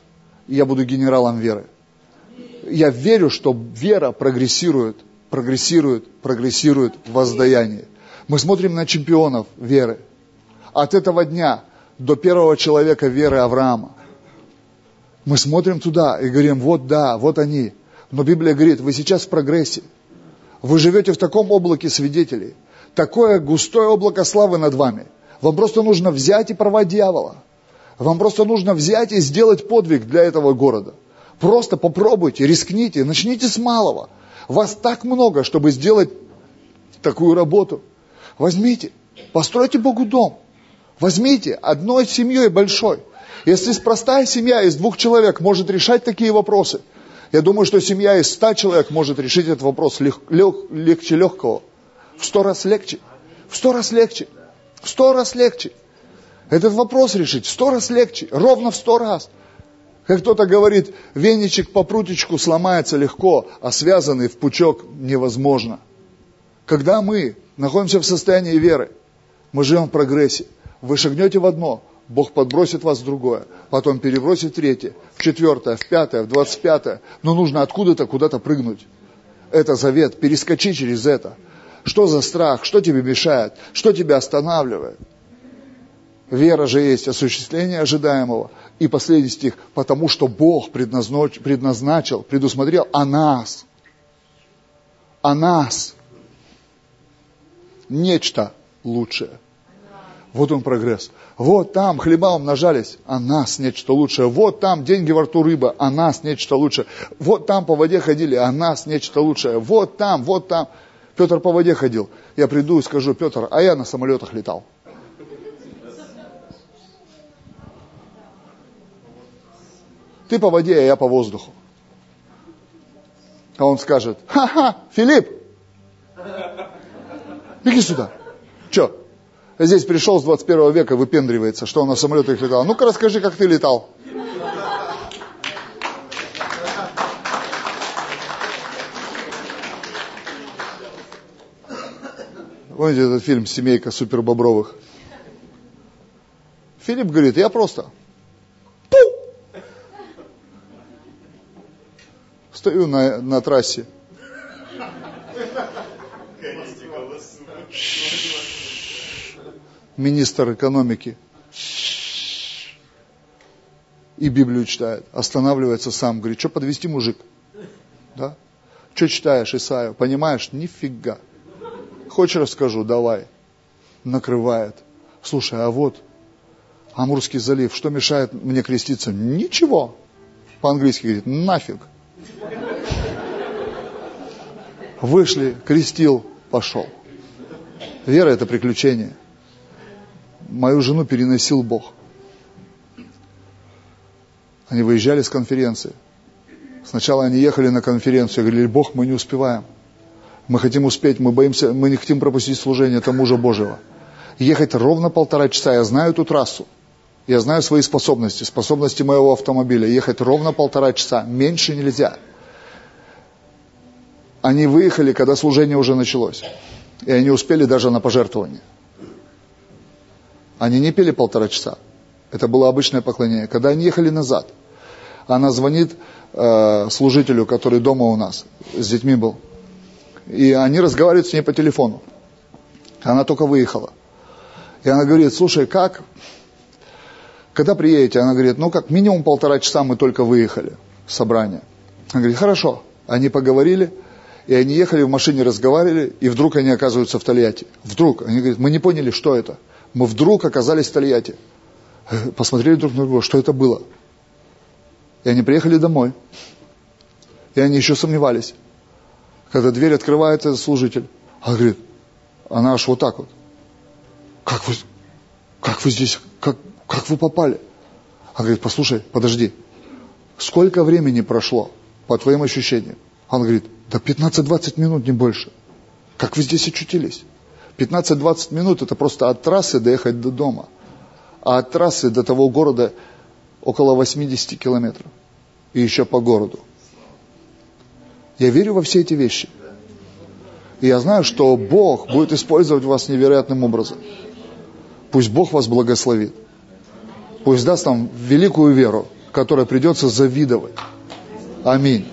я буду генералом веры. я верю, что вера прогрессирует, прогрессирует, прогрессирует в воздаянии. Мы смотрим на чемпионов веры. От этого дня до первого человека веры Авраама. Мы смотрим туда и говорим, вот да, вот они. Но Библия говорит, вы сейчас в прогрессе. Вы живете в таком облаке свидетелей. Такое густое облако славы над вами. Вам просто нужно взять и порвать дьявола. Вам просто нужно взять и сделать подвиг для этого города. Просто попробуйте, рискните, начните с малого. Вас так много, чтобы сделать такую работу. Возьмите, постройте Богу дом. Возьмите одной семьей большой. Если простая семья из двух человек может решать такие вопросы, я думаю, что семья из ста человек может решить этот вопрос лег, лег, легче легкого. В сто раз легче. В сто раз легче. В сто раз легче. Этот вопрос решить в сто раз легче. Ровно в сто раз. Как кто-то говорит, веничек по прутичку сломается легко, а связанный в пучок невозможно. Когда мы находимся в состоянии веры, мы живем в прогрессе. Вы шагнете в одно, Бог подбросит вас в другое, потом перебросит в третье, в четвертое, в пятое, в двадцать пятое. Но нужно откуда-то куда-то прыгнуть. Это завет, перескочи через это. Что за страх, что тебе мешает, что тебя останавливает? Вера же есть осуществление ожидаемого. И последний стих, потому что Бог предназначил, предусмотрел о нас. О нас. Нечто лучшее. Вот он прогресс. Вот там хлеба умножались, а нас нечто лучшее. Вот там деньги во рту рыба, а нас нечто лучшее. Вот там по воде ходили, а нас нечто лучшее. Вот там, вот там. Петр по воде ходил. Я приду и скажу, Петр, а я на самолетах летал. Ты по воде, а я по воздуху. А он скажет, ха-ха, Филипп, беги сюда. Че, здесь пришел с 21 века, выпендривается, что он на самолетах летал. Ну-ка расскажи, как ты летал. Помните этот фильм «Семейка супербобровых»? Филипп говорит, я просто Стою на, на трассе. Министр экономики. И Библию читает. Останавливается сам. Говорит, что подвести мужик? Да? Что читаешь, Исаию? Понимаешь? Нифига. Хочешь расскажу? Давай. Накрывает. Слушай, а вот Амурский залив, что мешает мне креститься? Ничего. По-английски говорит, нафиг. Вышли, крестил, пошел. Вера – это приключение. Мою жену переносил Бог. Они выезжали с конференции. Сначала они ехали на конференцию, говорили, Бог, мы не успеваем. Мы хотим успеть, мы боимся, мы не хотим пропустить служение, это мужа Божьего. Ехать ровно полтора часа, я знаю эту трассу. Я знаю свои способности, способности моего автомобиля. Ехать ровно полтора часа, меньше нельзя. Они выехали, когда служение уже началось. И они успели даже на пожертвование. Они не пели полтора часа. Это было обычное поклонение. Когда они ехали назад, она звонит э, служителю, который дома у нас, с детьми был. И они разговаривают с ней по телефону. Она только выехала. И она говорит, слушай, как? Когда приедете? Она говорит, ну как, минимум полтора часа мы только выехали с собрания. Она говорит, хорошо. Они поговорили, и они ехали в машине, разговаривали, и вдруг они оказываются в Тольятти. Вдруг. Они говорят, мы не поняли, что это. Мы вдруг оказались в Тольятти. Посмотрели друг на друга, что это было. И они приехали домой. И они еще сомневались. Когда дверь открывает этот служитель, она говорит, она аж вот так вот. Как вы, как вы здесь, как, как вы попали? Она говорит, послушай, подожди, сколько времени прошло, по твоим ощущениям? Он говорит, да 15-20 минут, не больше. Как вы здесь очутились? 15-20 минут это просто от трассы доехать до дома. А от трассы до того города около 80 километров. И еще по городу. Я верю во все эти вещи. И я знаю, что Бог будет использовать вас невероятным образом. Пусть Бог вас благословит. Пусть даст нам великую веру, которой придется завидовать. Аминь.